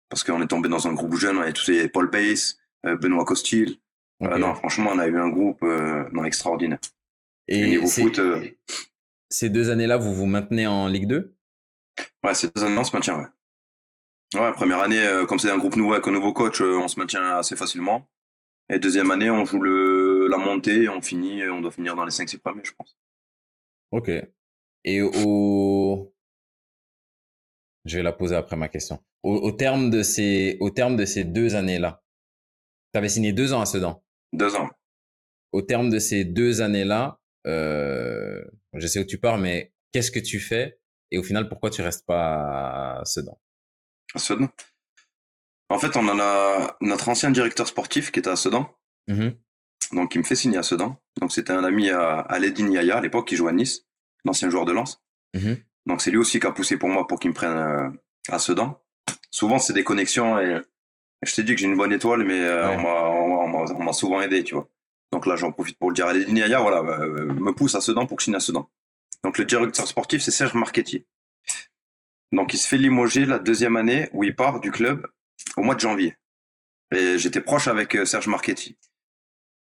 Parce qu'on est tombé dans un groupe jeune, on avait tous les Paul Pace, euh, Benoît Costil, euh, non, franchement, on a eu un groupe euh, non, extraordinaire. Et Et niveau ces- foot, euh, ces deux années-là, vous vous maintenez en Ligue 2 ouais, c'est deux années, on se maintient, ouais. Ouais, première année, comme c'est un groupe nouveau avec un nouveau coach, on se maintient assez facilement. Et deuxième année, on joue le, la montée on finit, on doit finir dans les 5-6 premiers, je pense. Ok. Et au... Je vais la poser après ma question. Au, au terme de ces, au terme de ces deux années-là, tu avais signé deux ans à Sedan. Deux ans. Au terme de ces deux années-là, euh, je sais où tu pars, mais qu'est-ce que tu fais et au final, pourquoi tu restes pas à Sedan? À Sedan. En fait, on en a notre ancien directeur sportif qui était à Sedan, Mhm. donc il me fait signer à Sedan. Donc c'était un ami à, à Ledin Yaya à l'époque qui jouait à Nice, l'ancien joueur de Lens. Mhm. Donc c'est lui aussi qui a poussé pour moi pour qu'il me prenne euh, à Sedan. Souvent c'est des connexions et, et je t'ai dit que j'ai une bonne étoile, mais euh, Ouais. on m'a- on m'a on m'a souvent aidé, tu vois. Donc là j'en profite pour le dire. Ledin Yaya, voilà, euh, me pousse à Sedan pour que je signe à Sedan. Donc le directeur sportif c'est Serge Marchetti. Donc il se fait limoger la deuxième année où il part du club au mois de janvier. Et j'étais proche avec euh, Serge Marchetti.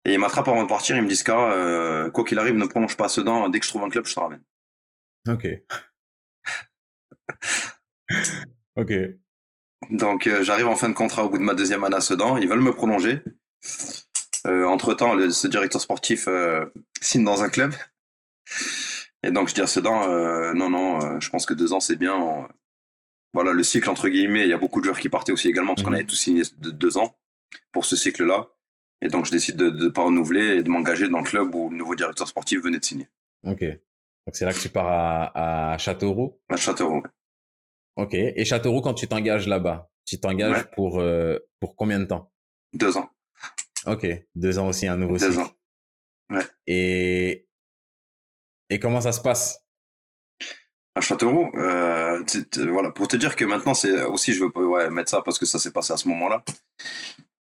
Et il m'attrape avant de partir, il me dit Scara, euh, quoi qu'il arrive, ne prolonge pas à Sedan, dès que je trouve un club, je te ramène. Ok. ok. Donc euh, j'arrive en fin de contrat au bout de ma deuxième année à Sedan, ils veulent me prolonger. Euh, entre temps, le, ce directeur sportif euh, signe dans un club. Et donc je dis à Sedan, euh, non, non, euh, je pense que deux ans c'est bien. On- Voilà, le cycle entre guillemets, il y a beaucoup de joueurs qui partaient aussi également, parce qu'on Mhm. avait tous signé de deux ans pour ce cycle-là. Et donc je décide de ne pas renouveler et de m'engager dans le club où le nouveau directeur sportif venait de signer, Ok. Donc c'est là que tu pars à, à Châteauroux? à Châteauroux. Ok. Et Châteauroux, quand tu t'engages là-bas, tu t'engages Ouais. pour, euh, pour combien de temps? Deux ans. Ok. Deux ans aussi, un nouveau Deux cycle. ans. Ouais. Et, et comment ça se passe? À Châteauroux. Euh, voilà, pour te dire que maintenant, c'est aussi, je veux ouais, mettre ça parce que ça s'est passé à ce moment-là.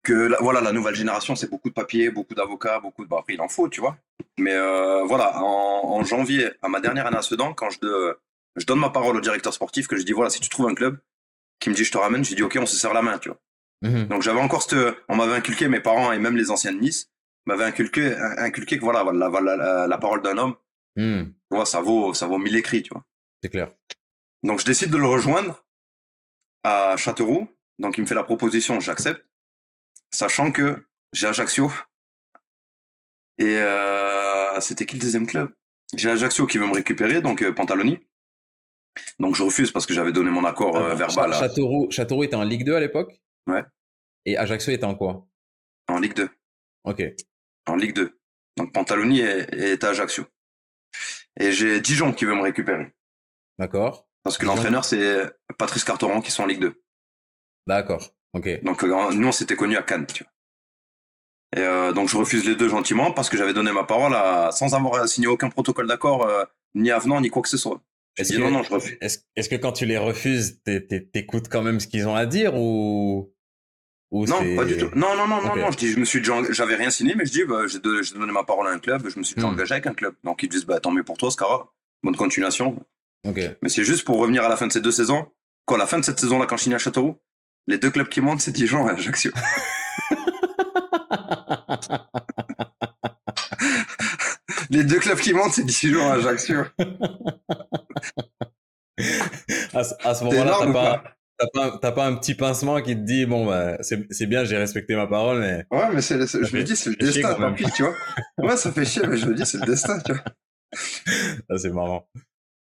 Que la, voilà, la nouvelle génération, c'est beaucoup de papiers, beaucoup d'avocats, beaucoup de. Bah, après, il en faut, tu vois. Mais euh, voilà, en, en janvier, à ma dernière année à Sedan, quand je, de- je donne ma parole au directeur sportif, que je dis voilà, si tu trouves un club qui me dit je te ramène, je dis ok, on se serre la main, tu vois. Mhm. Donc j'avais encore cette, on m'avait inculqué, mes parents et même les anciens de Nice m'avaient inculqué, inculqué que voilà, la, la, la, la parole d'un homme, Hmm, tu vois, ça vaut, ça vaut mille écrits, tu vois. C'est clair. Donc je décide de le rejoindre à Châteauroux. Donc il me fait la proposition, j'accepte, sachant que j'ai Ajaccio. Et euh, c'était qui le deuxième club? J'ai Ajaccio qui veut me récupérer, donc euh, Pantaloni. Donc je refuse parce que j'avais donné mon accord euh, Attends, verbal à- Châteauroux, était en Ligue 2 à l'époque? Ouais. Et Ajaccio était en quoi? En Ligue 2. Ok. En Ligue 2. Donc Pantaloni est, est à Ajaccio. Et j'ai Dijon qui veut me récupérer. D'accord. Parce que l'entraîneur, c'est Patrice Carteron qui sont en Ligue 2. D'accord. Donc euh, nous, on s'était connus à Cannes, tu vois. Et euh, donc je refuse les deux gentiment parce que j'avais donné ma parole à, sans avoir signé aucun protocole d'accord, euh, ni avenant, ni quoi que ce soit. Est-ce que- non, non, je refuse. Est-ce que quand tu les refuses, t'é- t'é- t'écoutes quand même ce qu'ils ont à dire ou, ou Non, pas du tout. Non, non, non, non, non. Je dis, je me suis déjà, j'avais rien signé, mais je dis, bah, j'ai donné ma parole à un club, je me suis déjà Hmm. engagé avec un club. Donc ils disent, bah tant mieux pour toi, Scara. Bonne continuation. Ok. Mais c'est juste pour revenir à la fin de ces deux saisons. Quoi, à la fin de cette saison-là, quand je signe à Châteauroux, les deux clubs qui montent, c'est Dijon et Ajaccio. les deux clubs qui montent, c'est Dijon et Ajaccio. à, ce- à ce moment-là, t'as pas, pas un petit pincement qui te dit bon bah c'est bien, j'ai respecté ma parole, mais Ouais, mais c'est, je me dis, c'est le destin, tant pis, tu vois. Ouais, ça fait chier, mais je me dis, c'est le destin, tu vois. c'est marrant.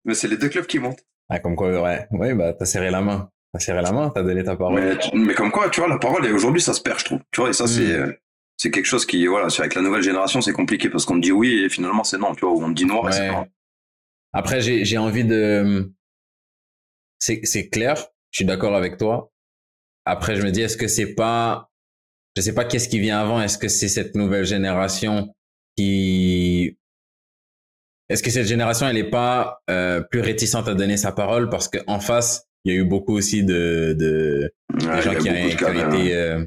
Mais c'est les deux clubs qui montent. Ah comme quoi ouais, ouais bah t'as serré la main, t'as serré la main, t'as donné ta parole. Mais, mais comme quoi, tu vois, la parole, et aujourd'hui, ça se perd, je trouve. Tu vois, et ça, Mm. c'est, c'est quelque chose qui, voilà, c'est avec la nouvelle génération, c'est compliqué parce qu'on te dit oui et finalement c'est non, tu vois, ou on te dit noir et c'est noir. Après, j'ai, j'ai envie de. C'est, c'est clair, je suis d'accord avec toi. Après, je me dis, est-ce que c'est pas. Je sais pas qu'est-ce qui vient avant. Est-ce que c'est cette nouvelle génération qui. Est-ce que cette génération, elle est pas euh, plus réticente à donner sa parole parce qu'en face, il y a eu beaucoup aussi de, gens qui, ont, beaucoup de qui ont cas, hein. été, euh,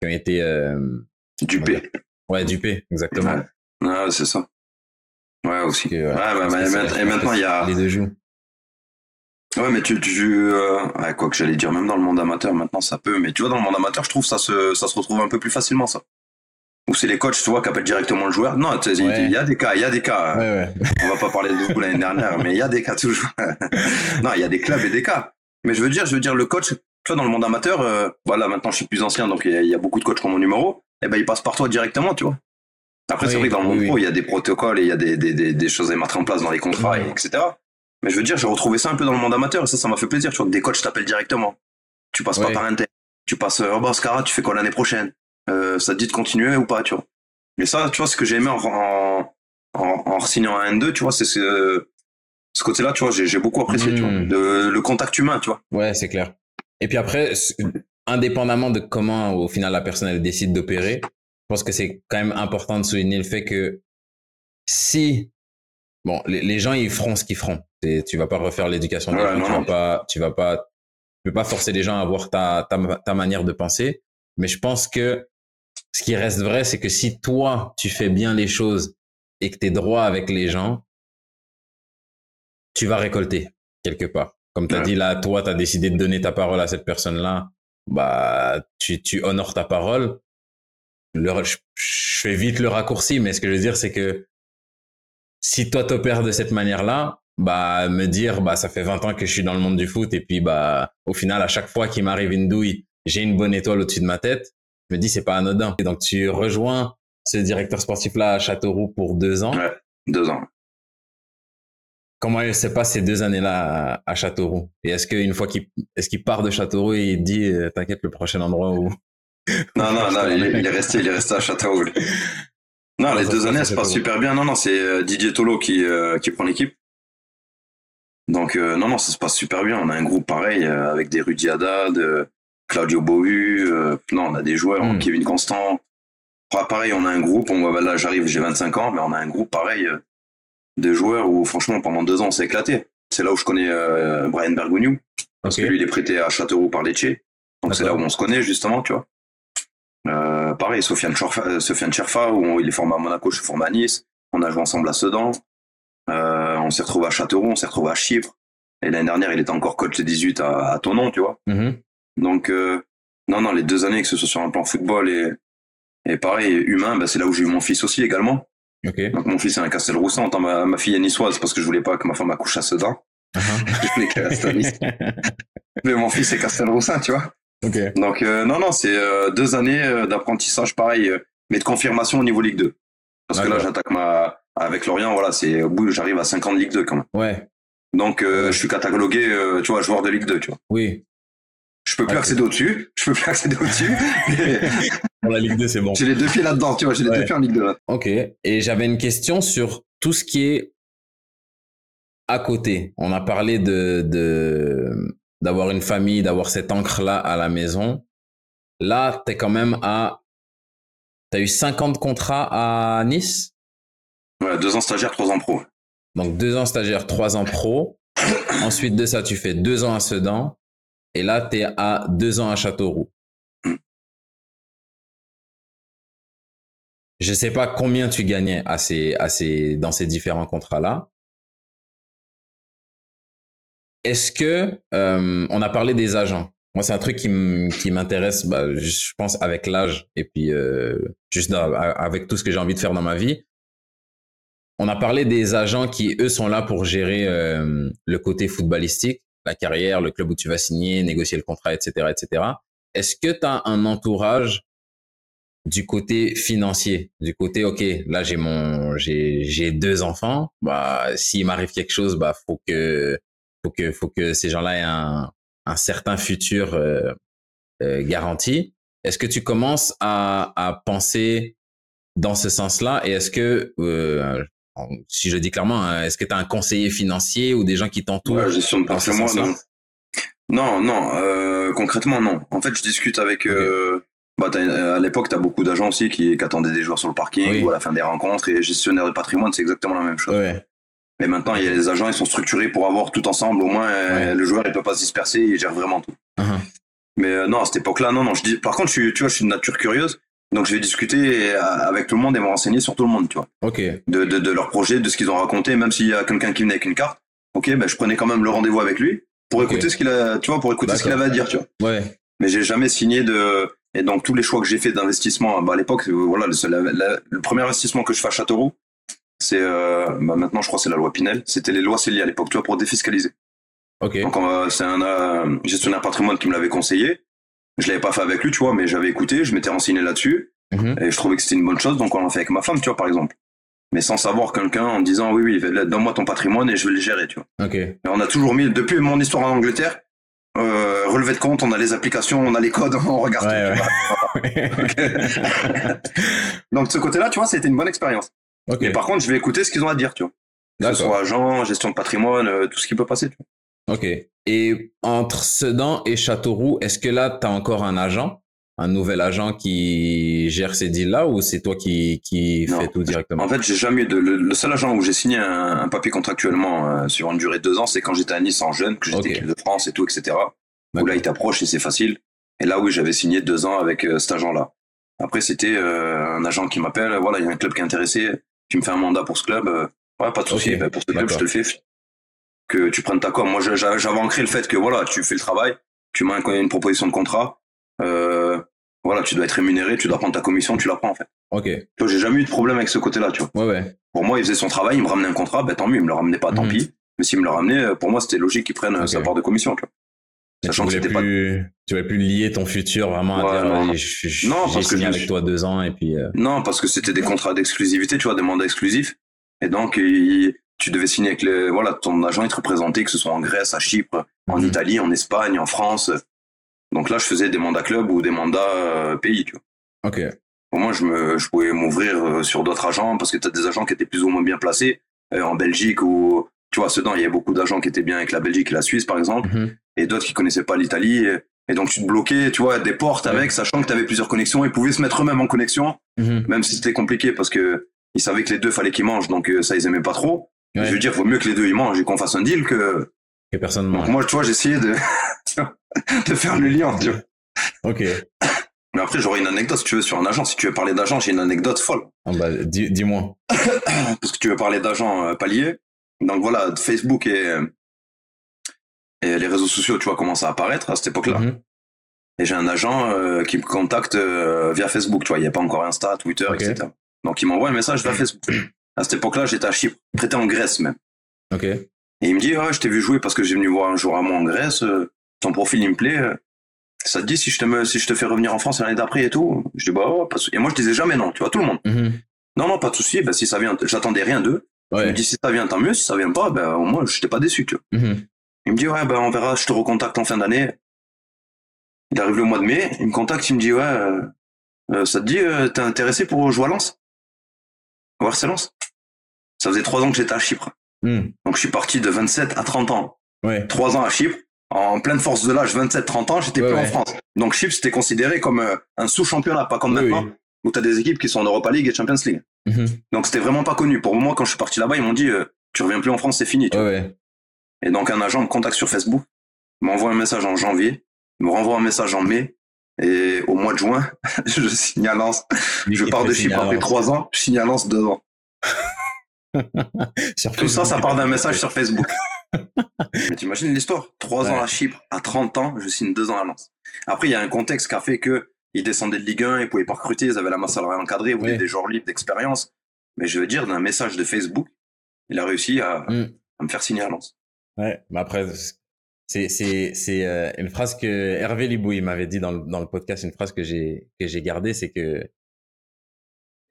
qui ont été, euh, Dupé. ouais, dupés, exactement. Ouais. C'est ça. Ouais, aussi. Que, Ouais, euh, ouais, je et maintenant, il y a. Les deux jouent. Ouais, mais tu, tu euh, ouais, quoi que j'allais dire, même dans le monde amateur, maintenant ça peut, mais tu vois, dans le monde amateur, je trouve ça se, ça se retrouve un peu plus facilement, ça. Ou c'est les coachs, tu vois, qui appellent directement le joueur. Non, il Ouais. y a des cas, il y a des cas. Ouais. On va pas parler de vous l'année dernière, mais il y a des cas toujours. non, il y a des clubs et des cas. Mais je veux dire, je veux dire, le coach, tu vois, dans le monde amateur, euh, voilà, maintenant je suis plus ancien, donc il y, a- il y a beaucoup de coachs qui ont mon numéro, et ben ils passent par toi directement, tu vois. Après, c'est vrai que dans le monde oui, pro, oui. il y a des protocoles et il y a des, des, des, des choses à mettre en place dans les contrats, et etc. Mais je veux dire, j'ai retrouvé ça un peu dans le monde amateur, et ça, ça m'a fait plaisir, tu vois, que des coachs t'appellent directement. Tu passes pas par un tel. Tu passes, euh, oh, bah, Oscar, tu fais quoi l'année prochaine? Euh, Ça te dit de continuer ou pas, tu vois? Mais ça, tu vois, ce que j'ai aimé en, en, en, en signant un 1-2, tu vois, c'est ce, ce côté-là, tu vois, j'ai beaucoup apprécié, tu vois. Mm. Le, le contact humain, tu vois. Ouais, c'est clair. Et puis après, indépendamment de comment au final la personne elle décide d'opérer, je pense que c'est quand même important de souligner le fait que si bon les, gens ils feront ce qu'ils feront, tu vas pas refaire l'éducation des gens, tu vas pas tu vas pas tu peux pas forcer les gens à avoir ta, ta ta manière de penser, mais je pense que ce qui reste vrai c'est que si toi tu fais bien les choses et que tu es droit avec les gens, tu vas récolter quelque part. Comme tu as dit là, toi, tu as décidé de donner ta parole à cette personne-là, bah tu, tu honores ta parole. Le, je, fais vite le raccourci, mais ce que je veux dire, c'est que si toi t'opères de cette manière-là, bah me dire bah ça fait 20 ans que je suis dans le monde du foot et puis bah au final à chaque fois qu'il m'arrive une douille, j'ai une bonne étoile au-dessus de ma tête. Je me dis c'est pas anodin. Et donc tu rejoins ce directeur sportif-là à Châteauroux pour deux ans. Ouais, deux ans. Comment il se passe ces deux années-là à, Châteauroux? Et est-ce qu'une fois qu'il est-ce qu'il part de Châteauroux et il dit euh, t'inquiète le prochain endroit où Non non non, il, est resté il est resté à Châteauroux. Non, les deux années, se passent super bien. Non non, c'est euh, Didier Tolo qui euh, qui prend l'équipe. Donc non non, ça se passe super bien. On a un groupe pareil avec des Rudy Haddad, Claudio Bohu, non, on a des joueurs, hmm. Kevin Constant. Pareil, on a un groupe, on, là j'arrive, j'ai 25 ans, mais on a un groupe pareil de joueurs où franchement pendant deux ans on s'est éclaté. C'est là où je connais euh, Brian Bergogneau parce que lui il est prêté à Châteauroux par Lecce. Donc c'est là où on se connaît justement, tu vois. Euh, pareil, Sofiane Cherfa, euh, Sofiane Cherfa où il est formé à Monaco, je suis formé à Nice. On a joué ensemble à Sedan. Euh, on s'est retrouvé à Châteauroux, on s'est retrouvé à Chypre. Et l'année dernière, il était encore coach de 18 à, à Tonon, tu vois. Mm-hmm. Donc, euh, non, non, les deux années, que ce soit sur un plan football et, et pareil, humain, bah, c'est là où j'ai eu mon fils aussi également. Donc mon fils est un Castelroussin, ma, ma fille est niçoise parce que je voulais pas que ma femme accouche à Sedan. Uh -huh. je voulais qu'elle reste à Nice. Mais mon fils est Castelroussin, tu vois. Okay. Donc euh, non, non, c'est euh, deux années euh, d'apprentissage pareil, mais de confirmation au niveau Ligue 2. Parce que là, j'attaque ma avec Lorient, voilà, c'est au bout, j'arrive à 5 ans de Ligue 2 quand même. Ouais. Donc je suis catalogué, tu vois, joueur de Ligue 2, tu vois. Oui. Je peux plus accéder au-dessus. Je peux plus accéder au-dessus. Pour la Ligue 2, c'est bon. J'ai les deux pieds là-dedans, tu vois. J'ai les deux pieds en Ligue 2. Ok. Et j'avais une question sur tout ce qui est à côté. On a parlé de, de, d'avoir une famille, d'avoir cette encre-là à la maison. Là, t'es quand même à, t'as eu 50 contrats à Nice? Ouais, deux ans stagiaire, trois ans pro. Donc, deux ans stagiaire, trois ans pro. Ensuite de ça, tu fais deux ans à Sedan. Et là, tu es à deux ans à Châteauroux. Je ne sais pas combien tu gagnais à ces, dans ces différents contrats-là. Est-ce que euh, on a parlé des agents Moi, c'est un truc qui m'intéresse, bah, je pense, avec l'âge et puis euh, juste avec tout ce que j'ai envie de faire dans ma vie. On a parlé des agents qui, eux, sont là pour gérer euh, le côté footballistique la carrière, le club où tu vas signer, négocier le contrat, etc., etc. Est-ce que tu as un entourage du côté financier, du côté ok, là j'ai mon j'ai j'ai deux enfants, bah s'il m'arrive quelque chose, bah faut que faut que faut que ces gens-là aient un un certain futur euh, euh, garanti. Est-ce que tu commences à à penser dans ce sens-là? Et est-ce que euh, si je dis clairement, hein, est-ce que tu as un conseiller financier ou des gens qui t'entourent ouais, gestion de patrimoine, non. Non, non, euh, concrètement, non. En fait, je discute avec. Euh, bah, à l'époque, tu as beaucoup d'agents aussi qui, qui, attendaient des joueurs sur le parking ou à la fin des rencontres. Et gestionnaire de patrimoine, c'est exactement la même chose. Ouais. Mais maintenant, il y a les agents, ils sont structurés pour avoir tout ensemble. Au moins, euh, le joueur, il peut pas se disperser, il gère vraiment tout. Uh-huh. Mais euh, non, à cette époque-là, non, non. Je dis, par contre, je suis, tu vois, je suis de nature curieuse. Donc je vais discuter euh, avec tout le monde et me renseigner sur tout le monde, tu vois. Ok. De, de, de leur projet, de ce qu'ils ont raconté, même s'il y a quelqu'un qui venait avec une carte. Ok, ben je prenais quand même le rendez-vous avec lui pour écouter ce qu'il a, tu vois, pour écouter ce qu'il avait à dire, tu vois. Ouais. Mais j'ai jamais signé de et donc tous les choix que j'ai fait d'investissement, bah à l'époque, euh, voilà, le, le, premier investissement que je fais à Châteauroux, c'est euh, bah maintenant je crois c'est la loi Pinel. C'était les lois Célie à l'époque, tu vois, pour défiscaliser. Ok. Donc c'est un euh, gestionnaire patrimoine qui me l'avait conseillé. Je l'avais pas fait avec lui, tu vois, mais j'avais écouté, je m'étais renseigné là-dessus. Mhm. Et je trouvais que c'était une bonne chose, donc on l'a fait avec ma femme, tu vois, par exemple. Mais sans savoir quelqu'un en disant oui, oui, donne-moi ton patrimoine et je vais le gérer, tu vois. Ok. Et on a toujours mis, depuis mon histoire en Angleterre, euh, relevé de compte, on a les applications, on a les codes, on regarde ouais, donc de ce côté-là, tu vois, c'était une bonne expérience. Okay. Mais par contre, je vais écouter ce qu'ils ont à dire, tu vois. Que ce soit agent, gestion de patrimoine, euh, tout ce qui peut passer, tu vois. Ok. Et entre Sedan et Châteauroux, est-ce que là, tu as encore un agent? Un nouvel agent qui gère ces deals-là ou c'est toi qui, qui fais tout directement? En fait, j'ai jamais eu de. Le, seul agent où j'ai signé un, papier contractuellement euh, sur une durée de deux ans, c'est quand j'étais à Nice en jeune, que j'étais de France et tout, etc. Où là, il t'approche et c'est facile. Et là, oui, j'avais signé deux ans avec euh, cet agent-là. Après, c'était euh, un agent qui m'appelle, voilà, il y a un club qui est intéressé, tu me fais un mandat pour ce club. ouais, pas de souci, ben, pour ce club, je te le fais. Que tu prennes ta com. Moi, j'avais ancré le fait que voilà, tu fais le travail, tu m'as une proposition de contrat. Euh, voilà, tu dois être rémunéré, tu dois prendre ta commission, tu la prends en fait. Ok. Toi, j'ai jamais eu de problème avec ce côté-là, tu vois. Ouais, ouais. Pour moi, il faisait son travail, il me ramenait un contrat, ben tant mieux, il me le ramenait pas, tant mhm. pis. Mais s'il me le ramenait, euh, pour moi, c'était logique qu'il prenne euh, sa part de commission, tu vois. Sachant tu que plus, pas... tu plus lier ton futur vraiment à dire, non. je, non, parce que avec toi deux ans et puis. Euh, non, parce que c'était des contrats d'exclusivité, tu vois, des mandats exclusifs. Et donc, tu devais signer avec le, voilà, ton agent, il te représentait, que ce soit en Grèce, à Chypre, en mhm. Italie, en Espagne, en France. Donc là, je faisais des mandats club ou des mandats pays, tu vois. Ok. Pour moi, je, me, je pouvais m'ouvrir euh, sur d'autres agents parce que tu as des agents qui étaient plus ou moins bien placés euh, en Belgique ou, tu vois, Sedan, il y a beaucoup d'agents qui étaient bien avec la Belgique et la Suisse, par exemple, mhm. et d'autres qui connaissaient pas l'Italie. Et, donc, tu te bloquais, tu vois, des portes avec, sachant que tu avais plusieurs connexions. Ils pouvaient se mettre eux-mêmes en connexion, mhm. même si c'était compliqué parce que ils savaient que les deux fallait qu'ils mangent, donc euh, ça, ils aimaient pas trop. Je veux dire, vaut mieux que les deux ils mangent et qu'on fasse un deal que. Que personne mange. Donc, moi, tu vois, j'essayais de, de faire le lien, tu vois. Ok. Mais après, j'aurais une anecdote si tu veux sur un agent. Si tu veux parler d'agent, j'ai une anecdote folle. Ah bah, dis-moi. Parce que tu veux parler d'agent euh, palier. Donc voilà, Facebook et, et les réseaux sociaux, tu vois, commencent à apparaître à cette époque-là. Mhm. Et j'ai un agent euh, qui me contacte euh, via Facebook, tu vois, il n'y a pas encore Insta, Twitter, etc. Donc il m'envoie un message via Facebook. À cette époque-là, j'étais à Chypre, prêté en Grèce même. Ok. Et il me dit, ouais, je t'ai vu jouer parce que j'ai venu voir un jour à moi en Grèce, ton profil il me plaît, ça te dit si je te, si je te fais revenir en France l'année d'après et tout? Je dis, bah, pas Et moi, je disais jamais non, tu vois, tout le monde. Mhm. Non, non, pas de souci. Ben, si ça vient, j'attendais rien d'eux. Je me dis, si ça vient, tant mieux. Si ça vient pas, ben, au moins, je n'étais pas déçu, tu vois. Mhm. Il me dit, ouais, ben, on verra, je te recontacte en fin d'année. Il arrive le mois de mai, il me contacte, il me dit, ouais, euh, euh, ça te dit, euh, t'es intéressé pour jouer à Lens? RC Lens? Ça faisait trois ans que j'étais à Chypre. Mhm. Donc, je suis parti de 27 à 30 ans. Ouais. Trois ans à Chypre en pleine force de l'âge, 27-30 ans, j'étais plus en France. Donc Chypre, c'était considéré comme euh, un sous-championnat, pas comme maintenant, où tu as des équipes qui sont en Europa League et Champions League. Mhm. Donc c'était vraiment pas connu. Pour moi, quand je suis parti là-bas, ils m'ont dit, euh, tu reviens plus en France, c'est fini. Et donc un agent me contacte sur Facebook, m'envoie un message en janvier, me renvoie un message en mai, et au mois de juin, je signe à Lens. je pars de Chypre après trois ans, je signe à Lens deux ans. Tout ça, ça part d'un message sur Facebook. Mais t'imagines l'histoire? 3 ans à Chypre, à 30 ans, je signe 2 ans à Lens. Après, il y a un contexte qui a fait que ils descendaient de Ligue 1, ils pouvaient pas recruter, ils avaient la masse salariale encadrée, ils voulaient des joueurs libres d'expérience. Mais je veux dire, d'un message de Facebook, il a réussi à, mm. me faire signer à Lens. Ouais, mais après, c'est c'est c'est euh, une phrase que Hervé Libou il m'avait dit dans le, dans le podcast, une phrase que j'ai que j'ai gardée, c'est que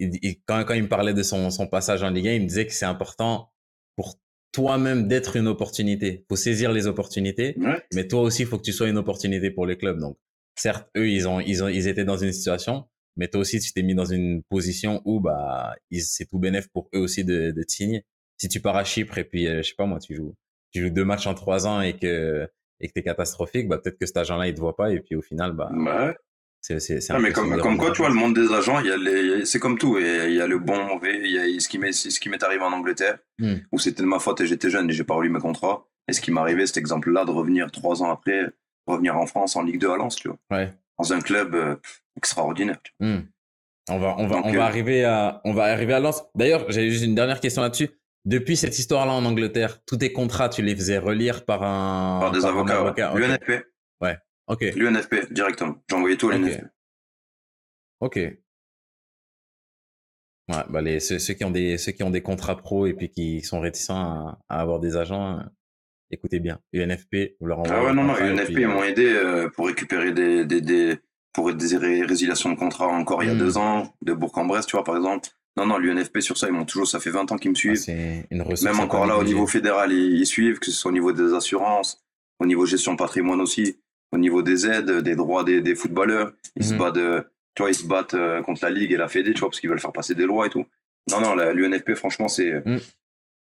il, quand quand il me parlait de son son passage en Ligue 1, il me disait que c'est important pour toi-même d'être une opportunité. Faut saisir les opportunités, mais toi aussi, il faut que tu sois une opportunité pour les clubs. Donc, certes, eux, ils ont, ils ont, ils étaient dans une situation, mais toi aussi, tu t'es mis dans une position où, bah, c'est tout bénéf pour eux aussi de, de te signer. Si tu pars à Chypre et puis, euh, je sais pas moi, tu joues, tu joues deux matchs en trois ans et que, et que t'es catastrophique, bah, peut-être que cet agent-là, il te voit pas et puis au final, bah, ouais. C'est, c'est, c'est mais comme, comme quoi, tu vois, le monde des agents, il y a les, c'est comme tout. Il y a le bon, mauvais. Il y a ce qui m'est, ce qui m'est arrivé en Angleterre, hmm. où c'était de ma faute et j'étais jeune et j'ai pas relu mes contrats. Et ce qui m'est arrivé, cet exemple-là, de revenir trois ans après, revenir en France en Ligue 2 à Lens, tu vois. Ouais. Dans un club euh, extraordinaire. Tu vois. Hmm. On va, on va, on va euh, arriver à, on va arriver à Lens. D'ailleurs, j'ai juste une dernière question là-dessus. Depuis cette histoire-là en Angleterre, tous tes contrats, tu les faisais relire par un, par des avocats. L'UNFP. Ouais. Ok. L'UNFP, directement. J'envoyais tout à l'UNFP. Ok. Ouais, bah les, ceux, qui ont des, ceux qui ont des contrats pro et puis qui sont réticents à, avoir des agents, euh, écoutez bien. UNFP, vous leur envoyez. Ah ouais, non, non, UNFP, ils m'ont aidé euh, pour récupérer des, des, des, pour des résiliations de contrat encore il y a deux hmm. ans, de Bourg-en-Bresse, tu vois, par exemple. Non, non, l'UNFP sur ça, ils m'ont toujours, ça fait 20 ans qu'ils me suivent. c'est une Même encore là, au niveau fédéral, ils, suivent, que ce soit au niveau des assurances, au niveau gestion patrimoine aussi au niveau des aides, des droits des, des footballeurs. Ils se mhm. battent, tu vois, ils se battent euh, contre la Ligue et la Fédé, tu vois, parce qu'ils veulent faire passer des lois et tout. Non, non, l'UNFP, franchement, c'est, mhm.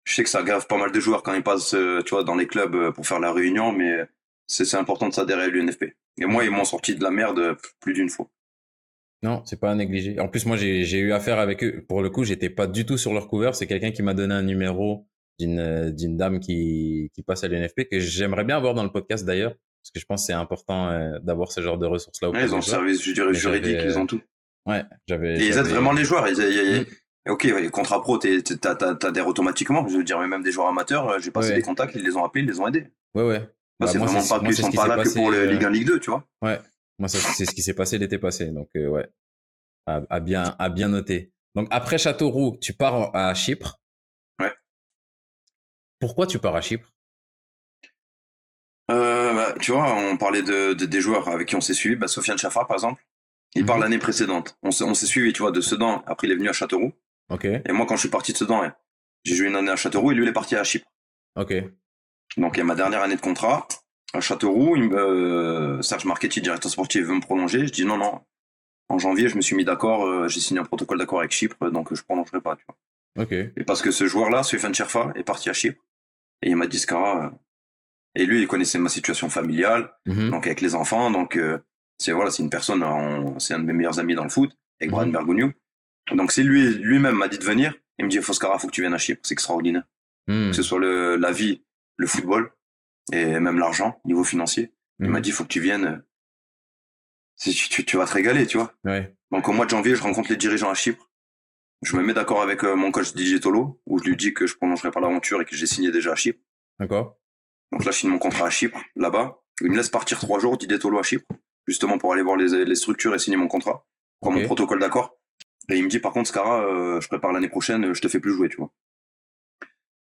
je sais que ça grave pas mal de joueurs quand ils passent, euh, tu vois, dans les clubs euh, pour faire la réunion, mais c'est important de s'adhérer à l'UNFP. Et moi, ils m'ont sorti de la merde plus d'une fois. Non, c'est pas à négliger. En plus, moi, j'ai eu affaire avec eux. Pour le coup, j'étais pas du tout sur leur couvert. C'est quelqu'un qui m'a donné un numéro d'une d'une dame qui qui passe à l'UNFP que j'aimerais bien avoir dans le podcast d'ailleurs, parce que je pense que c'est important euh, d'avoir ce genre de ressources là. Ouais, ils ont le service juridique, ils ont tout. Ouais, j'avais. Et ils aident vraiment les joueurs. Ils, ils- ils-. Ok, ouais, contrat pro, t'adhères automatiquement. Je veux dire, même des joueurs amateurs, euh, j'ai passé Ouais. des contacts, ils les ont appelés, ils les ont aidés. Ouais, ouais. Là, Bah, c'est vraiment pas qu'ils sont pas là que pour le euh, Ligue 1, Ligue 2, tu vois. Ouais, moi c'est ce qui s'est passé l'été passé, donc euh, ouais, à, à bien à bien noter. Donc après Châteauroux, tu pars à Chypre. Ouais. Pourquoi tu pars à Chypre? Euh, bah, tu vois, on parlait de, de- des joueurs avec qui on s'est suivi. Bah, Sofiane Chaffa, par exemple, il Mhm. part l'année précédente. On s'est on s'est suivi, tu vois, de Sedan. Après, il est venu à Châteauroux. Ok, Et moi, quand je suis parti de Sedan, j'ai joué une année à Châteauroux et lui, il est parti à Chypre. ok, Donc, il y a ma dernière année de contrat. À Châteauroux, il me- euh, Serge Marchetti, directeur sportif, veut me prolonger. Je dis non, non. En janvier, je me suis mis d'accord. euh, j'ai signé un protocole d'accord avec Chypre, donc je prolongerai pas, tu vois. ok, Et parce que ce joueur-là, Sofiane Cherfa, est parti à Chypre. Et il m'a dit, Scara, euh, et lui, il connaissait ma situation familiale, Mhm. donc avec les enfants, donc euh, c'est voilà, c'est une personne, en- c'est un de mes meilleurs amis dans le foot, avec Brian Mhm. Bergogneau. Donc c'est lui, lui-même m'a dit de venir. Il me dit, Foscara, faut que tu viennes à Chypre, c'est extraordinaire. Hmm. Que ce soit le, la vie, le football, et même l'argent, niveau financier. Il Mhm. m'a dit, faut que tu viennes. Tu, tu, tu vas te régaler, tu vois. Ouais, Donc au mois de janvier, je rencontre les dirigeants à Chypre. Je me mets d'accord avec euh, mon coach DJ Tolo, où je lui dis que je prolongerai pas l'aventure et que j'ai signé déjà à Chypre. d'accord, Donc là, je signe mon contrat à Chypre, là-bas. Il me laisse partir trois jours, DJ Tolo à Chypre, justement pour aller voir les, les structures et signer mon contrat, prendre mon protocole d'accord. Et il me dit, par contre, Scara, euh, je prépare l'année prochaine, je te fais plus jouer, tu vois.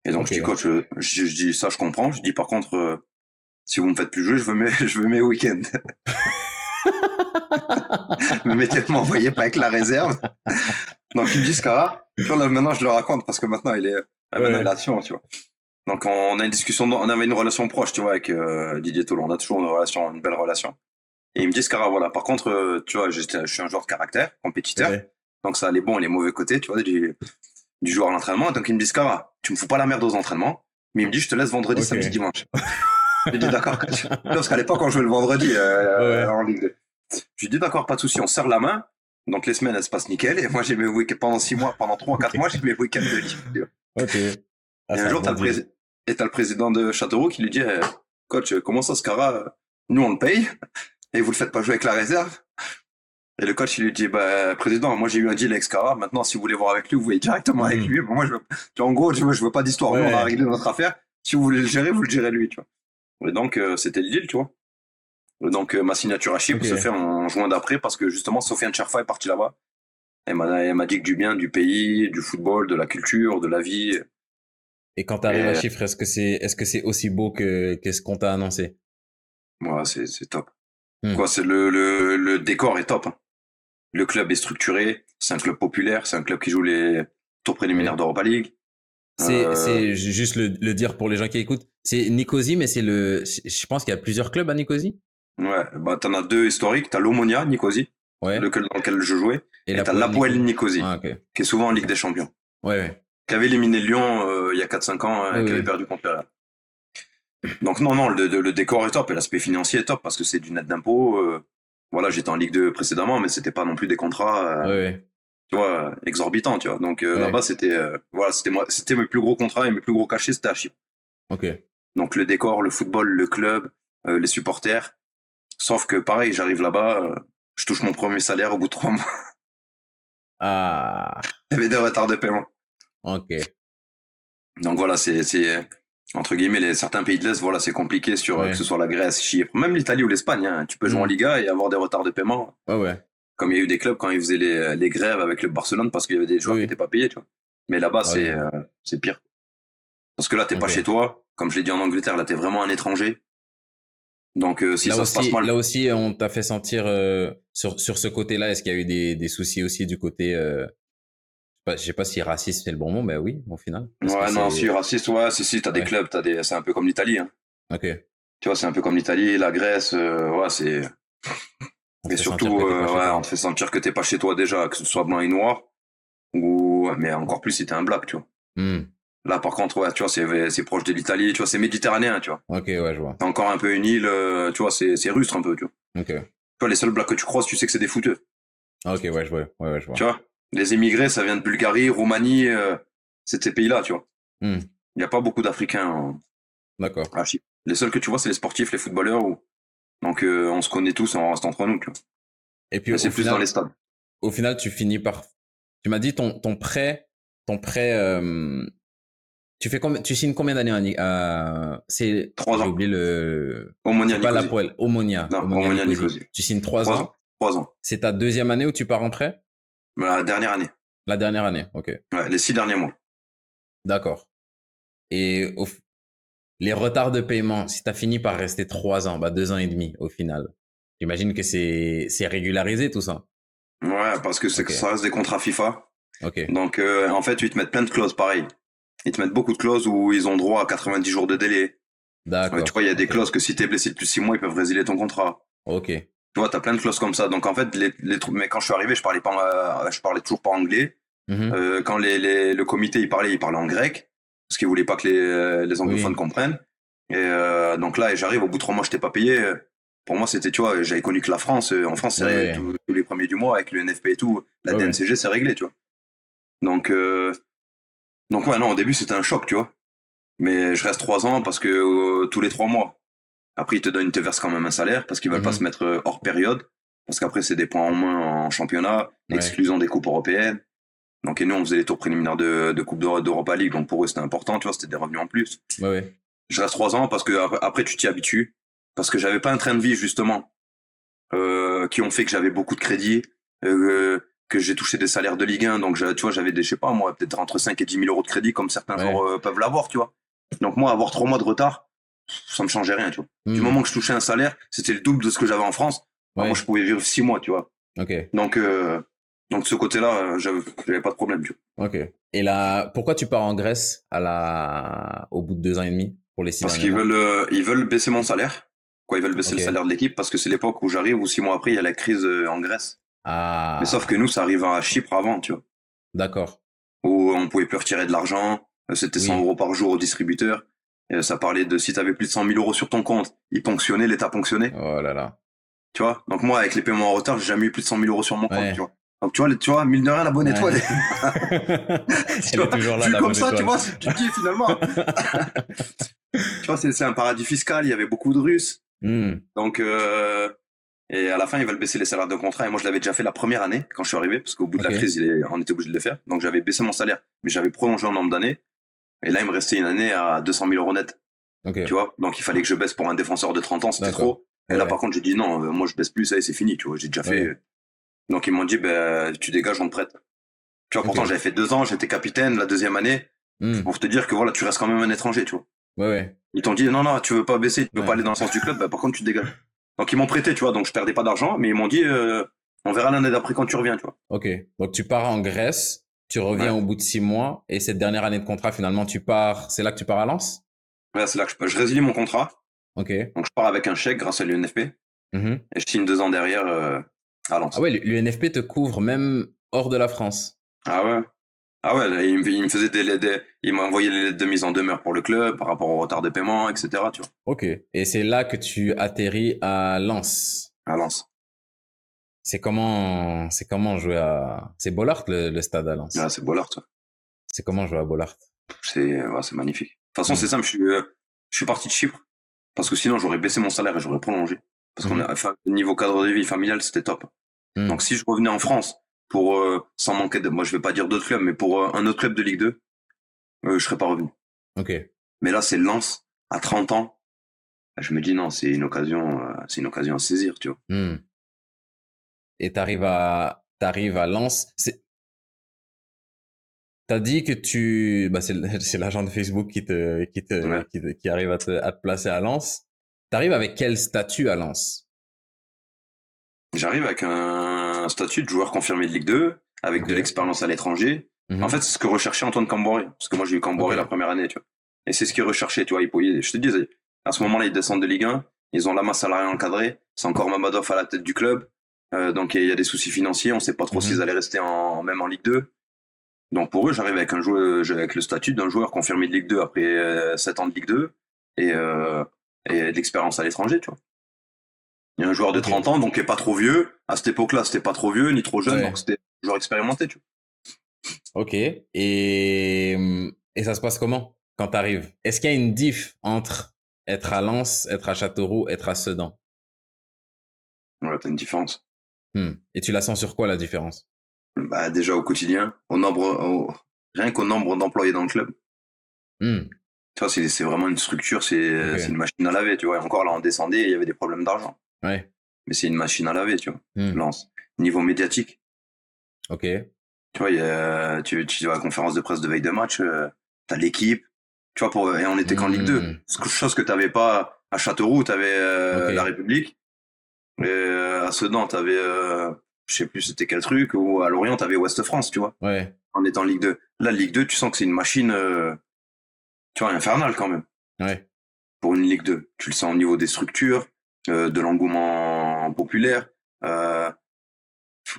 Et donc Ok. je dis, coach, euh, je, je dis ça, je comprends. Je dis, par contre, euh, si vous me faites plus jouer, je veux mes, je veux mes week-ends. me mettez de m'envoyer pas avec la réserve. Donc il me dit Scara, maintenant je le raconte parce que maintenant il est, euh, maintenant, Ouais. il est à Sion, tu vois. Donc on a une discussion, on avait une relation proche, tu vois, avec euh, Didier Tolo. On a toujours une relation, une belle relation. Et il me dit Scara, voilà. Par contre, euh, tu vois, je suis un joueur de caractère, compétiteur. Ouais. Donc ça a les bons et les mauvais côtés, tu vois, du, du joueur à l'entraînement. Donc il me dit Scara, tu me fous pas la merde aux entraînements, mais il me dit je te laisse vendredi, samedi, dimanche. je dis d'accord. Parce qu'à l'époque, on jouait le vendredi euh, Ouais. en Ligue 2. Je lui dis d'accord, pas de souci, on serre la main. Donc les semaines elles se passent nickel et moi j'ai mes week-ends pendant six mois, pendant trois, quatre mois j'ai mes week-ends de libre. ok. Ah, et un jour t'as le, et t'as le président de Châteauroux qui lui dit eh, coach comment ça Scara euh, nous on le paye et vous le faites pas jouer avec la réserve. Et le coach il lui dit bah président moi j'ai eu un deal avec Scara maintenant si vous voulez voir avec lui vous voyez directement avec Mhm. lui. Moi je veux, tu vois, en gros je veux, je veux pas d'histoire. Ouais. on a réglé notre affaire. Si vous voulez le gérer vous le gérez lui tu vois. Et donc euh, c'était le deal tu vois. Et donc euh, ma signature à Chypre se fait en juin d'après parce que justement Sofiane Cherfa est parti là-bas. Elle m'a, elle m'a dit que du bien du pays, du football, de la culture, de la vie. Et quand tu arrives à Et- Chypre, est-ce que c'est est-ce que c'est aussi beau que qu'est-ce qu'on t'a annoncé? Moi, c'est, c'est top. Hmm. Quoi, c'est le, le, le décor est top. hein. Le club est structuré. C'est un club populaire. C'est un club qui joue les tours préliminaires Ouais. d'Europa League. C'est Euh, c'est juste le, le dire pour les gens qui écoutent. C'est Nicosie, mais c'est le. Je pense qu'il y a plusieurs clubs à Nicosie. Ouais, bah, t'en as deux historiques. T'as l'Omonia, Nicosie, Ouais. le club dans lequel je jouais. Et, t'as l'Apoel Nicosie, Ah, qui est souvent en Ligue des Champions. Ouais, ouais. Qui avait éliminé Lyon euh, il y a 4-5 ans, hein, Oui, qui avait perdu contre Real. Donc non, non, le, le décor est top et l'aspect financier est top parce que c'est du net d'impôt. euh, voilà, j'étais en Ligue 2 précédemment, mais c'était pas non plus des contrats. euh, tu vois, exorbitant, tu vois. Donc euh, Ouais. là-bas, c'était euh, voilà, c'était moi, c'était mes plus gros contrats et mes plus gros cachets, c'était à Chypre. Ok. Donc le décor, le football, le club, euh, les supporters. Sauf que pareil, j'arrive là-bas, je touche mon premier salaire au bout de trois mois. Ah. Il y avait des retards de paiement. Ok. Donc voilà, c'est c'est entre guillemets les certains pays de l'Est, voilà, c'est compliqué sur Ouais. que ce soit la Grèce, Chypre, même l'Italie ou l'Espagne. hein. Tu peux jouer Mm. en Liga et avoir des retards de paiement. Ouais, ouais. Comme il y a eu des clubs quand ils faisaient les, les grèves avec le Barcelone parce qu'il y avait des joueurs Oui. qui n'étaient pas payés, tu vois. Mais là-bas, Ah c'est euh, c'est pire. Parce que là, t'es pas chez toi. Comme je l'ai dit en Angleterre, là, t'es vraiment un étranger. Donc, euh, si là ça se passe aussi, mal. là aussi, on t'a fait sentir euh, sur sur ce côté-là. Est-ce qu'il y a eu des des soucis aussi du côté euh, je sais pas, je sais pas si raciste c'est le bon mot, mais oui, au final. Ouais, non, si raciste, ouais, si, si, t'as des Ouais. clubs, t'as des, c'est un peu comme l'Italie, hein. Ok. Tu vois, c'est un peu comme l'Italie, la Grèce, euh, ouais, c'est, et surtout, euh, ouais, on te fait sentir que t'es pas chez toi déjà, que ce soit blanc et noir, ou, mais encore plus si t'es un black, tu vois. Hmm. Là, par contre, ouais, tu vois, c'est c'est proche de l'Italie, tu vois, c'est méditerranéen, tu vois. Ok, ouais, je vois. C'est encore un peu une île, euh, tu vois, c'est c'est rustre un peu, tu vois. Ok. Tu vois, les seuls blacks que tu croises, tu sais que c'est des fouteux. Ah, ok, ouais, je vois. Ouais, ouais, je vois. Tu vois, les émigrés, ça vient de Bulgarie, Roumanie, euh, c'est ces pays-là, tu vois. Hmm. Il n'y a pas beaucoup d'Africains en- D'accord. Les seuls que tu vois, c'est les sportifs, les footballeurs. Ou... Donc, euh, on se connaît tous, on reste entre nous, tu vois. Et puis, c'est plus final, dans les stades. au final, tu finis par. Tu m'as dit ton, ton prêt. Ton prêt. euh, Tu, fais combien... tu signes combien d'années à- C'est. Trois J'ai ans. oublié le. Omonia, pas la Nicosie. poêle. Omonia. Non, Omonia Nicosie. Tu signes trois Trois ans? ans. Trois ans. C'est ta deuxième année où tu pars en prêt? La dernière année. La dernière année. Ok. Ouais, les six derniers mois. D'accord. Et au f- les retards de paiement, si tu as fini par rester trois ans, bah deux ans et demi au final. J'imagine que c'est c'est régularisé tout ça. Ouais, parce que ça reste des contrats FIFA. Ok. Donc, euh, en fait, ils te mettent plein de clauses pareil. Ils te mettent beaucoup de clauses où ils ont droit à 90 jours de délai. D'accord. Ouais, tu vois, il y a des clauses que si t'es blessé depuis 6 mois, ils peuvent résilier ton contrat. Ok. Tu vois, t'as plein de clauses comme ça. Donc, en fait, les, les mais quand je suis arrivé, je parlais pas, euh, je parlais toujours pas anglais. Mhm. Euh, quand les, les- le comité, il parlait, il parlait en grec. Parce qu'ils voulaient pas que les, euh, les anglophones Oui. comprennent. Et euh, donc là, et j'arrive, au bout de trois mois, je t'ai pas payé. Pour moi, c'était, tu vois, j'avais connu que la France. Euh, En France, c'est Ouais. tous, tous les premiers du mois avec le NFP et tout. La Ouais. DNCG, c'est réglé, tu vois. Donc, euh, donc ouais, non, au début, c'était un choc, tu vois. Mais je reste trois ans parce que euh, tous les trois mois. Après, ils te donnent, ils te versent quand même un salaire parce qu'ils veulent pas Mhm. se mettre euh, hors période. Parce qu'après, c'est des points en moins en championnat, Ouais. exclusion des coupes européennes. Donc, et nous, on faisait les tours préliminaires de, de Coupe d'Euro- d'Europa League. Donc, pour eux, c'était important, tu vois, c'était des revenus en plus. Ouais, ouais. Je reste trois ans parce que après, après, tu t'y habitues. Parce que j'avais pas un train de vie, justement, euh, qui ont fait que j'avais beaucoup de crédits, euh, que j'ai touché des salaires de Ligue 1. Donc, je- tu vois, j'avais des, je sais pas, moi, peut-être entre 5 et 10 000 euros de crédit, comme certains Ouais. joueurs euh, peuvent l'avoir, tu vois. Donc, moi, avoir trois mois de retard, ça me changeait rien, tu vois. Du Hmm. moment que je touchais un salaire, c'était le double de ce que j'avais en France. Ouais. Moi, je pouvais vivre six mois, tu vois. Ok. Donc, euh, donc de ce côté-là, j'avais pas de problème, tu vois. Ok. Et là, pourquoi tu pars en Grèce à la au bout de deux ans et demi pour les six Parce derniers qu'ils mois? veulent, euh, ils veulent baisser mon salaire. Quoi, ils veulent baisser le salaire de l'équipe parce que c'est l'époque où j'arrive ou six mois après, il y a la crise euh, en Grèce. Ah. Mais sauf que nous, ça arrive à Chypre avant, tu vois. D'accord. Où on pouvait plus retirer de l'argent. euh, C'était 100 Oui. euros par jour au distributeur. Ça parlait de si tu avais plus de 100 000 euros sur ton compte, ils ponctionnaient, l'État ponctionnait. Oh là là. Tu vois. Donc moi, avec les paiements en retard, j'ai jamais eu plus de 100 000 euros sur mon compte, tu vois. Donc tu vois, tu vois, mille de rien, la bonne Ouais. étoile. Elle est toujours là. La comme ça, tu vois, tu dis finalement. tu vois, c'est un paradis fiscal, il y avait beaucoup de Russes. Hmm. Donc, euh, et à la fin, ils veulent baisser les salaires de contrat. Et moi, je l'avais déjà fait la première année quand je suis arrivé, parce qu'au bout de la crise, on était obligé de le faire. Donc, j'avais baissé mon salaire, mais j'avais prolongé en nombre d'années. Et là, il me restait une année à 200 000 euros net, Ok. tu vois? Donc, il fallait que je baisse pour un défenseur de 30 ans, c'était trop. Et là, par contre, j'ai dit non, euh, moi, je baisse plus, ça y est, c'est fini, tu vois. J'ai déjà fait. Ouais. Donc, ils m'ont dit, ben, tu dégages, on te prête. Tu vois, pourtant, j'avais fait deux ans, j'étais capitaine la deuxième année, Hmm. pour te dire que voilà, tu restes quand même un étranger, tu vois. Ouais, ouais. Ils t'ont dit non non tu veux pas baisser, tu veux pas aller dans le sens du club, bah, par contre tu te dégages. Donc ils m'ont prêté, tu vois, donc je perdais pas d'argent, mais ils m'ont dit euh, on verra l'année d'après quand tu reviens, tu vois. Ok. Donc tu pars en Grèce, tu reviens Ouais. au bout de six mois, et cette dernière année de contrat, finalement, tu pars. C'est là que tu pars à Lens? Ouais, c'est là que je, je résilie mon contrat, Ok. donc je pars avec un chèque grâce à l'UNFP Mhm. et je signe deux ans derrière euh, à Lens. Ah ouais, l'UNFP te couvre même hors de la France. Ah ouais. Ah ouais, là, il, me, il me faisait des, des il m'a envoyé les lettres de mise en demeure pour le club par rapport au retard de paiement, etc. Tu vois, Ok. Et c'est là que tu atterris à Lens. à Lens. C'est comment, c'est comment jouer à, c'est Bollard le, le stade à Lens? Ouais, c'est Bollard. C'est comment jouer à Bollard? C'est ouais, c'est magnifique. De toute façon, Mm. c'est simple, je suis, euh, je suis parti de Chypre parce que sinon j'aurais baissé mon salaire et j'aurais prolongé. Parce qu'on Mhm. a, enfin, niveau cadre de vie familial, c'était top. Mm. Donc si je revenais en France pour euh, sans manquer de, moi je vais pas dire d'autres clubs, mais pour euh, un autre club de Ligue 2, euh, je serais pas revenu. Ok. Mais là, c'est Lens à 30 ans. Je me dis non, c'est une occasion, euh, c'est une occasion à saisir, tu vois. Et t'arrives à, t'arrives à Lens. C'est, t'as dit que tu, bah c'est, l'agent de Facebook qui te, qui te, Ouais. qui, te- qui arrive à te, à te placer à Lens. T'arrives avec quel statut à Lens? J'arrive avec un statut de joueur confirmé de Ligue 2, avec de l'expérience à l'étranger. Mhm. En fait, c'est ce que recherchait Antoine Camboré. Parce que moi, j'ai eu Camboré Ok. la première année, tu vois. Et c'est ce qu'il recherchait, tu vois. Il je te disais, à ce moment-là, ils descendent de Ligue 1. Ils ont la masse salariale encadrée. C'est encore Mamadov à la tête du club. Euh, donc, il y a des soucis financiers. On sait pas trop Mhm. s'ils allaient rester en, même en Ligue 2. Donc pour eux, j'arrive avec un joueur, avec le statut d'un joueur confirmé de Ligue 2 après 7 ans de Ligue 2 et, et de l'expérience à l'étranger, tu vois. Il y a un joueur de 30 ans, donc qui est pas trop vieux. À cette époque-là, c'était pas trop vieux ni trop jeune, donc c'était un joueur expérimenté, tu vois. Ok. Et, et ça se passe comment quand tu arrives Est-ce qu'il y a une diff entre être à Lens, être à Châteauroux, être à Sedan? Ouais, t'as une différence. Hmm. Et tu la sens sur quoi la différence? Bah déjà au quotidien, au nombre, rien qu'au nombre d'employés dans le club. Hmm. Tu vois, c'est vraiment une structure, c'est une machine à laver, tu vois. Et encore là, on descendait, il y avait des problèmes d'argent. Ouais. Mais c'est une machine à laver, tu vois. Hmm. Lance. Niveau médiatique. Ok. Tu vois, y a, tu, tu vas à la conférence de presse de veille de match, euh, t'as l'équipe, tu vois, pour, et on était qu'en Ligue 2. Hmm. Chose que t'avais pas à Châteauroux, t'avais euh, la République. Et euh, à Sedan, t'avais, euh, je sais plus c'était quel truc, ou à Lorient, t'avais Ouest France, tu vois. Ouais. On est en Ligue 2. Là, Ligue 2, tu sens que c'est une machine, euh, tu vois, infernale quand même. Ouais. Pour une Ligue 2. Tu le sens au niveau des structures, euh, de l'engouement populaire.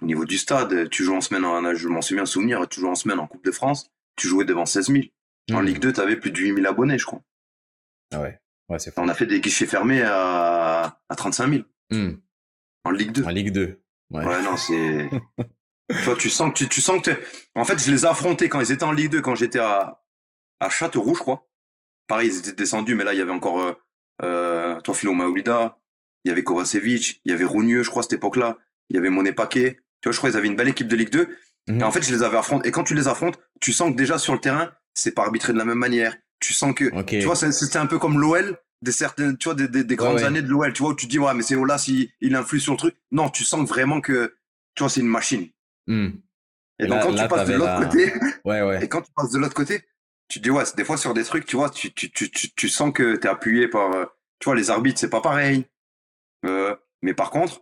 Au niveau du stade, tu joues en semaine, en, je m'en souviens souvenir, tu joues en semaine en Coupe de France, tu jouais devant 16 000. En hmm. Ligue 2, tu avais plus de 8 000 abonnés, je crois. Ah ouais, ouais c'est On a fait des guichets fermés à, à 35 000. Hmm. En Ligue 2. En Ligue 2. Ouais, ouais non, c'est. Toi, tu sens que tu, tu sens que En fait, je les ai affrontés quand ils étaient en Ligue 2, quand j'étais à, à Châteauroux, je crois. Pareil, ils étaient descendus, mais là, il y avait encore euh, euh, Tofilo Maoulida, il y avait Kovacevic, il y avait Rounieux, je crois, à cette époque-là. Il y avait Monet Paquet. Tu vois, je crois qu'ils avaient une belle équipe de Ligue 2. Mhm. Et en fait, je les avais affrontés. Et quand tu les affrontes, tu sens que déjà sur le terrain, c'est pas arbitré de la même manière. Tu sens que, tu vois, c'était un peu comme l'OL, des certaines, tu vois, des, des, grandes années de l'OL, tu vois, où tu te dis, ouais, mais c'est là s'il il influe sur le truc. Non, tu sens vraiment que, tu vois, c'est une machine. Hmm. Et, donc, quand tu passes de l'autre côté, ouais, ouais. et quand tu passes de l'autre côté, tu te dis, ouais, des fois sur des trucs, tu vois, tu, tu, tu, tu, tu sens que t'es appuyé par, euh, tu vois, les arbitres, c'est pas pareil. Euh, mais par contre,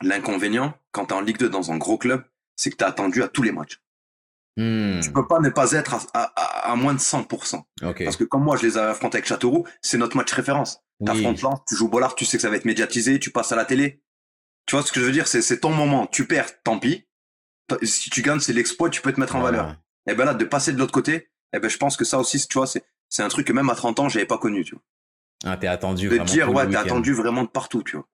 l'inconvénient, quand t'es en Ligue 2 dans un gros club, c'est que t'es attendu à tous les matchs. Hmm. Tu peux pas ne pas être à, à, à moins de 100%. Parce que comme moi, je les ai affrontés avec Châteauroux, c'est notre match référence. T'affrontes Lens, tu joues Bollard, tu sais que ça va être médiatisé, tu passes à la télé. Tu vois ce que je veux dire? C'est ton moment. Tu perds, tant pis. Si tu gagnes, c'est l'exploit, tu peux te mettre en valeur. Et ben là, de passer de l'autre côté, eh ben je pense que ça aussi, tu vois, c'est c'est un truc que même à 30 ans, j'avais pas connu, tu vois. Ah, t'es attendu de dire ouais, t'es attendu vraiment de partout, tu vois.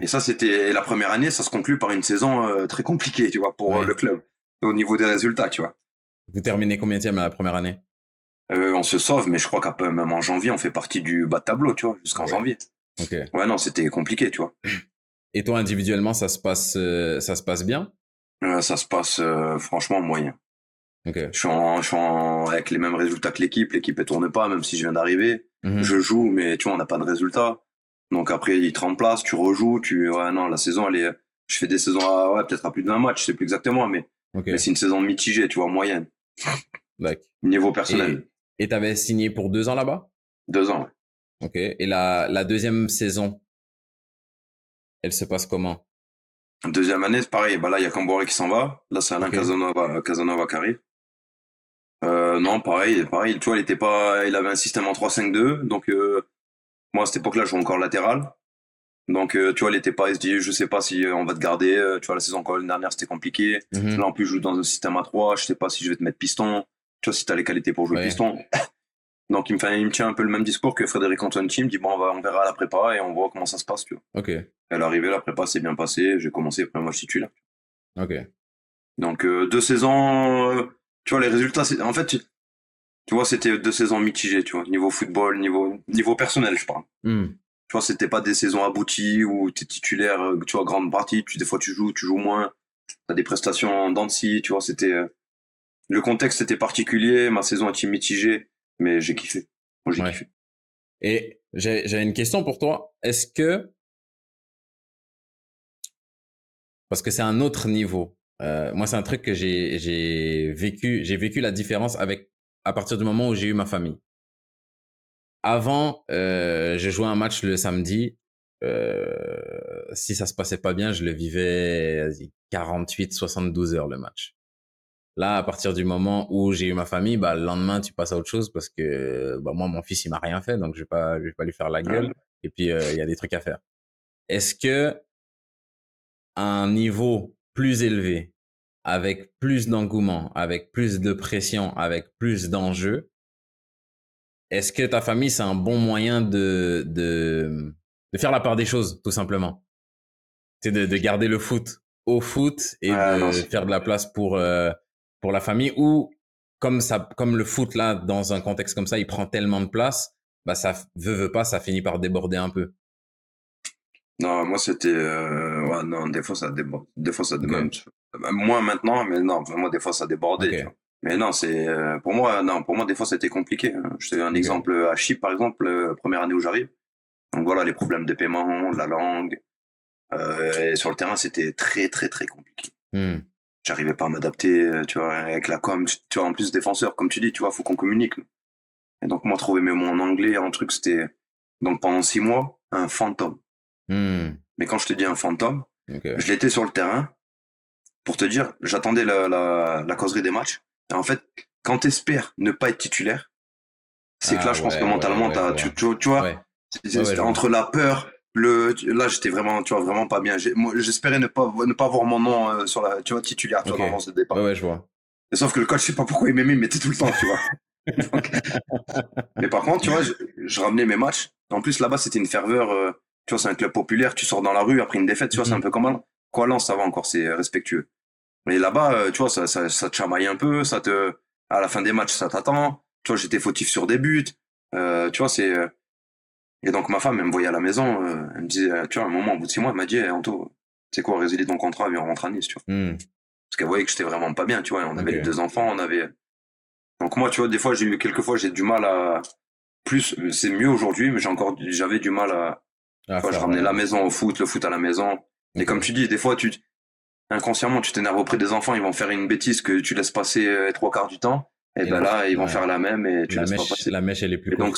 Et ça, c'était la première année, ça se conclut par une saison euh, très compliquée, tu vois, pour euh, le club, au niveau des résultats, tu vois. Vous terminez combien de la première année? Euh, On se sauve, mais je crois qu'à même en janvier, on fait partie du bas de tableau, tu vois, jusqu'en janvier. Ouais, non, c'était compliqué, tu vois. Et toi, individuellement, ça se passe, ça se passe bien? Ça se passe franchement moyen. Je, suis en, je suis avec les mêmes résultats que l'équipe. L'équipe ne tourne pas, même si je viens d'arriver. Mhm. Je joue, mais tu vois, on n'a pas de résultats. Donc après, il te remplace, tu rejoues, tu, ouais, non, la saison, elle est, je fais des saisons à, ouais, peut-être à plus de 20 matchs, je sais plus exactement, mais, mais c'est une saison mitigée, tu vois, moyenne. Niveau personnel. Et t'avais signé pour deux ans là-bas? Deux ans, ouais. Ok. Et la, la deuxième saison, elle se passe comment? Deuxième année, c'est pareil. Bah là, il y a Camboré qui s'en va. Là, c'est Alain Casanova, Casanova qui arrive. Euh, non, pareil, pareil. Tu vois, il était pas, il avait un système en 3-5-2. Donc, euh, moi, à cette époque-là, je jouais encore latéral. Donc, euh, tu vois, il était pas, il se dit, je sais pas si on va te garder. tu vois, la saison encore dernière, c'était compliqué. Mhm. Là, en plus, je joue dans un système à 3. Je sais pas si je vais te mettre piston. Tu vois, si t'as les qualités pour jouer piston. Donc, il me, fait, il me tient un peu le même discours que Frédéric Antoine Il me dit, bon, on, va, on verra la prépa et on voit comment ça se passe, tu vois. Ok. Elle est arrivée, la prépa s'est bien passée. J'ai commencé, après, moi, je titulaire. Ok. Donc, deux saisons, tu vois, les résultats, en fait, tu, vois, c'était deux saisons mitigées, tu vois, niveau football, niveau, niveau personnel, je parle. Hmm. Tu vois, c'était pas des saisons abouties où tu es titulaire, euh, tu vois, grande partie, puis des fois tu joues, tu joues moins, t'as des prestations en tu vois, c'était, euh, le contexte était particulier, ma saison était mitigée, mais j'ai kiffé. Moi, j'ai kiffé. Et j'ai une question pour toi. Est-ce que, parce que c'est un autre niveau, euh, moi, c'est un truc que j'ai, j'ai vécu, j'ai vécu la différence avec, à partir du moment où j'ai eu ma famille. Avant, euh, je jouais un match le samedi. Euh, si ça se passait pas bien, je le vivais 48, 72 heures le match. Là, à partir du moment où j'ai eu ma famille, bah, le lendemain, tu passes à autre chose parce que, bah, moi, mon fils, il m'a rien fait, donc je vais pas, je vais pas lui faire la gueule. Et puis, euh, il y a des trucs à faire. Est-ce que un niveau plus élevé avec plus d'engouement, avec plus de pression, avec plus d'enjeux, est-ce que ta famille, c'est un bon moyen de, de, de faire la part des choses, tout simplement? C'est de, de garder le foot au foot et de faire de la place pour, euh, pour la famille ou comme ça, comme le foot là, dans un contexte comme ça, il prend tellement de place, bah ça veut, veut pas, ça finit par déborder un peu. Non, moi c'était, euh, ouais, non, des fois ça déborde, des fois ça déborde. Moins maintenant, mais non, vraiment des fois ça débordait. Mais non, c'est euh, pour moi, non, pour moi des fois c'était compliqué. Hein. Je te donne un exemple à Chypre par exemple, euh, première année où j'arrive. Donc voilà, les problèmes de paiement, la langue. Euh, et sur le terrain, c'était très très très compliqué. Hmm. J'arrivais pas à m'adapter, euh, tu vois, avec la com. Tu vois, en plus défenseur, comme tu dis, tu vois, faut qu'on communique. Et donc moi, trouver mes mots en anglais, un truc, c'était donc pendant six mois un fantôme. Hmm. Mais quand je te dis un fantôme, je l'étais sur le terrain. Pour te dire, j'attendais la, la, la causerie des matchs en fait, quand t'espères ne pas être titulaire, c'est que là, ah je pense que mentalement, tu, tu, vois, entre la peur, le, là, j'étais vraiment, tu vois, vraiment pas bien. J'espérais ne pas, ne pas voir mon nom euh, sur la, tu vois, titulaire, tu vois, ce départ. Ouais, je vois. sauf que le coach, je sais pas pourquoi il m'aimait, il mettait tout le temps, tu vois. mais par contre, tu vois, je, ramenais mes matchs. En plus, là-bas, c'était une ferveur, euh, tu vois, c'est un club populaire, tu sors dans la rue après une défaite, tu vois, c'est un mhm. peu comme Quoi, Lens, ça va encore, c'est respectueux. Mais là-bas, euh, tu vois, ça, ça, ça te chamaille un peu, ça te, à la fin des matchs, ça t'attend. Tu vois, j'étais fautif sur des buts. Euh, tu vois, c'est, euh, et donc ma femme, elle me voyait à la maison, elle me disait, tu vois, à un moment, au bout de six mois, elle m'a dit, hey, Anto, c'est quoi, résilier ton contrat, viens, on rentre à Nice, tu vois. Hmm. Parce qu'elle voyait que j'étais vraiment pas bien, tu vois, on avait les deux enfants, on avait, donc moi, tu vois, des fois, j'ai eu, quelques fois, j'ai du mal à, plus, c'est mieux aujourd'hui, mais j'ai encore, j'avais du mal à, ah, je ramenais la maison au foot, le foot à la maison. Et comme tu dis, des fois, tu, inconsciemment, tu t'énerves auprès des enfants, ils vont faire une bêtise que tu laisses passer euh, trois quarts du temps. Et, ben là, ils vont faire la même et tu la laisses mèche, pas passer. La mèche, elle est plus donc,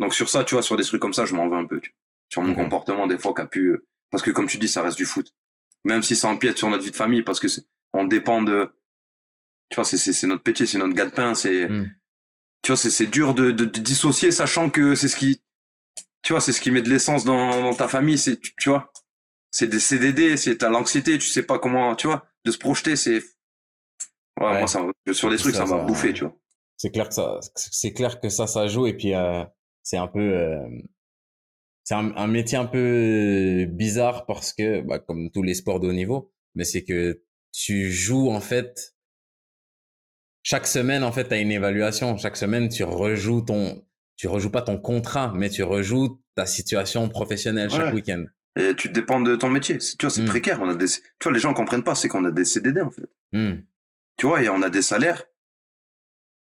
donc sur ça, tu vois, sur des trucs comme ça, je m'en veux un peu. Sur mon comportement, des fois, qu'a pu, euh, parce que comme tu dis, ça reste du foot. Même si ça empiète sur notre vie de famille, parce que on dépend de, tu vois, c'est notre métier, c'est notre gagne-pain, c'est, hmm. tu vois, c'est dur de, de, de, dissocier, sachant que c'est ce qui, tu vois, c'est ce qui met de l'essence dans, dans ta famille, c'est, tu vois c'est des CDD, c'est t'as l'anxiété, tu sais pas comment, tu vois, de se projeter, c'est ouais, moi ça sur des trucs ça m'a bouffé, tu vois. C'est clair que ça c'est clair que ça ça joue et puis euh, c'est un peu euh, c'est un, un, métier un peu bizarre parce que bah, comme tous les sports de haut niveau, mais c'est que tu joues en fait chaque semaine en fait tu as une évaluation, chaque semaine tu rejoues ton tu rejoues pas ton contrat, mais tu rejoues ta situation professionnelle chaque week-end. Et tu dépends de ton métier. Tu vois, c'est hmm. précaire. On a des, tu vois, les gens comprennent pas, c'est qu'on a des CDD, en fait. Hmm. Tu vois, et on a des salaires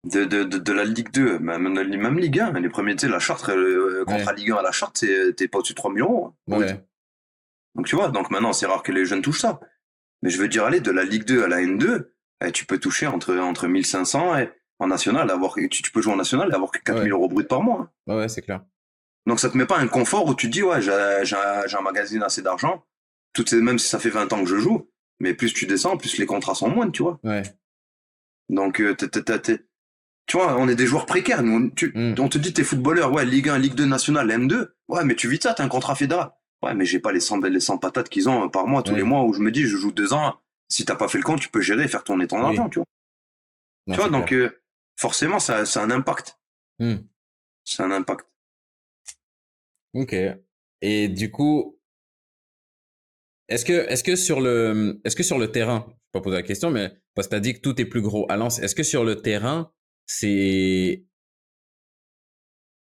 de, de, de, la Ligue 2, même, même Ligue 1. Les premiers, tu sais, la charte, euh, contre Ligue 1 à la charte, t'es pas au-dessus de 3000 euros. Hein. Donc, tu vois, donc maintenant, c'est rare que les jeunes touchent ça. Mais je veux dire, aller de la Ligue 2 à la N2, eh, tu peux toucher entre, entre 1500 et en national, avoir, tu, tu peux jouer en national et avoir que 4000 euros brut par mois. Hein. Ouais, c'est clair. Donc ça te met pas un confort où tu te dis ouais j'ai un magazine assez d'argent, tout même si ça fait 20 ans que je joue, mais plus tu descends, plus les contrats sont moindres, tu vois. Ouais. Donc euh, tu vois, on est des joueurs précaires. Nous, tu, mm. On te dit t'es footballeur, ouais, Ligue 1, Ligue 2 nationale, M2. Ouais, mais tu vis ça, t'as un contrat fédéral. Ouais, mais j'ai pas les 100, les 100 patates qu'ils ont euh, par mois, tous les mois, où je me dis, je joue deux ans. Si t'as pas fait le compte, tu peux gérer et faire tourner ton argent, tu vois. tu vois, donc euh, forcément, ça, ça a un impact. Mm. C'est un impact. Ok. Et du coup, est-ce que, est-ce que sur le, est-ce que sur le terrain, je vais pas poser la question, mais parce que as dit que tout est plus gros à Lens, est-ce que sur le terrain, c'est,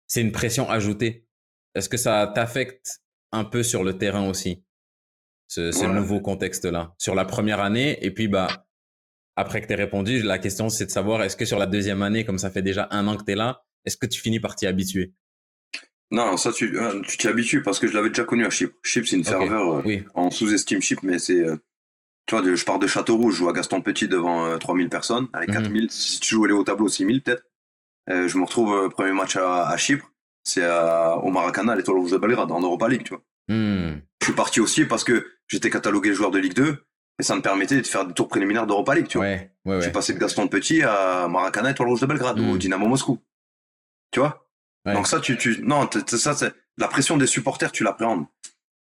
c'est une pression ajoutée? Est-ce que ça t'affecte un peu sur le terrain aussi? Ce, ce nouveau contexte-là. Sur la première année, et puis, bah, après que tu répondu, la question, c'est de savoir, est-ce que sur la deuxième année, comme ça fait déjà un an que tu es là, est-ce que tu finis par t'y habituer? Non, ça tu euh, tu t'y habitues parce que je l'avais déjà connu à Chypre. Chypre c'est une ferveur euh, oui. en sous-estime Chypre mais c'est euh, tu vois je pars de Châteauroux, je joue à Gaston Petit devant 3000 personnes, avec 4000 mhm. si tu joues les au tableau 6000 peut-être. je me retrouve premier match à, Chypre, c'est au Maracana l'Étoile Rouge de Belgrade en Europa League, tu vois. Hmm. Je suis parti aussi parce que j'étais catalogué joueur de Ligue 2 et ça me permettait de faire des tours préliminaires d'Europa League, tu vois. Ouais, passé de Gaston Petit à Maracana Étoile Rouge de Belgrade ou hmm. Dynamo Moscou. Tu vois? Donc ça, tu, tu, non, ça, c'est la pression des supporters, tu l'appréhendes.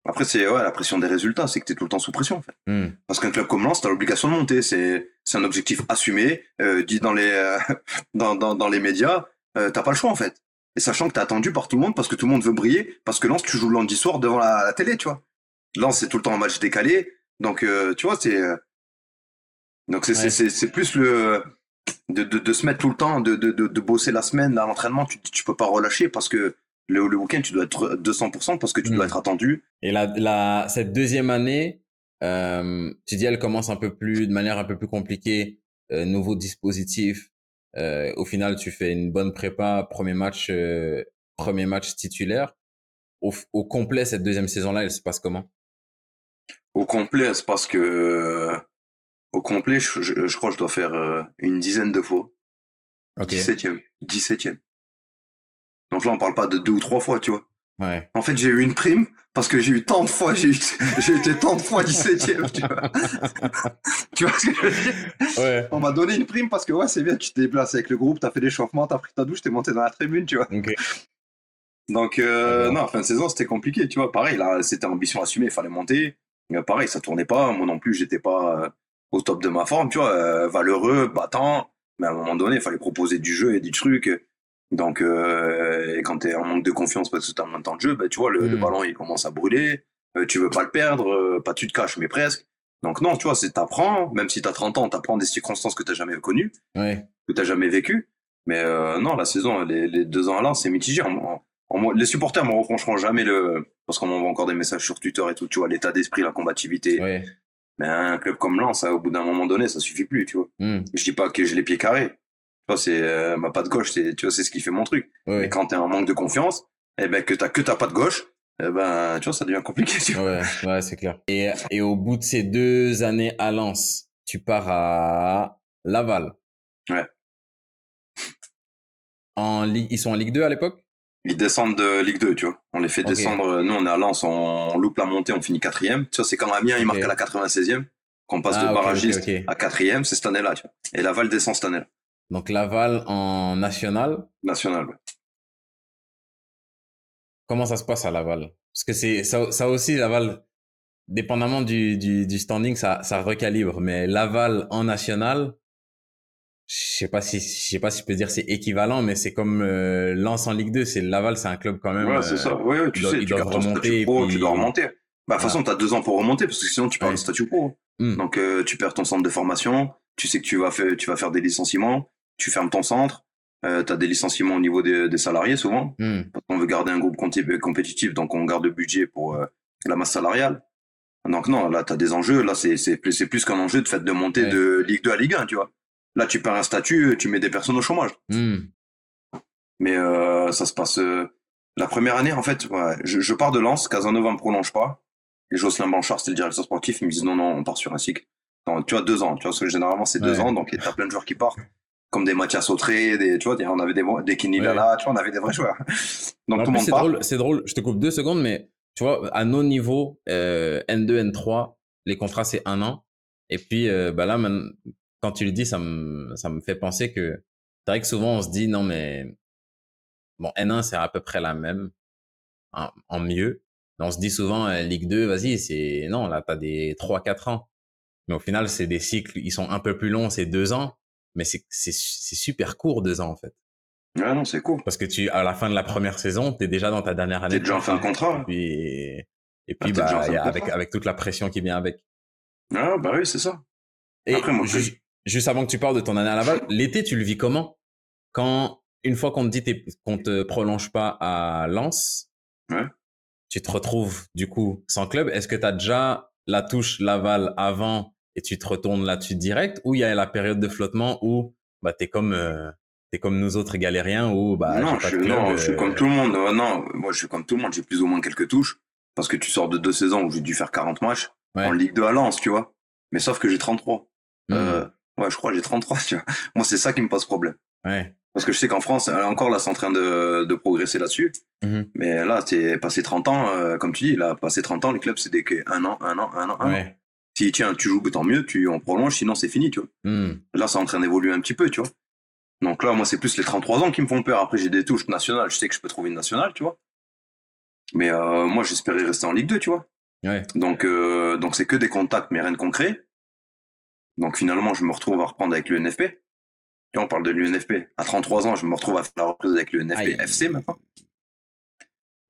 Après, c'est ouais, la pression des résultats, c'est que tu es tout le temps sous pression. En fait. Hmm. Parce qu'un club comme Lens, tu as l'obligation de monter. C'est un objectif assumé, euh, dit dans les, euh, dans, dans, dans, les médias. Euh, t'as pas le choix, en fait. Et sachant que tu es attendu par tout le monde parce que tout le monde veut briller, parce que Lens, tu joues le lundi soir devant la, la télé, tu vois. Lens, c'est tout le temps un match décalé. Donc, euh, tu vois, c'est. Donc, c'est ouais. c'est plus le. De, de, de, se mettre tout le temps, de, de, de bosser la semaine à l'entraînement, tu, tu peux pas relâcher parce que le, le week-end, tu dois être 200% parce que tu dois être attendu. Et la, la, cette deuxième année, euh, tu dis, elle commence un peu plus, de manière un peu plus compliquée, euh, nouveau dispositif. Euh, au final, tu fais une bonne prépa, premier match, euh, premier match titulaire. Au, au, complet, cette deuxième saison-là, elle se passe comment? Au complet, se passe que, au complet, je, je, je crois que je dois faire euh, une dizaine de fois. Okay. 17e. 17e. Donc là, on parle pas de deux ou trois fois, tu vois. Ouais. En fait, j'ai eu une prime parce que j'ai eu tant de fois, j'ai j'ai été tant de fois 17ème, tu vois. tu vois ce que je veux dire? Ouais. On m'a donné une prime parce que ouais, c'est bien, tu t'es déplacé avec le groupe, t'as fait l'échauffement, t'as pris ta douche, t'es monté dans la tribune, tu vois. Okay. Donc, euh, non, fin de saison, c'était compliqué, tu vois. Pareil, là, c'était ambition assumée, il fallait monter. Mais pareil, ça tournait pas. Moi non plus, j'étais pas euh, au top de ma forme, tu vois. Euh, valeureux, battant. Mais à un moment donné, il fallait proposer du jeu et du truc. Donc, euh, et quand tu es en manque de confiance parce que tu as moins de temps de jeu, bah, tu vois, le, Mm. le ballon, il commence à brûler. Euh, tu veux pas le perdre, euh, pas tu te caches, mais presque. Donc, non, tu vois, c'est t'apprends, même si tu as 30 ans, t'apprends des circonstances que tu jamais connues, Ouais. que tu jamais vécues. Mais non, la saison, les, les deux ans à l'an, c'est mitigé. En- en- en- les supporters me reprocheront jamais le... Parce qu'on m'envoie encore des messages sur Twitter et tout, tu vois, l'état d'esprit, la combativité. Ouais. Mais un club comme Lens, ça, au bout d'un moment donné, ça suffit plus, tu vois. Mm. Je dis pas que j'ai les pieds carrés. Tu vois, c'est euh, ma patte gauche, c'est, tu vois, c'est ce qui fait mon truc. Ouais. Mais quand t'es en manque de confiance, eh ben, que t'as que ta patte gauche, eh ben, tu vois, ça devient compliqué, tu vois. Ouais, ouais, c'est clair. Et, et au bout de ces deux années à Lens, tu pars à Laval. Ouais. En Ligue, ils sont en Ligue 2 à l'époque? Ils descendent de Ligue 2, tu vois. On les fait descendre. Nous, on est à Lens, on, loupe la montée, on finit quatrième. Tu vois, c'est quand Amiens, il marque à la 96e, qu'on passe Ah, de barragiste à quatrième, c'est cette année-là, tu vois. Et Laval descend cette année-là. Donc Laval en national. National, ouais. Comment ça se passe à Laval? Parce que c'est ça, ça aussi, Laval, dépendamment du, du, du standing, ça, ça recalibre. Mais Laval en national, je sais pas si je sais pas si je peux dire c'est équivalent, mais c'est comme euh, Lens en Ligue 2. C'est Laval, c'est un club quand même. Ouais, euh, c'est ça. Ouais, ouais, tu sais, tu ton remonter pro, puis- tu dois remonter. Bah, de toute façon, t'as deux ans pour remonter, parce que sinon, tu perds Ouais. le statut pro. Hmm. Donc, euh, tu perds ton centre de formation, tu sais que tu vas faire, tu vas faire des licenciements, tu fermes ton centre, euh, tu as des licenciements au niveau des, des salariés souvent, Hmm. parce qu'on veut garder un groupe compétitif, donc on garde le budget pour euh, la masse salariale. Donc non, là, tu as des enjeux, là, c'est c'est plus, qu'un enjeu de fait de monter Ouais. de Ligue 2 à Ligue 1, tu vois. Là, tu perds un statut, tu mets des personnes au chômage. Hmm. Mais euh, ça se passe... euh, la première année, en fait, ouais, je, je pars de Lens, Casanova me prolonge pas, et Jocelyn Blanchard, c'était le directeur sportif, ils me disent non, non, on part sur un cycle. Non, tu vois, deux ans. Tu vois, parce que généralement, c'est deux ans, donc il y a plein de joueurs qui partent. Comme des Mathias Autré, des, tu vois, on avait des, des Ouais. Lala, tu vois, on avait des vrais joueurs. Donc En tout le monde part. drôle, c'est drôle. Je te coupe deux secondes, mais tu vois, à nos niveaux, euh, N2, N3, les contrats, c'est un an. Et puis, euh, bah là, quand tu le dis, ça me, ça me fait penser que c'est vrai que souvent, on se dit, non, mais bon, N1, c'est à peu près la même, en, en mieux. Mais on se dit souvent, euh, Ligue 2, vas-y, c'est, non, là, t'as des 3-4 ans. Mais au final, c'est des cycles, ils sont un peu plus longs, c'est deux ans. Mais c'est, c'est, c'est super court, deux ans, en fait. Ouais, non, c'est cool. Parce que tu, à la fin de la première saison, t'es déjà dans ta dernière année. T'es déjà en fin de contrat. Et puis, et puis Ah, bah, y a- avec, avec toute la pression qui vient avec. Ah, bah oui, c'est ça. Et Après, moi, ju- juste avant que tu parles de ton année à Laval, l'été, tu le vis comment? Quand, une fois qu'on te dit qu'on te prolonge pas à Lens, Ouais. tu te retrouves du coup sans club. Est-ce que tu as déjà la touche Laval avant et tu te retournes là-dessus direct ou il y a la période de flottement où bah, t'es comme, euh, t'es comme nous autres galériens où bah, non, pas je, de club, non, je suis euh, comme tout le monde. Euh, non, moi, je suis comme tout le monde. J'ai plus ou moins quelques touches. Parce que tu sors de deux saisons où j'ai dû faire 40 matchs. Ouais. En Ligue 2 à Lens, tu vois. Mais sauf que j'ai 33. hmm, Euh, ouais, je crois que j'ai 33, tu vois. Moi, c'est ça qui me pose problème. ouais. Parce que je sais qu'en France, encore là, c'est en train de, de progresser là-dessus. Mhm. Mais là, t'es passé 30 ans, euh, comme tu dis, là, passé 30 ans, les clubs, c'est des que un an, un an, un an, un an. Si tiens, tu joues, tant mieux, tu en prolonges, sinon c'est fini, tu vois. Hmm. Là, c'est en train d'évoluer un petit peu, tu vois. Donc là, moi, c'est plus les 33 ans qui me font peur. Après, j'ai des touches nationales, je sais que je peux trouver une nationale, tu vois. Mais euh, moi, j'espérais rester en Ligue 2, tu vois. Ouais. Donc, euh, donc c'est que des contacts, mais rien de concret. Donc finalement, je me retrouve à reprendre avec l'UNFP. Tu vois, on parle de l'UNFP. À 33 ans, je me retrouve à faire la reprise avec l'UNFP. FC maintenant.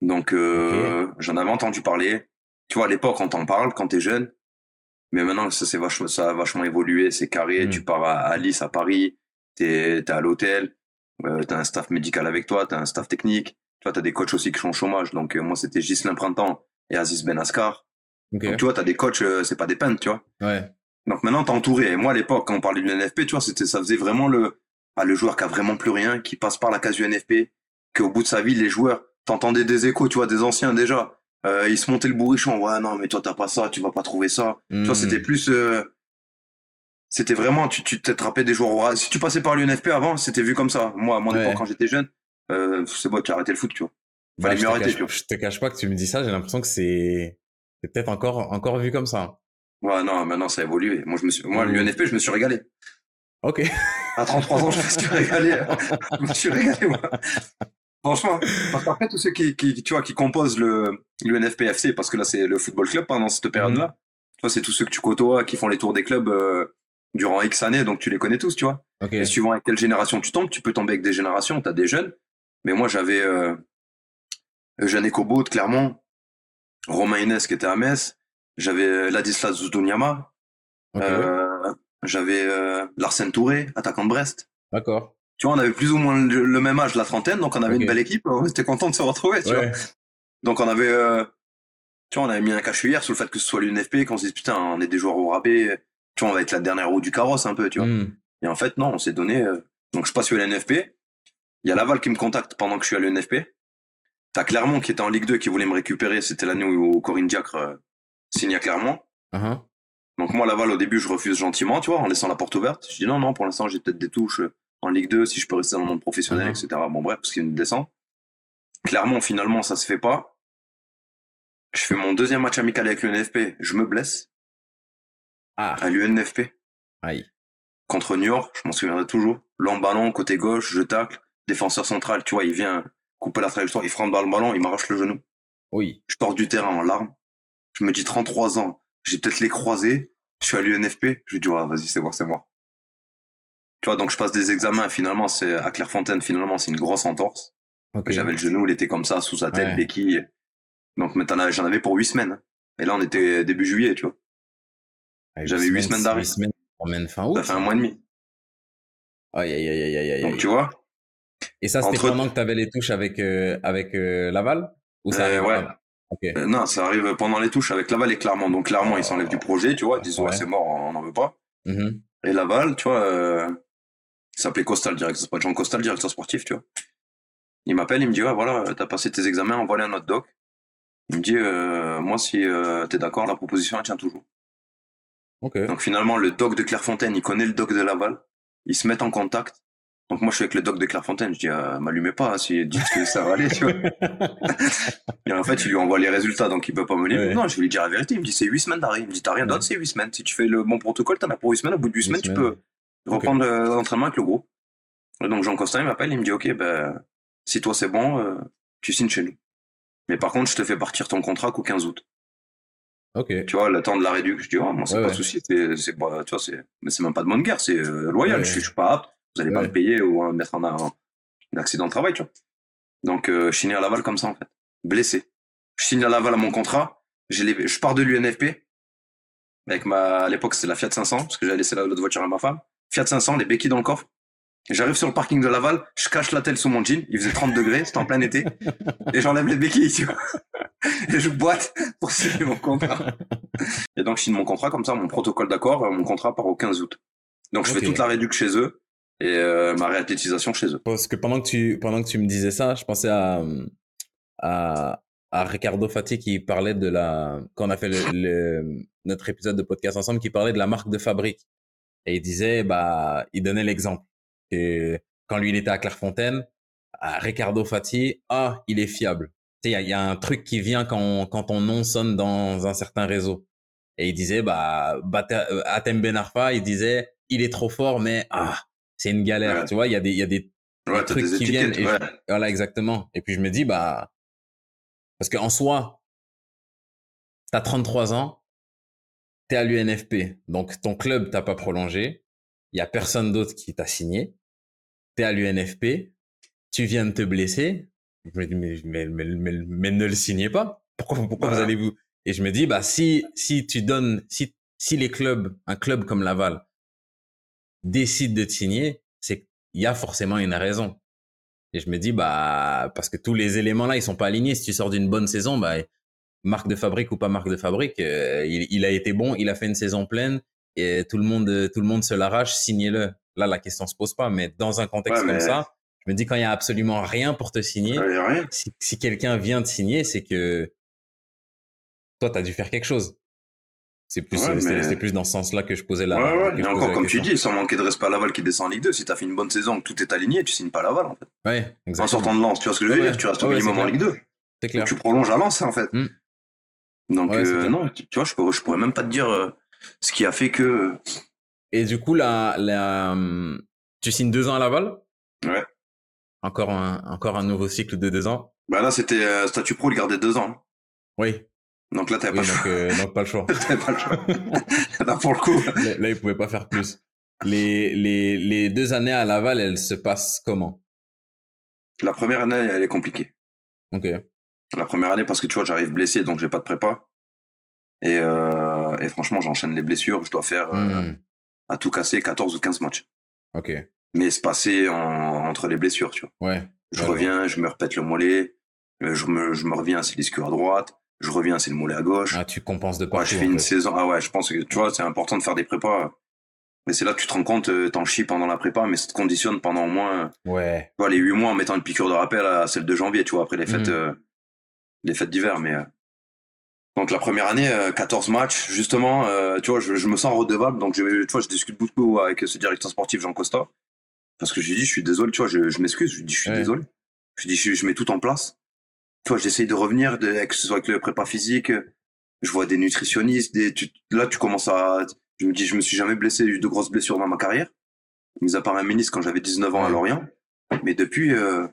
Donc euh, j'en avais entendu parler. Tu vois, à l'époque, on t'en parle quand t'es jeune. Mais maintenant, ça, c'est vachement, ça a vachement évolué. C'est carré. Mm. Tu pars à Alice, à Paris. T'es es à l'hôtel. Euh, t'as un staff médical avec toi. T'as un staff technique. Tu vois, t'as des coachs aussi qui sont au chômage. Donc euh, moi, c'était Gislain Printemps et Aziz Ben Askar. Ok. Donc tu vois, t'as des coachs, euh, c'est pas des peintres, tu vois. Ouais. Donc maintenant, t'es entouré. Et moi, à l'époque, quand on parlait du NFP, tu vois, c'était, ça faisait vraiment le, ah, le joueur qui a vraiment plus rien, qui passe par la case du NFP, qu'au bout de sa vie, les joueurs, t'entendais des échos, tu vois, des anciens déjà. Euh, ils se montaient le bourrichon. Ouais, non, mais toi, t'as pas ça, tu vas pas trouver ça. Tu vois, Hmm. c'était plus, euh, c'était vraiment, tu, tu t'attrapais des joueurs. Si tu passais par l'UNFP avant, c'était vu comme ça. Moi, à mon Ouais. époque, quand j'étais jeune, euh, c'est bon, tu as arrêté le foot, tu vois. Bah, Fallait mieux te arrêter, cache, tu vois. je te cache pas que tu me dis ça, j'ai l'impression que c'est c'est peut-être encore, encore vu comme ça. Ouais, non, maintenant, ça a évolué. Moi, je me suis, moi, l'UNFP, je me suis régalé. Ok. À 33 ans, je me suis régalé. je me suis régalé, moi. Franchement, parce qu'après, tous ceux qui, qui, tu vois, qui composent le, l'UNFPFC, parce que là, c'est le football club pendant cette période-là. Tu vois, c'est tous ceux que tu côtoies, qui font les tours des clubs, euh, durant X années, donc tu les connais tous, tu vois. Et suivant avec quelle génération tu tombes, tu peux tomber avec des générations, t'as des jeunes. Mais moi, j'avais, euh, Eugène Ekobo de Clermont, Romain Inès qui était à Metz, j'avais euh, Ladislas Zoudouniama, Ok. euh, j'avais, euh, Larsen Touré, attaquant de Brest. D'accord. Tu vois, on avait plus ou moins le, le même âge, la trentaine, donc on avait une belle équipe. On était content de se retrouver, tu Ouais. vois. Donc on avait, euh, tu vois, on avait mis un cachetière sur le fait que ce soit l'UNFP, qu'on se dise putain, on est des joueurs au rabais. Tu vois, on va être la dernière roue du carrosse un peu, tu vois. Hmm. Et en fait, non, on s'est donné. euh, Donc je passe sur l'NFP. Il y a Laval qui me contacte pendant que je suis à l'UNFP. T'as Clermont qui était en Ligue 2 qui voulait me récupérer. C'était l'année où Corinne Diacre signe à Clermont. Uh-huh. Donc moi, Laval, au début, je refuse gentiment, tu vois, en laissant la porte ouverte. Je dis non, non, pour l'instant, j'ai peut-être des touches en Ligue 2, si je peux rester dans le monde professionnel, Mhm. etc. Bon, bref, parce qu'il une descente. Clermont, finalement, ça se fait pas. Je fais mon deuxième match amical avec l'UNFP. Je me blesse Ah. à l'UNFP Aïe. contre New York, je m'en souviendrai toujours. Long ballon, côté gauche, je tacle. Défenseur central, tu vois, il vient couper la trajectoire, il frappe dans le ballon, il m'arrache le genou. Oui. Je sors du terrain en larmes. Je me dis 33 ans, j'ai peut-être les croisés. Je suis à l'UNFP. Je lui dis, ouais, vas-y, c'est moi, c'est moi. Tu vois, donc je passe des examens. Finalement, c'est à Clairefontaine, finalement, c'est une grosse entorse. Ok. J'avais le genou, il était comme ça, sous sa tête, Ouais. béquille. Donc maintenant, j'en avais pour 8 semaines. Et là, on était début juillet, tu vois. J'avais huit semaines d'arrêt. Semaines. Fin août. Ça fait un mois et demi. Aïe, aïe, aïe, aïe, aïe, aïe. Donc tu vois, Et ça, c'était entre- pendant que tu avais les touches avec, euh, avec euh, Laval? Ou ça Euh, ouais. Euh, non, ça arrive pendant les touches avec Laval et Clermont. Donc Clermont, ils s'enlèvent du projet, tu vois. Ils disent, ouais, Ouais. c'est mort, on n'en veut pas. Mhm. Et Laval, tu vois, euh, il s'appelait Costal, directeur, pas Jean Costal, directeur sportif, tu vois. Il m'appelle, il me dit, ouais, voilà, t'as passé tes examens, envoie-les à notre doc. Il me dit, euh, moi, si euh, t'es d'accord, la proposition, elle tient toujours. Donc finalement, le doc de Clairefontaine, il connaît le doc de Laval. Ils se mettent en contact. Donc moi, je suis avec le doc de Clairefontaine. Je dis, euh, m'allumez pas, si dites que ça va aller, tu vois. Et en fait, il lui envoie les résultats, donc il peut pas me lire. Ouais. Non, je vais lui dire la vérité. Il me dit, c'est 8 semaines d'arrêt. Il me dit, t'as rien d'autre, c'est 8 semaines. Si tu fais le bon protocole, t'en as pour 8 semaines. Au bout de 8 Huit semaines, tu peux reprendre euh, l'entraînement avec le groupe. Et donc Jean Costin, il m'appelle, il me dit, ok, ben, si toi c'est bon, euh, tu signes chez nous. Mais par contre, je te fais partir ton contrat qu'au 15 août. Ok. Tu vois, le temps de la réduc, je dis, oh, moi, c'est Ouais, pas ouais. de souci, c'est, tu vois, c'est, mais c'est même pas de bonne guerre, c'est euh, loyal, Ouais. je, je suis pas apte, vous allez pas Ouais. me payer ou euh, mettre en un, un accident de travail, tu vois. Donc, euh, je signe à Laval comme ça, en fait. Blessé. Je signe à Laval à mon contrat, j'ai les- je pars de l'UNFP, avec ma, à l'époque, c'était la Fiat 500, parce que j'avais laissé la- l'autre voiture à ma femme. Fiat 500, les béquilles dans le coffre. J'arrive sur le parking de Laval, je cache la telle sous mon jean, il faisait 30 degrés, c'était en plein été, et j'enlève les béquilles, tu vois. Et je boite pour signer mon contrat. Et donc, je signe mon contrat comme ça, mon protocole d'accord, euh, mon contrat part au 15 août. Donc, je fais toute la réduc chez eux et euh, ma réathlétisation chez eux. Parce que pendant que tu, pendant que tu me disais ça, je pensais à, à, Ricardo Fati qui parlait de la, quand on a fait notre épisode de podcast ensemble, qui parlait de la marque de fabrique. Et il disait, bah, il donnait l'exemple que quand lui, il était à Clairefontaine, Ricardo Fati, ah, il est fiable. Tu sais, il y a, un truc qui vient quand, quand ton nom sonne dans un certain réseau. Et il disait, bah, euh, Atem Ben Arfa, il disait, il est trop fort, mais ah, c'est une galère. Ouais. Tu vois, il y a des, il y a des Ouais, t'as trucs des qui viennent et ouais. voilà, exactement. Et puis je me dis, bah, parce qu'en soi, as 33 ans, tu es à l'UNFP, donc ton club t'a pas prolongé, il y a personne d'autre qui t'a signé, tu es à l'UNFP, tu viens de te blesser, je me dis, mais, mais, mais, mais, ne le signez pas. Pourquoi, pourquoi vous allez vous... Et je me dis, bah, si, si tu donnes, si, si les clubs, un club comme Laval, décide de te signer, c'est qu'il y a forcément une raison. Et je me dis, bah, parce que tous les éléments là, ils sont pas alignés. Si tu sors d'une bonne saison, bah, marque de fabrique ou pas marque de fabrique, euh, il, il, a été bon, il a fait une saison pleine et tout le monde, tout le monde se l'arrache, signez-le. Là, la question se pose pas, mais dans un contexte comme ça, je me dis quand il y a absolument rien pour te signer, si, si quelqu'un vient te signer, c'est que toi, tu as dû faire quelque chose. C'est plus, dans ce sens-là que je posais la. Ouais, encore, comme tu dis, sans manquer de respect à Laval qui descend en Ligue 2, si t'as fait une bonne saison, que tout est aligné, tu signes pas Laval, en fait. Ouais, exactement. En sortant de Lens, tu vois ce que je veux dire Tu restes au minimum en Ligue 2. C'est clair. tu prolonges à Lens, en fait. Hmm. Donc, euh, non, tu, vois, je, je pourrais même pas te dire euh, ce qui a fait que. Et du coup, la, la, tu signes deux ans à Laval? Ouais. Encore un, encore un nouveau cycle de deux ans? Bah là, c'était euh, statut pro, il gardait deux ans. Oui. Donc là, t'avais pas, donc, euh, donc, pas le choix. t'avais pas le choix. là, pour le coup. Là, là, il pouvait pas faire plus. Les, les, les deux années à Laval, elles se passent comment? La première année, elle est compliquée. Ok. La première année, parce que tu vois, j'arrive blessé, donc j'ai pas de prépa. Et, euh, et franchement, j'enchaîne les blessures. Je dois faire, euh, Hmm. à tout casser, 14 ou 15 matchs. Ok. Mais se passer en, entre les blessures, tu vois. Ouais. Je reviens, je me repète le mollet. Je me, je me reviens, l'ischio à droite. Je reviens, c'est le mollet à gauche. Ah, tu compenses de Ouais, partout. je fais une fait. saison. Ah ouais, je pense que tu vois, c'est important de faire des prépas. Mais c'est là que tu te rends compte, euh, t'en chies pendant la prépa, mais ça te conditionne pendant au moins Ouais. tu vois, les huit mois en mettant une piqûre de rappel à celle de janvier, tu vois, après les fêtes, Mhm. euh, les fêtes d'hiver. Mais euh, donc la première année, euh, 14 matchs, justement, euh, tu vois, je, je me sens redevable. Donc je, tu vois, je discute beaucoup avec ce directeur sportif Jean Costa parce que je lui dis, je suis désolé, tu vois, je, je m'excuse, je lui dis, je suis Ouais. désolé. Je lui dis, je, je mets tout en place. Tu vois, j'essaye de revenir, de, que ce soit avec le prépa physique. Je vois des nutritionnistes, des, tu, là, tu commences à, je me dis, je me suis jamais blessé, j'ai eu de grosses blessures dans ma carrière. Mis à part un ministre quand j'avais 19 ans à. Lorient. Mais depuis, euh,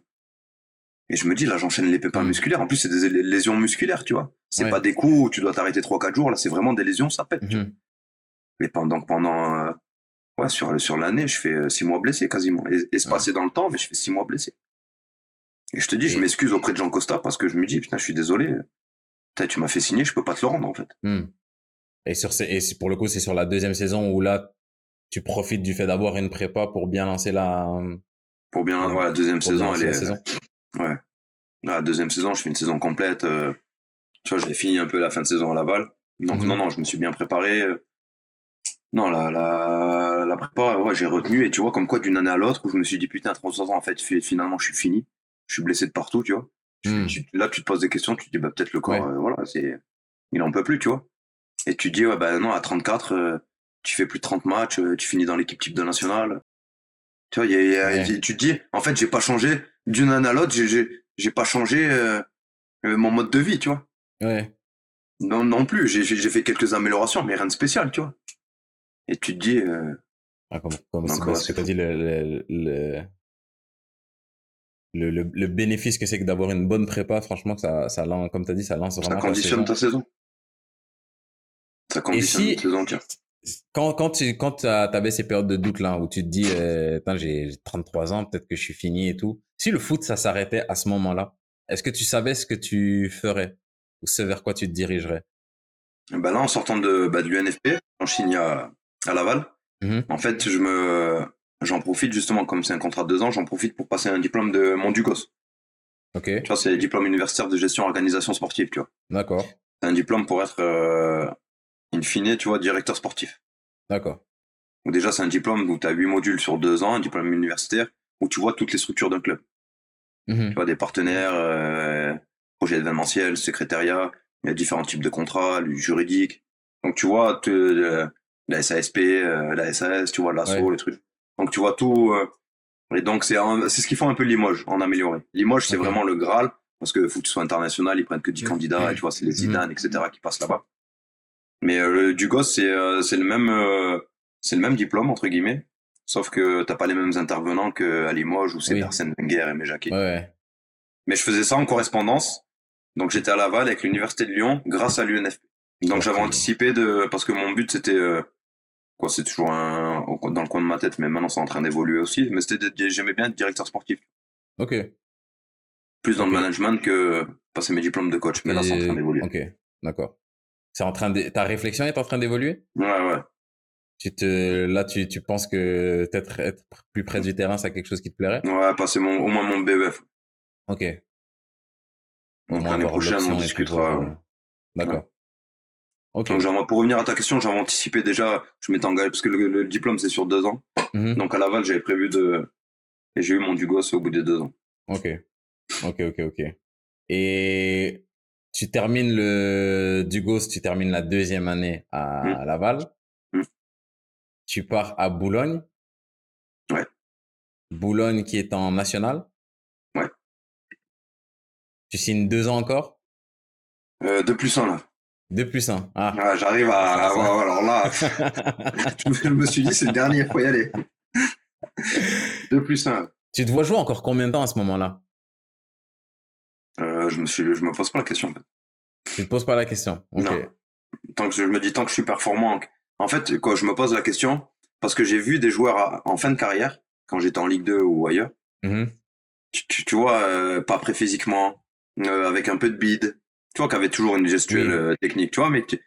et je me dis, là, j'enchaîne les pépins Mm. musculaires. En plus, c'est des lé- lésions musculaires, tu vois. C'est Ouais. pas des coups où tu dois t'arrêter 3-4 jours. Là, c'est vraiment des lésions, ça pète. Mhm. Mais pendant, pendant, euh, ouais, sur, sur l'année, je fais 6 mois blessé quasiment. Et, Ouais. passé dans le temps, mais je fais 6 mois blessé. Et je te dis, je m'excuse auprès de Jean Costa parce que je me dis, putain, je suis désolé. Putain, tu m'as fait signer, je peux pas te le rendre, en fait. Hmm. Et sur ces, et pour le coup, c'est sur la deuxième saison où là, tu profites du fait d'avoir une prépa pour bien lancer la, Pour bien, Ouais. la deuxième pour saison, elle la est, saison. Ouais. La deuxième saison, je fais une saison complète. euh, tu vois, j'ai fini un peu la fin de saison à Laval. Donc Mhm. non, non, je me suis bien préparé. euh. Non, la, la, la prépa, ouais, j'ai retenu. Et tu vois, comme quoi, d'une année à l'autre, où je me suis dit, putain, à 33 ans, en fait, fi- finalement, je suis fini. Je suis blessé de partout, tu vois. Hmm. tu- là, tu te poses des questions, tu te dis, bah, peut-être le corps, Ouais. euh, voilà, c'est, il en peut plus, tu vois. Et tu te dis, ouais, bah, non, à 34, euh, tu fais plus de 30 matchs, euh, tu finis dans l'équipe type de nationale. Tu vois, il y a- y a- Ouais. tu te dis, en fait, j'ai pas changé d'une année à l'autre, j'ai, j'ai, j'ai pas changé mon mode de vie, tu vois. Ouais. Non, non plus, j'ai, fait quelques améliorations, mais rien de spécial, tu vois. Et tu te dis, euh, Ah, comme, comme c'est ouais, ce que t'as dit, le, le, le, le, le- le bénéfice que c'est que d'avoir une bonne prépa, franchement, ça, ça lance, comme t'as dit, ça lance ça vraiment ta conditionne ta saison. Ça conditionne si- une saison entière. Quand, quand tu quand t'avais ces périodes de doute là où tu te dis euh, j'ai j'ai 33 ans peut-être que je suis fini et tout si le foot ça s'arrêtait à ce moment-là est-ce que tu savais ce que tu ferais? Ou ce vers quoi tu te dirigerais? Bah là, en sortant de, bah, de l'UNFP, en Chine à, à Laval, Mhm. en fait, je me, j'en profite justement, comme c'est un contrat de deux ans, j'en profite pour passer un diplôme de mon Dugos. ok Tu vois, c'est le diplôme universitaire de gestion organisation sportive, tu vois. d'accord C'est un diplôme pour être, euh, in fine, tu vois, directeur sportif. d'accord Donc déjà, c'est un diplôme où tu as huit modules sur deux ans, un diplôme universitaire, où tu vois toutes les structures d'un club. Mhm. Tu vois, des partenaires, euh, projet événementiel, secrétariat, il y a différents types de contrats, le juridique. Donc tu vois, te- euh, la SASP, euh, la SAS, tu vois, l'ASSO, Ouais. les trucs. Donc tu vois tout. euh, et donc c'est c'est ce qu'ils font un peu Limoges, en amélioré. Limoges, c'est vraiment le Graal, parce que faut que tu sois international, ils prennent que 10 Mhm. candidats, et tu vois, c'est les Mhm. Zidane, etc., qui passent là-bas. Mais euh, le Dugos, c'est euh, c'est le même euh, c'est le même diplôme entre guillemets, sauf que t'as pas les mêmes intervenants qu'à Limoges où c'est Oui. Arsène Wenger et Méjaquet. ouais, Mais je faisais ça en correspondance. Donc j'étais à Laval avec l'université de Lyon grâce à l'UNFP. Donc j'avais anticipé de parce que mon but c'était euh, quoi c'est toujours un dans le coin de ma tête mais maintenant c'est en train d'évoluer aussi mais c'était j'aimais bien être directeur sportif Ok. plus dans le management que passer mes diplômes de coach mais là c'est en train d'évoluer. Ok, d'accord. C'est en train de... Ta réflexion est en train d'évoluer? Ouais ouais. tu te... Là, tu, tu penses que peut-être être plus près du terrain, c'est quelque chose qui te plairait? Ouais, passer mon au moins mon BEF. Ok. Donc l'année prochaine on discutera. euh, D'accord. Ok. Donc pour revenir à ta question, j'avais anticipé déjà, je m'étais engagé parce que le, le diplôme c'est sur deux ans. Mhm. Donc à Laval j'avais prévu de et j'ai eu mon Dugos au bout des deux ans. Ok. Ok, ok, ok. Et tu termines le Dugos, tu termines la deuxième année à, à Laval. Mm. Tu pars à Boulogne. Ouais. Boulogne qui est en national. Ouais. Tu signes deux ans encore Euh, deux plus un là. Deux plus un. Ah. Ah, J'arrive à, ouais, alors là, je me suis dit c'est le dernier, faut y aller. deux plus un. tu te vois jouer encore combien de temps à ce moment-là? Euh, je me suis, je me pose pas la question. En fait. Tu te poses pas la question. Non. Tant que je me dis tant que je suis performant. En fait, quoi, je me pose la question parce que j'ai vu des joueurs à- en fin de carrière quand j'étais en Ligue 2 ou ailleurs. Mhm. tu, tu, tu vois, euh, pas prêt physiquement, euh, avec un peu de bide, tu vois, qui avait toujours une gestuelle Oui. euh, technique, tu vois, mais tu-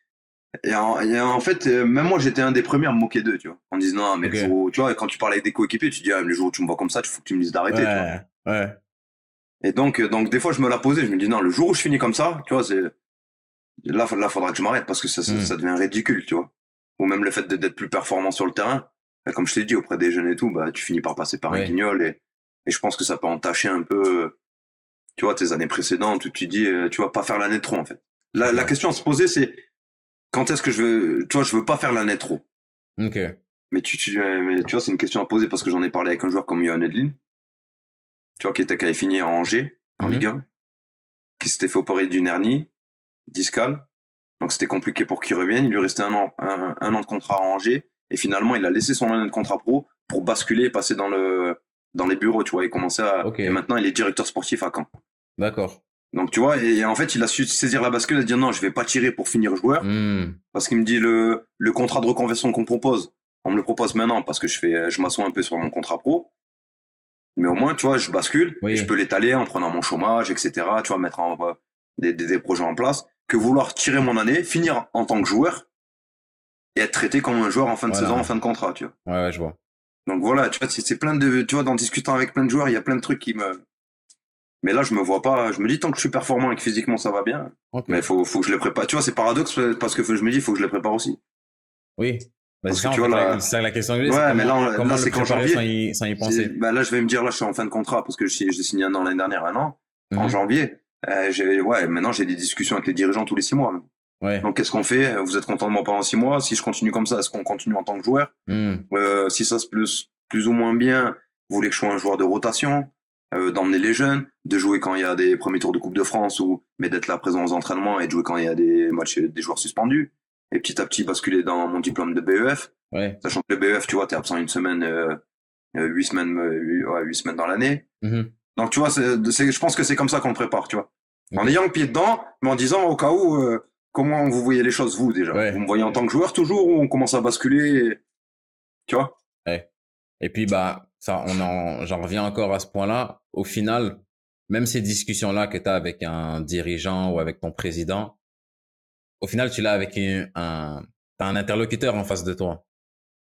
et en, et en fait, euh, même moi, j'étais un des premiers à me moquer d'eux, tu vois, en disant, non, mais Ok. le jour où- tu vois, et quand tu parles avec des coéquipiers, tu dis, ah, mais le jour où tu me vois comme ça, il faut que tu me dises d'arrêter, tu vois. Ouais. Ouais. Et donc, euh, donc, des fois, je me la posais, je me dis, non, le jour où je finis comme ça, tu vois, c'est, là, là, faudra que je m'arrête parce que ça, ça, Mm. ça devient ridicule, tu vois. Ou même le fait de- d'être plus performant sur le terrain, bah, comme je t'ai dit, auprès des jeunes et tout, bah, tu finis par passer par un Ouais. guignol et, et je pense que ça peut entacher un peu, tu vois, tes années précédentes où tu dis, euh, tu vas pas faire l'année trop, en fait. La, question à se poser, c'est, quand est-ce que je veux, tu vois, je veux pas faire l'année trop? Ok. Mais tu, tu, euh, mais tu vois, c'est une question à poser parce que j'en ai parlé avec un joueur comme Johan Edlin, tu vois, qui était, qui avait fini à Angers, en Mhm. Ligue 1, qui s'était fait opérer d'une hernie discale. Donc c'était compliqué pour qu'il revienne. Il lui restait un an, un, un an de contrat à Angers. Et finalement, il a laissé son année de contrat pro pour basculer et passer dans le, dans les bureaux, tu vois, et commencer à, Ok. et maintenant il est directeur sportif à Caen. D'accord. Donc tu vois, et, en fait, il a su saisir la bascule et dire non, je vais pas tirer pour finir joueur. Hmm. Parce qu'il me dit le, le contrat de reconversion qu'on propose, on me le propose maintenant parce que je fais, je m'assois un peu sur mon contrat pro. Mais au moins, tu vois, je bascule, Oui. et je peux l'étaler en prenant mon chômage, etc. Tu vois, mettre en, euh, des, des, des projets en place, que vouloir tirer mon année, finir en tant que joueur et être traité comme un joueur en fin de Voilà. saison, en fin de contrat, tu vois. Ouais, ouais, je vois. Donc voilà, tu vois, c'est plein de, tu vois, en discutant avec plein de joueurs, il y a plein de trucs qui me, mais là, je me vois pas, je me dis tant que je suis performant et que physiquement ça va bien, mais faut, faut que je les prépare. Tu vois, c'est paradoxe parce que je me dis, faut que je les prépare aussi. Oui. Bah, Parce que tu vois, là- c'est la question. Ouais, mais là, là, c'est préparer janvier. sans y, sans y C'est- penser. Bah là, je vais me dire, là, je suis en fin de contrat parce que j'ai signé un an l'année dernière, un an. En Mhm. janvier, euh, ouais, maintenant j'ai des discussions avec les dirigeants tous les six mois. Ouais. Donc, qu'est-ce qu'on fait? Vous êtes content de moi pendant six mois? Si je continue comme ça, est-ce qu'on continue en tant que joueur? Hmm. Euh, Si ça se plus, plus ou moins bien, vous voulez que je sois un joueur de rotation euh, D'emmener les jeunes De jouer quand il y a des premiers tours de Coupe de France ou mais d'être là présent aux entraînements et de jouer quand il y a des matchs des joueurs suspendus et petit à petit basculer dans mon diplôme de BEF Ouais. sachant que le BEF tu vois t'es absent une semaine euh, euh, huit semaines euh, huit- ouais, huit semaines dans l'année Mhm. donc tu vois c'est, je pense que c'est comme ça qu'on le prépare tu vois en ayant le pied dedans mais en disant au cas où euh, comment vous voyez les choses vous déjà? Ouais. vous me voyez en tant que joueur toujours ou on commence à basculer et- tu vois? Et puis, bah, ça, on en, j'en reviens encore à ce point-là. Au final, même ces discussions-là que tu as avec un dirigeant ou avec ton président, au final, tu l'as avec un, un, t'as un interlocuteur en face de toi.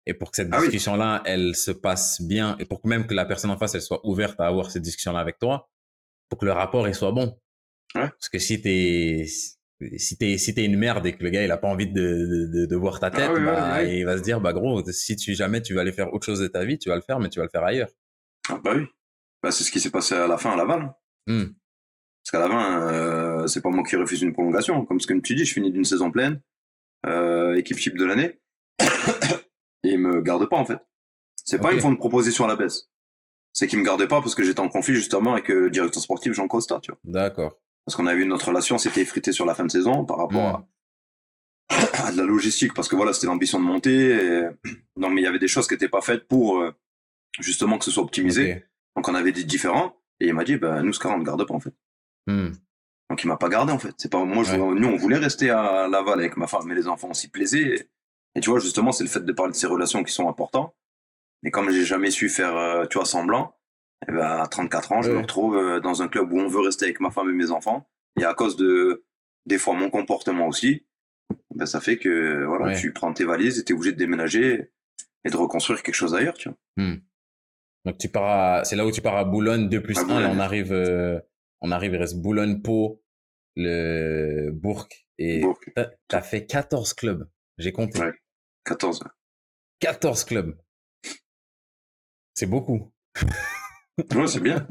Et pour que cette Ah oui. discussion-là, elle se passe bien, et pour que même que la personne en face, elle soit ouverte à avoir cette discussion-là avec toi, pour que le rapport, il soit bon. Ouais. Parce que si t'es, si t'es, si t'es une merde et que le gars, il a pas envie de, de, voir ta tête, Ah oui, ouais, bah, il va se dire, bah, gros, si tu, jamais tu vas aller faire autre chose de ta vie, tu vas le faire, mais tu vas le faire ailleurs. ah, bah oui. Bah, c'est ce qui s'est passé à la fin à Laval. Hmm. parce qu'à la fin euh, c'est pas moi qui refuse une prolongation. Comme ce que tu dis je finis d'une saison pleine euh, équipe type de l'année et ils me gardent pas en fait. C'est pas ils me font une proposition à la baisse. C'est qu'ils me gardaient pas parce que j'étais en conflit justement avec euh, le directeur sportif Jean Costa tu vois. D'accord. Parce qu'on avait eu notre relation s'était effritée sur la fin de saison par rapport à, à de la logistique parce que voilà c'était l'ambition de monter et... non mais il y avait des choses qui étaient pas faites pour euh, justement que ce soit optimisé donc on avait des différents et il m'a dit bah nous Scar on ne garde pas en fait Hmm. Donc il m'a pas gardé en fait. C'est pas moi. Je, Nous on voulait rester à Laval avec ma femme, mais les enfants on s'y plaisait. Et, tu vois justement c'est le fait de parler de ces relations qui sont importantes. Mais comme j'ai jamais su faire, euh, tu vois, semblant, et eh ben, à 34 ans, je me retrouve euh, dans un club où on veut rester avec ma femme et mes enfants. Et à cause de, des fois, mon comportement aussi, ben, ça fait que, voilà, tu prends tes valises et t'es obligé de déménager et de reconstruire quelque chose ailleurs, tu vois. Hmm. Donc, tu pars c'est là où tu pars à Boulogne 2 plus 1, et on arrive, euh, on arrive, il reste Boulogne, Pau, le Bourg, et t'as as fait 14 clubs. J'ai compté. Ouais, 14. 14 clubs. C'est beaucoup. Ouais, c'est bien.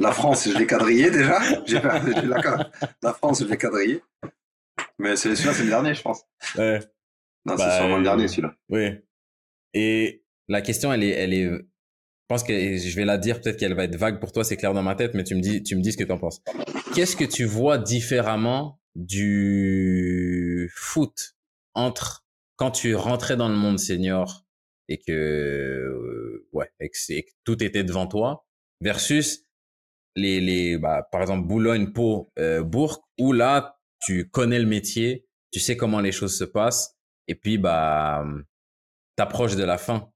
La France, je l'ai quadrillé déjà. la, la France, je l'ai quadrillé. Mais c'est celui-là, c'est le dernier, je pense. Ouais. Non, c'est bah, sûrement le dernier, celui-là. Oui. Et la question, elle est, elle est, je pense que je vais la dire, peut-être qu'elle va être vague pour toi, c'est clair dans ma tête, mais tu me dis, tu me dis ce que tu en penses. Qu'est-ce que tu vois différemment du foot entre quand tu rentrais dans le monde senior et que ouais et que, tout était devant toi versus les les bah, par exemple Boulogne Pau euh, Bourg où là tu connais le métier tu sais comment les choses se passent et puis bah t'approches de la fin.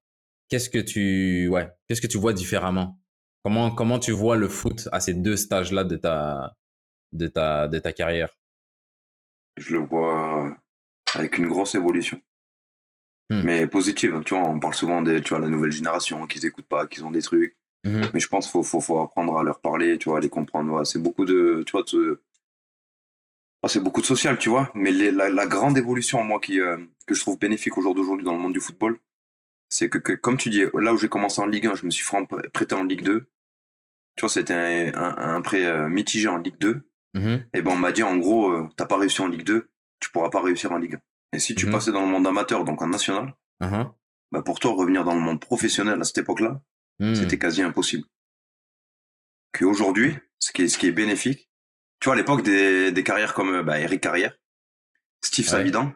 Qu'est-ce que tu ouais qu'est-ce que tu vois différemment? Comment comment tu vois le foot à ces deux stages là de ta de ta de ta carrière? Je le vois avec une grosse évolution Hmm. Mais positive, tu vois, on parle souvent de tu vois, la nouvelle génération, qu'ils écoutent pas, qu'ils ont des trucs. Hmm. Mais je pense qu'il faut, faut, faut, apprendre à leur parler, tu vois, à les comprendre. c'est beaucoup de, tu vois, ah, c'est beaucoup de social, tu vois. Mais la, la, grande évolution, moi, qui, euh, que je trouve bénéfique au jour d'aujourd'hui dans le monde du football, c'est que, que, comme tu dis, là où j'ai commencé en Ligue 1, je me suis prêté en Ligue 2. Tu vois, c'était un, un, prêt euh, mitigé en Ligue 2. Hmm. Et ben, on m'a dit, en gros, euh, t'as pas réussi en Ligue 2, tu pourras pas réussir en Ligue 1. Et si tu mhm. passais dans le monde amateur, donc en national, uh-huh. bah pour toi, revenir dans le monde professionnel à cette époque-là, hmm. c'était quasi impossible. Qu'aujourd'hui, ce qui est, ce qui est bénéfique, tu vois, à l'époque des, des carrières comme bah, Eric Carrière, Steve Savidan,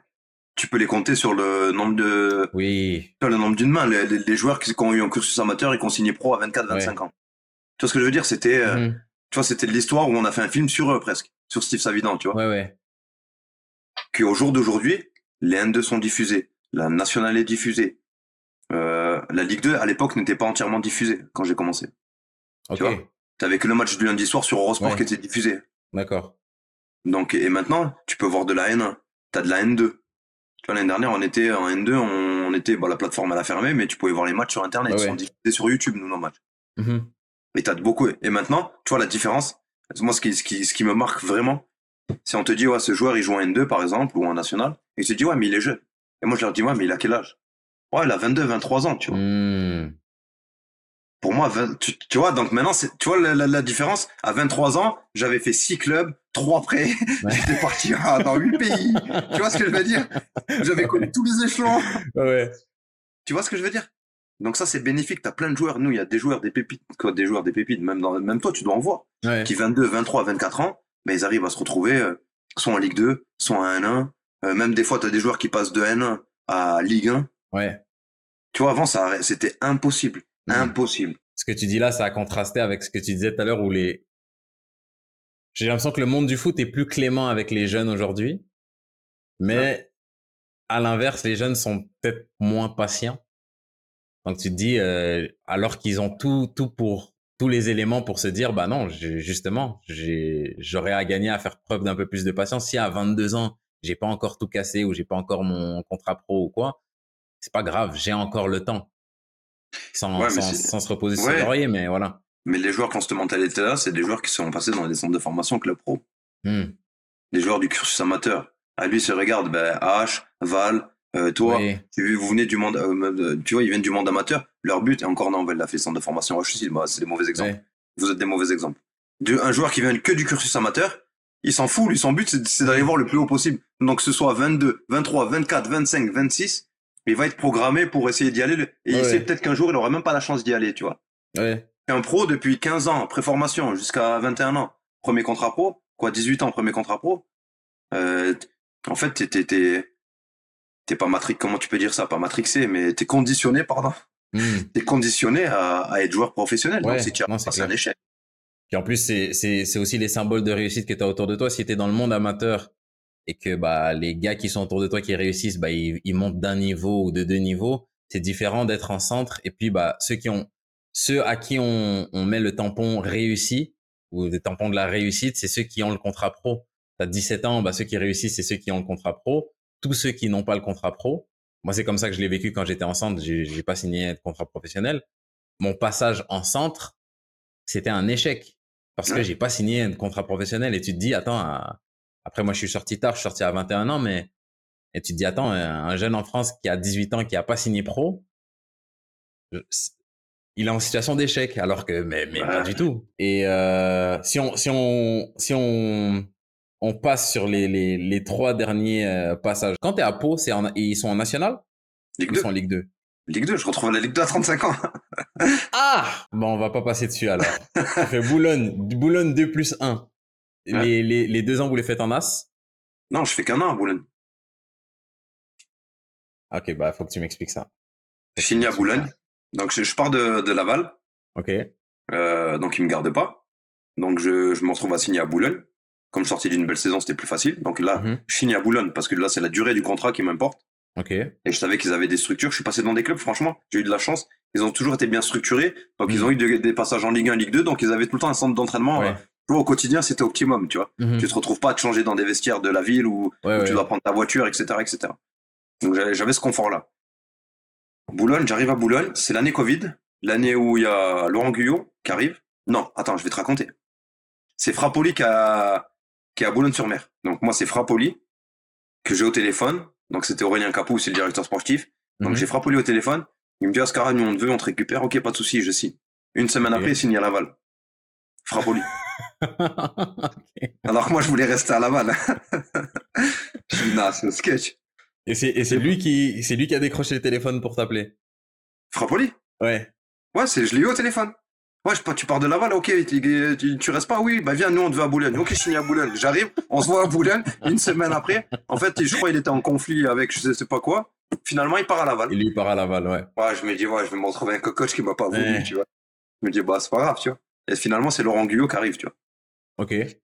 tu peux les compter sur le nombre de, oui. le nombre d'une main, les, les, joueurs qui, ont eu un cursus amateur et qui ont signé pro à 24, 25 ans. Tu vois ce que je veux dire? C'était, euh, mhm. tu vois, c'était de l'histoire où on a fait un film sur eux presque, sur Steve Savidan, tu vois. Ouais, ouais. Qu'au jour d'aujourd'hui, les N2 sont diffusés, la nationale est diffusée. Euh, la Ligue 2 à l'époque n'était pas entièrement diffusée quand j'ai commencé. Tu vois, t'avais que le match du lundi soir sur Eurosport qui était diffusé. D'accord. Donc et maintenant tu peux voir de la N1, t'as de la N2. Tu vois l'année dernière on était en N2, on, était bon la plateforme elle a fermé mais tu pouvais voir les matchs sur internet, ils sont diffusés sur YouTube nous nos matchs. Mm-hmm. Et t'as de beaucoup et maintenant tu vois la différence. Moi ce qui ce qui ce qui me marque vraiment si on te dit, ouais, ce joueur, il joue en N2, par exemple, ou en national, et tu te dis, ouais, mais il est jeune. Et moi, je leur dis, ouais, mais il a quel âge? Ouais, il a 22, 23 ans, tu vois. Hmm. Pour moi, tu, vois, donc maintenant, tu vois la, différence? À 23 ans, j'avais fait 6 clubs, 3 prêts, j'étais parti dans 8 pays. tu vois ce que je veux dire? J'avais connu tous les échelons. Ouais. Tu vois ce que je veux dire? Donc ça, c'est bénéfique. T'as plein de joueurs. Nous, il y a des joueurs, des pépites, quoi, des joueurs, des pépites. Même dans, même toi, tu dois en voir. Qui 22, 23, 24 ans, mais ils arrivent à se retrouver euh, soit en Ligue 2, soit en N1. Euh, même des fois, tu as des joueurs qui passent de N1 à Ligue 1. Ouais. Tu vois, avant, ça, c'était impossible. Mmh. Impossible. Ce que tu dis là, ça a contrasté avec ce que tu disais tout à l'heure où les... J'ai l'impression que le monde du foot est plus clément avec les jeunes aujourd'hui. Mais à l'inverse, les jeunes sont peut-être moins patients. Donc tu te dis, euh, alors qu'ils ont tout, tout pour tous les éléments pour se dire bah non justement j'aurais à gagner à faire preuve d'un peu plus de patience. Si à 22 ans j'ai pas encore tout cassé ou j'ai pas encore mon contrat pro ou quoi c'est pas grave j'ai encore le temps. Sans, sans, se reposer sur l'oreiller mais voilà. Mais les joueurs qui ont cette là c'est des joueurs qui sont passés dans des centres de formation club pro. Mmh. des joueurs du cursus amateur. À lui se regarde ben H Val euh, toi, vous venez du monde, euh, tu vois, ils viennent du monde amateur. Leur but, et encore non, on l'a fait centre de formation. c'est des mauvais exemples. Vous êtes des mauvais exemples. un joueur qui vient que du cursus amateur, il s'en fout. Lui, son but, c'est d'aller voir le plus haut possible. Donc, que ce soit 22, 23, 24, 25, 26, il va être programmé pour essayer d'y aller. Et il sait peut-être qu'un jour, il aura même pas la chance d'y aller, tu vois. Un pro depuis 15 ans, préformation, jusqu'à 21 ans, premier contrat pro, quoi, 18 ans, premier contrat pro. Euh, en fait, t'es, t'es pas matrix, comment tu peux dire ça, pas matrixé, mais t'es conditionné, pardon. Hmm. T'es conditionné à, à, être joueur professionnel. donc si tu as c'est un échec. Puis en plus, c'est, c'est, c'est aussi les symboles de réussite que tu as autour de toi. Si tu es dans le monde amateur et que bah, les gars qui sont autour de toi qui réussissent, bah, ils, ils montent d'un niveau ou de deux niveaux, c'est différent d'être en centre. Et puis, bah, ceux qui ont, ceux à qui on, on met le tampon réussi ou des tampons de la réussite, c'est ceux qui ont le contrat pro. T'as 17 ans, bah, ceux qui réussissent, c'est ceux qui ont le contrat pro. Tous ceux qui n'ont pas le contrat pro, moi, c'est comme ça que je l'ai vécu quand j'étais en centre. J'ai, j'ai pas signé de contrat professionnel. Mon passage en centre, c'était un échec parce que j'ai pas signé un contrat professionnel. Et tu te dis, attends, après moi, je suis sorti tard, je suis sorti à 21 ans, mais et tu te dis, attends, un jeune en France qui a 18 ans, qui a pas signé pro, il est en situation d'échec, alors que mais, mais pas du tout. Et euh, si on si on si on on passe sur les les, les trois derniers euh, passages. Quand tu es à Pau, c'est ils sont en national? Ligue 2. Ils sont en Ligue 2. Ligue 2, je retrouve la Ligue 2 à 35 ans. ah Bon, on va pas passer dessus alors. Ça fait Boulogne, Boulogne 2 plus 1. Les, les, les deux ans, vous les faites en As? Non, je fais qu'un an à Boulogne. Ok, bah faut que tu m'expliques ça. Je finis à Boulogne. Donc je, je pars de, de Laval. Ok. Euh, donc ils me gardent pas. Donc je, je me retrouve à signer à Boulogne. Comme je sortais d'une belle saison, c'était plus facile. Donc là, Mhm. je finis à Boulogne parce que là, c'est la durée du contrat qui m'importe. Et je savais qu'ils avaient des structures. Je suis passé dans des clubs, franchement. J'ai eu de la chance. Ils ont toujours été bien structurés. Donc ils Mhm. ont eu de- des passages en Ligue 1, Ligue 2. Donc ils avaient tout le temps un centre d'entraînement. Ouais. euh, au quotidien, c'était optimum, tu vois. Mhm. Tu te retrouves pas à te changer dans des vestiaires de la ville Ouais, où ouais. tu dois prendre ta voiture, etc., etc. Donc j'avais ce confort-là. Boulogne, j'arrive à Boulogne, c'est l'année Covid, l'année où il y a Laurent Guyot qui arrive. Non, attends, je vais te raconter. C'est Frappoli qui, a, qui est à Boulogne-sur-Mer. Donc moi, c'est Frappoli que j'ai au téléphone. Donc c'était Aurélien Capou, c'est le directeur sportif. Donc Mhm. j'ai Frappoli au téléphone. Il me dit, Oscar, nous on te veut, on te récupère. Ok, pas de souci, je signe. Une semaine après, il signe à Laval. Frappoli. Alors que moi, je voulais rester à Laval. je suis nah, c'est un sketch. Et c'est et c'est lui qui c'est lui qui a décroché le téléphone pour t'appeler? Frappoli Ouais. Ouais, c'est, je l'ai eu au téléphone. Ouais, je, tu pars de Laval, ok, tu, tu, tu restes pas, oui, bah viens, nous on te veut à Boulogne. Ok, je signe à Boulogne. J'arrive, on se voit à Boulogne, une semaine après. En fait, je crois qu'il était en conflit avec je sais pas quoi. Finalement, il part à Laval. Il part à Laval, ouais. Ouais, je me dis, ouais, je vais me retrouver avec un coach qui m'a pas voulu, Ouais. tu vois. Je me dis, bah, c'est pas grave, tu vois. Et finalement, c'est Laurent Guyot qui arrive, tu vois. Ok. Et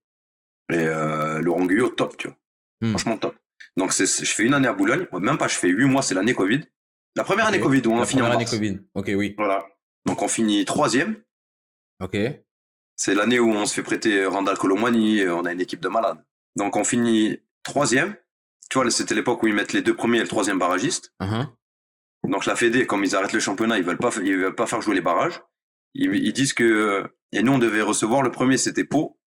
euh, Laurent Guyot, top, tu vois. Hmm. Franchement, top. Donc, c'est, je fais une année à Boulogne. Même pas, je fais huit mois, c'est l'année Covid. La première année. Covid, où on La a fini en année. Covid. Ok, oui. Voilà. Donc, on finit troisième. Ok. C'est l'année où on se fait prêter Randall Colomwani, euh, on a une équipe de malades. Donc on finit troisième. Tu vois, c'était l'époque où ils mettent les deux premiers et le troisième barragiste. Uh-huh. Donc la Fédé, comme ils arrêtent le championnat, ils veulent pas, ils veulent pas faire jouer les barrages. Ils, ils disent que et nous on devait recevoir le premier c'était Pau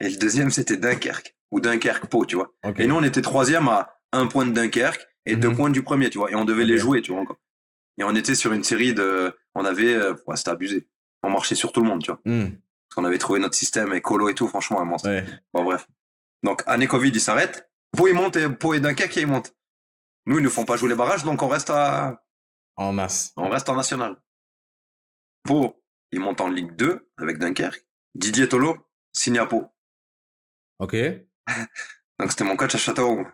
et le deuxième c'était Dunkerque ou Dunkerque Pau, tu vois. Et nous on était troisième à un point de Dunkerque et deux Mhm. points du premier, tu vois. Et on devait les jouer, tu vois encore. Et on était sur une série de, on avait, euh, ouais, c'était abusé. On marchait sur tout le monde, tu vois. Hmm. Parce qu'on avait trouvé notre système et Colo et tout, franchement, un monstre. Ouais. Bon, bref. Donc, année Covid, il s'arrête. Pau, il monte et Pau et Dunkerque, il monte. Nous, ils nous font pas jouer les barrages, donc on reste à, En masse. on reste en national. Pau, il monte en Ligue 2 avec Dunkerque. Didier Tolo, signe à Pau. Ok. Donc, c'était mon coach à Châteauroux.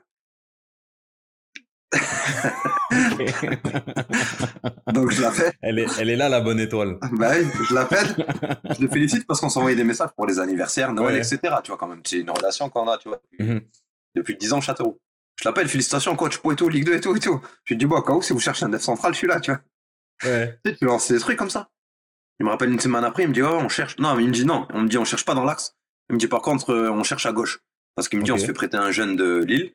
Donc, je l'appelle. elle est elle est là la bonne étoile. bah oui, je l'appelle. Je le félicite parce qu'on s'envoyait des messages pour les anniversaires, Noël, Ouais. etc. Tu vois, quand même. C'est une relation qu'on a, tu vois. Mhm. Depuis 10 ans, Châteauroux. Je l'appelle, félicitations, coach, tout, Ligue 2 et tout et tout. Je lui dis, bon, au cas où, si vous cherchez un def central, je suis là, tu vois. Ouais. Tu sais, tu lances des trucs comme ça. Il me rappelle une semaine après, il me dit, oh, on cherche. Non, mais il me dit non. On me dit, on cherche pas dans l'axe. Il me dit, par contre, euh, on cherche à gauche. Parce qu'il me dit, on se fait prêter un jeune de Lille,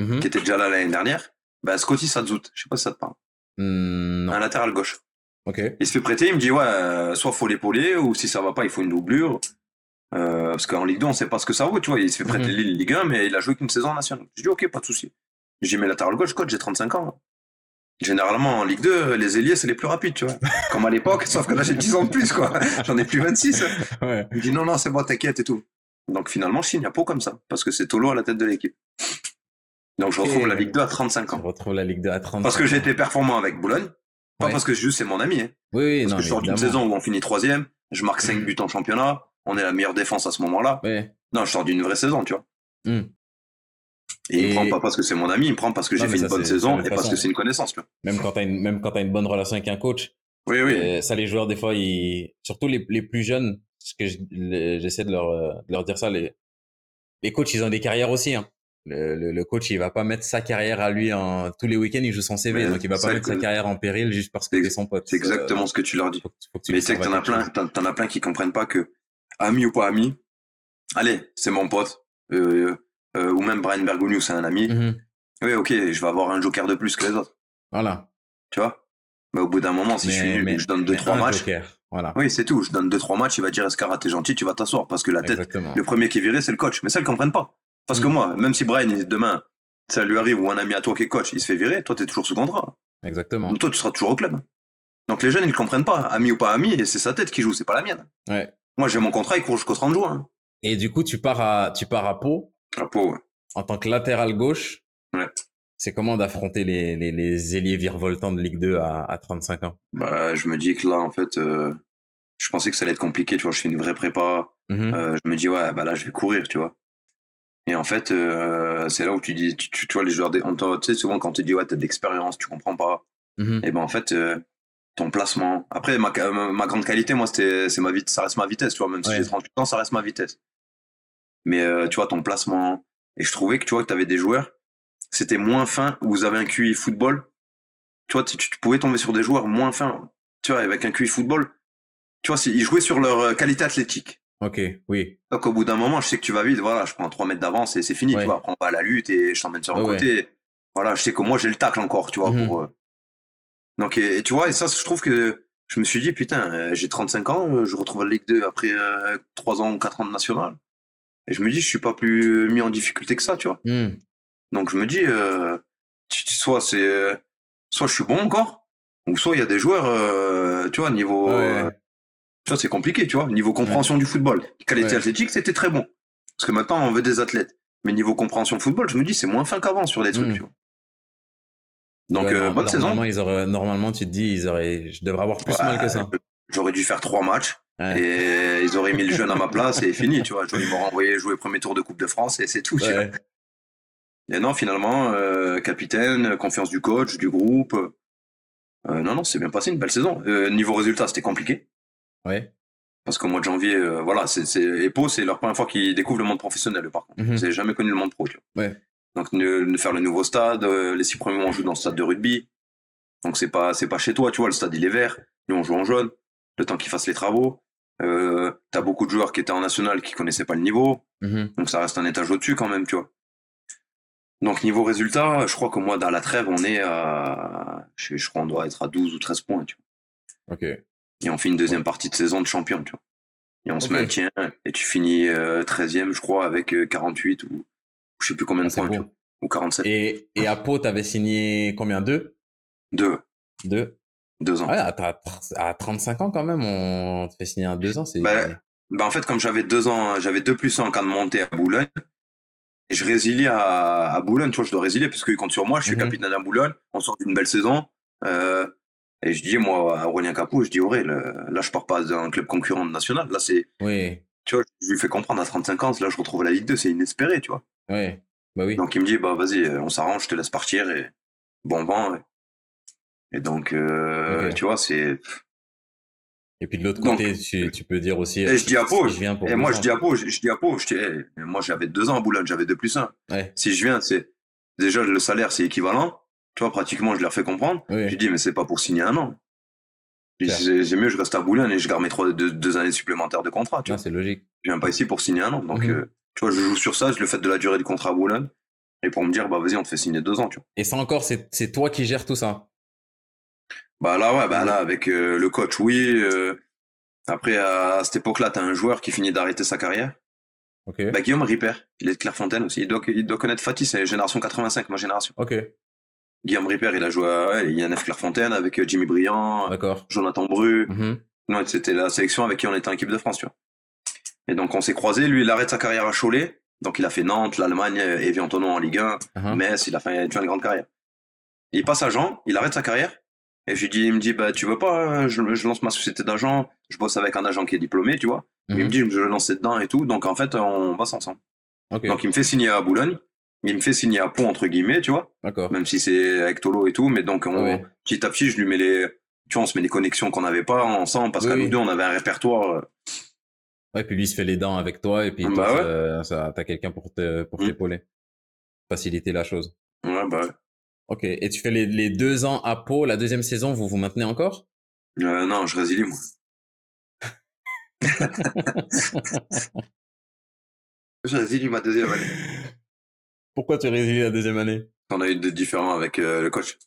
Mhm. qui était déjà là l'année dernière. Ben, Scotty Sadzout. Je sais pas si ça te parle. Hmm, non. Un latéral gauche. Ok. Il se fait prêter, il me dit, ouais, euh, soit faut l'épauler, ou si ça va pas, il faut une doublure. Euh, parce qu'en Ligue 2, on sait pas ce que ça vaut, tu vois. Il se fait prêter Mhm. Ligue 1, mais il a joué qu'une saison nationale. Je dis, ok, pas de souci. J'ai mis latéral gauche, coach, j'ai 35 ans. Généralement, en Ligue 2, les ailiers, c'est les plus rapides, tu vois. Comme à l'époque, sauf que là, j'ai 10 ans de plus, quoi. J'en ai plus 26. Ouais. Il me dit, non, non, c'est bon, t'inquiète et tout. Donc finalement, je signe à Pau comme ça, parce que c'est Tolo à la tête de l'équipe. Donc je retrouve la Ligue 2 à 35 On ans. retrouve la Ligue 2 à 30. Parce que j'ai été performant avec Boulogne. Pas Ouais. parce que juste c'est mon ami, hein. Oui, oui, Parce non, que je sors d'une saison où on finit troisième, je marque 5 buts en championnat, on est la meilleure défense à ce moment-là. Ouais. Non, je sors d'une vraie saison, tu vois. Hmm. Et, il me prend pas parce que c'est mon ami, il me prend parce que j'ai fait une bonne saison et parce que c'est une connaissance, tu vois. Même quand t'as une, même quand t'as une bonne relation avec un coach, Oui, oui. euh, ça, les joueurs, des fois, ils, surtout les, les plus jeunes, ce que j'essaie de leur, euh, de leur dire ça, les, les coachs, ils ont des carrières aussi. Hein. Le, le, coach, il va pas mettre sa carrière à lui en tous les week-ends, il joue son CV, donc il va pas mettre sa carrière en péril juste parce que c'est son pote. C'est exactement ce que tu leur dis. Mais tu sais que t'en as plein, t'en as plein qui comprennent pas que ami ou pas ami, allez, c'est mon pote, euh, euh, ou même Brian Bergogneau, c'est un ami. Mm-hmm. Oui, ok, je vais avoir un joker de plus que les autres. Voilà. Tu vois? Mais au bout d'un moment, si je suis nul, je donne deux trois matchs. Voilà. Oui, c'est tout. Je donne deux trois matchs, il va dire Escara, t'es gentil, tu vas t'asseoir parce que la tête, le premier qui est viré, c'est le coach. Mais ça, ils comprennent pas. Parce que mm. moi, même si Brian demain, ça lui arrive ou un ami à toi qui est coach, il se fait virer, toi, t'es toujours sous contrat. Exactement. Donc, toi, tu seras toujours au club. Donc les jeunes, ils comprennent pas. Ami ou pas ami, et c'est sa tête qui joue, c'est pas la mienne. Ouais. Moi, j'ai mon contrat, il court jusqu'au 30 juin. Et du coup, tu pars à, tu pars à Pau. À Pau, ouais. En tant que latéral gauche. Ouais. C'est comment d'affronter les, les, les ailiers virevoltants de Ligue 2 à, à 35 ans? Bah, je me dis que là, en fait, euh, je pensais que ça allait être compliqué. Tu vois, je fais une vraie prépa. Mm-hmm. Euh, je me dis ouais, bah là, je vais courir, tu vois. Et en fait, euh, c'est là où tu dis, tu, tu, vois, les joueurs, des, tu sais, souvent quand tu dis ouais, t'as de l'expérience, tu comprends pas. Mm-hmm. Et ben en fait, euh, ton placement. Après, ma, ma, grande qualité, moi, c'était, c'est ma vitesse, ça reste ma vitesse, tu vois. Même si j'ai 38 ans, ça reste ma vitesse. Mais euh, tu vois, ton placement. Et je trouvais que tu vois que t'avais des joueurs c'était moins fin, vous avez un QI football, tu vois, tu, pouvais tomber sur des joueurs moins fins, tu vois, avec un QI football, tu vois, ils jouaient sur leur qualité athlétique. Ok, oui. Donc au bout d'un moment, je sais que tu vas vite, voilà, je prends 3 mètres d'avance et c'est fini, tu vois, après on va à la lutte et je t'emmène sur un côté. Voilà, je sais que moi j'ai le tacle encore, tu vois, mhm. pour... Euh. Donc, et, tu vois, et ça, je trouve que je me suis dit, putain, euh, j'ai 35 ans, je retrouve la Ligue 2 après 3 ans ou 4 ans de national. Et je me dis, je suis pas plus mis en difficulté que ça, tu vois. Hmm. Donc je me dis, euh, soit c'est, euh, soit je suis bon encore, ou soit il y a des joueurs, euh, tu vois, niveau, euh, c'est compliqué, tu vois, niveau compréhension du football. Qualité athlétique, c'était très bon, parce que maintenant on veut des athlètes. Mais niveau compréhension football, je me dis, c'est moins fin qu'avant sur les trucs, hmm. tu vois. Donc bonne saison. Ils auraient, normalement, tu te dis, ils auraient, je devrais avoir plus mal que ça. J'aurais dû faire trois matchs. Et ils auraient mis le jeune à ma place et fini, tu vois. Ils m'auraient envoyé jouer premier tour de Coupe de France et c'est tout. Tu vois. Et non, finalement, euh, capitaine, confiance du coach, du groupe. Euh, non, non, c'est bien passé, une belle saison. Euh, niveau résultat, c'était compliqué. Ouais. Parce qu'au mois de janvier, euh, voilà, c'est EPO, c'est leur première fois qu'ils découvrent le monde professionnel, par contre. Mm Ils n'avaient jamais connu le monde pro. Tu vois. Ouais. Donc, de, faire le nouveau stade, les six premiers mois, on joue dans le stade de rugby. Donc, c'est pas, c'est pas chez toi, tu vois, le stade, il est vert. Nous, on joue en jaune. Le temps qu'ils fassent les travaux. Euh, T'as beaucoup de joueurs qui étaient en national qui connaissaient pas le niveau. Mhm. Donc, ça reste un étage au-dessus quand même, tu vois. Donc niveau résultat, je crois que moi dans la trêve, on est à, je, je crois on doit être à 12 ou 13 points, tu vois. Ok. Et on fait une deuxième partie de saison de champion, tu vois. Et on se maintient, et tu finis 13e, euh, je crois, avec 48 euh, ou je sais plus combien de ah, points, tu vois, ou 47. Et, et à Pau, t'avais signé combien? Deux? Deux. Deux? Deux ans. Ouais, à, à 35 ans quand même, on te fait signer un deux ans, c'est... Bah, bah, en fait, comme j'avais deux ans, j'avais deux plus en cas de montée à Boulogne, et je résilie à, à Boulogne, tu vois, je dois résilier parce qu'il compte sur moi, je suis mhm. capitaine à Boulogne, on sort d'une belle saison. Euh, et je dis, moi, à Aurélien Capot, je dis, Aurélien, là, je pars pas d'un club concurrent national. Là, c'est. Oui. Tu vois, je lui fais comprendre à 35 ans, là, je retrouve la Ligue 2, c'est inespéré, tu vois. Oui. Bah oui. Donc, il me dit, bah, vas-y, on s'arrange, je te laisse partir et bon vent. Et, donc, euh, tu vois, c'est. Et puis de l'autre côté, tu, tu, peux dire aussi. Et je dis à Pau, je viens pour et moi je dis à Pau, je, dis à Pau, je dis, moi j'avais deux ans à Boulogne, j'avais deux plus un. Ouais. Si je viens, c'est déjà le salaire c'est équivalent. Tu vois, pratiquement je leur fais comprendre. Je dis mais c'est pas pour signer un an. C'est mieux je reste à Boulogne et je garde mes trois deux, années supplémentaires de contrat. Tu vois, c'est logique. Je viens pas ici pour signer un an, donc mhm. euh, tu vois, je joue sur ça, je le fait de la durée du contrat à Boulogne et pour me dire bah vas-y on te fait signer deux ans. Tu vois. Et ça encore, c'est toi qui gères tout ça. Bah là ouais, bah là avec euh, le coach oui. Euh, après, à cette époque-là, t'as un joueur qui finit d'arrêter sa carrière. Okay. Bah, Guillaume Ripper, il est de Clairefontaine aussi. Il doit, il doit connaître Fatih, c'est génération 85, ma génération. Ok. Guillaume Ripper, il a joué à ouais, INF Clairefontaine avec euh, Jimmy Briand, Jonathan Bru. Mm Non, c'était la sélection avec qui on était en équipe de France, tu vois. Et donc, on s'est croisés. Lui, il arrête sa carrière à Cholet. Donc, il a fait Nantes, l'Allemagne, Evian Tonon en Ligue 1, uh-huh. Metz, il a fait une grande carrière. Il passe à Jean, il arrête sa carrière. Et je lui dis, il me dit, bah, tu veux pas, je, je lance ma société d'agent, je bosse avec un agent qui est diplômé, tu vois. Il me mhm. dit, je vais lancer dedans et tout. Donc, en fait, on bosse ensemble. Donc, il me fait signer à Boulogne. Il me fait signer à Pont, entre guillemets, tu vois. D'accord. Même si c'est avec Tolo et tout. Mais donc, on, petit à petit, je lui mets les, tu vois, on se met des connexions qu'on n'avait pas ensemble parce qu'à nous deux, on avait un répertoire. Ouais, puis lui il se fait les dents avec toi et puis Bah toi, ouais. ça- t'as quelqu'un pour te, pour Mm. t'épauler. Faciliter la chose. Ouais, bah ouais. Ok. Et tu fais les, les deux ans à Pau, la deuxième saison, vous vous maintenez encore? Euh, non, je résilie, moi. Je résilie ma deuxième année. Pourquoi tu résilies la deuxième année? On a eu des différends avec euh, le coach.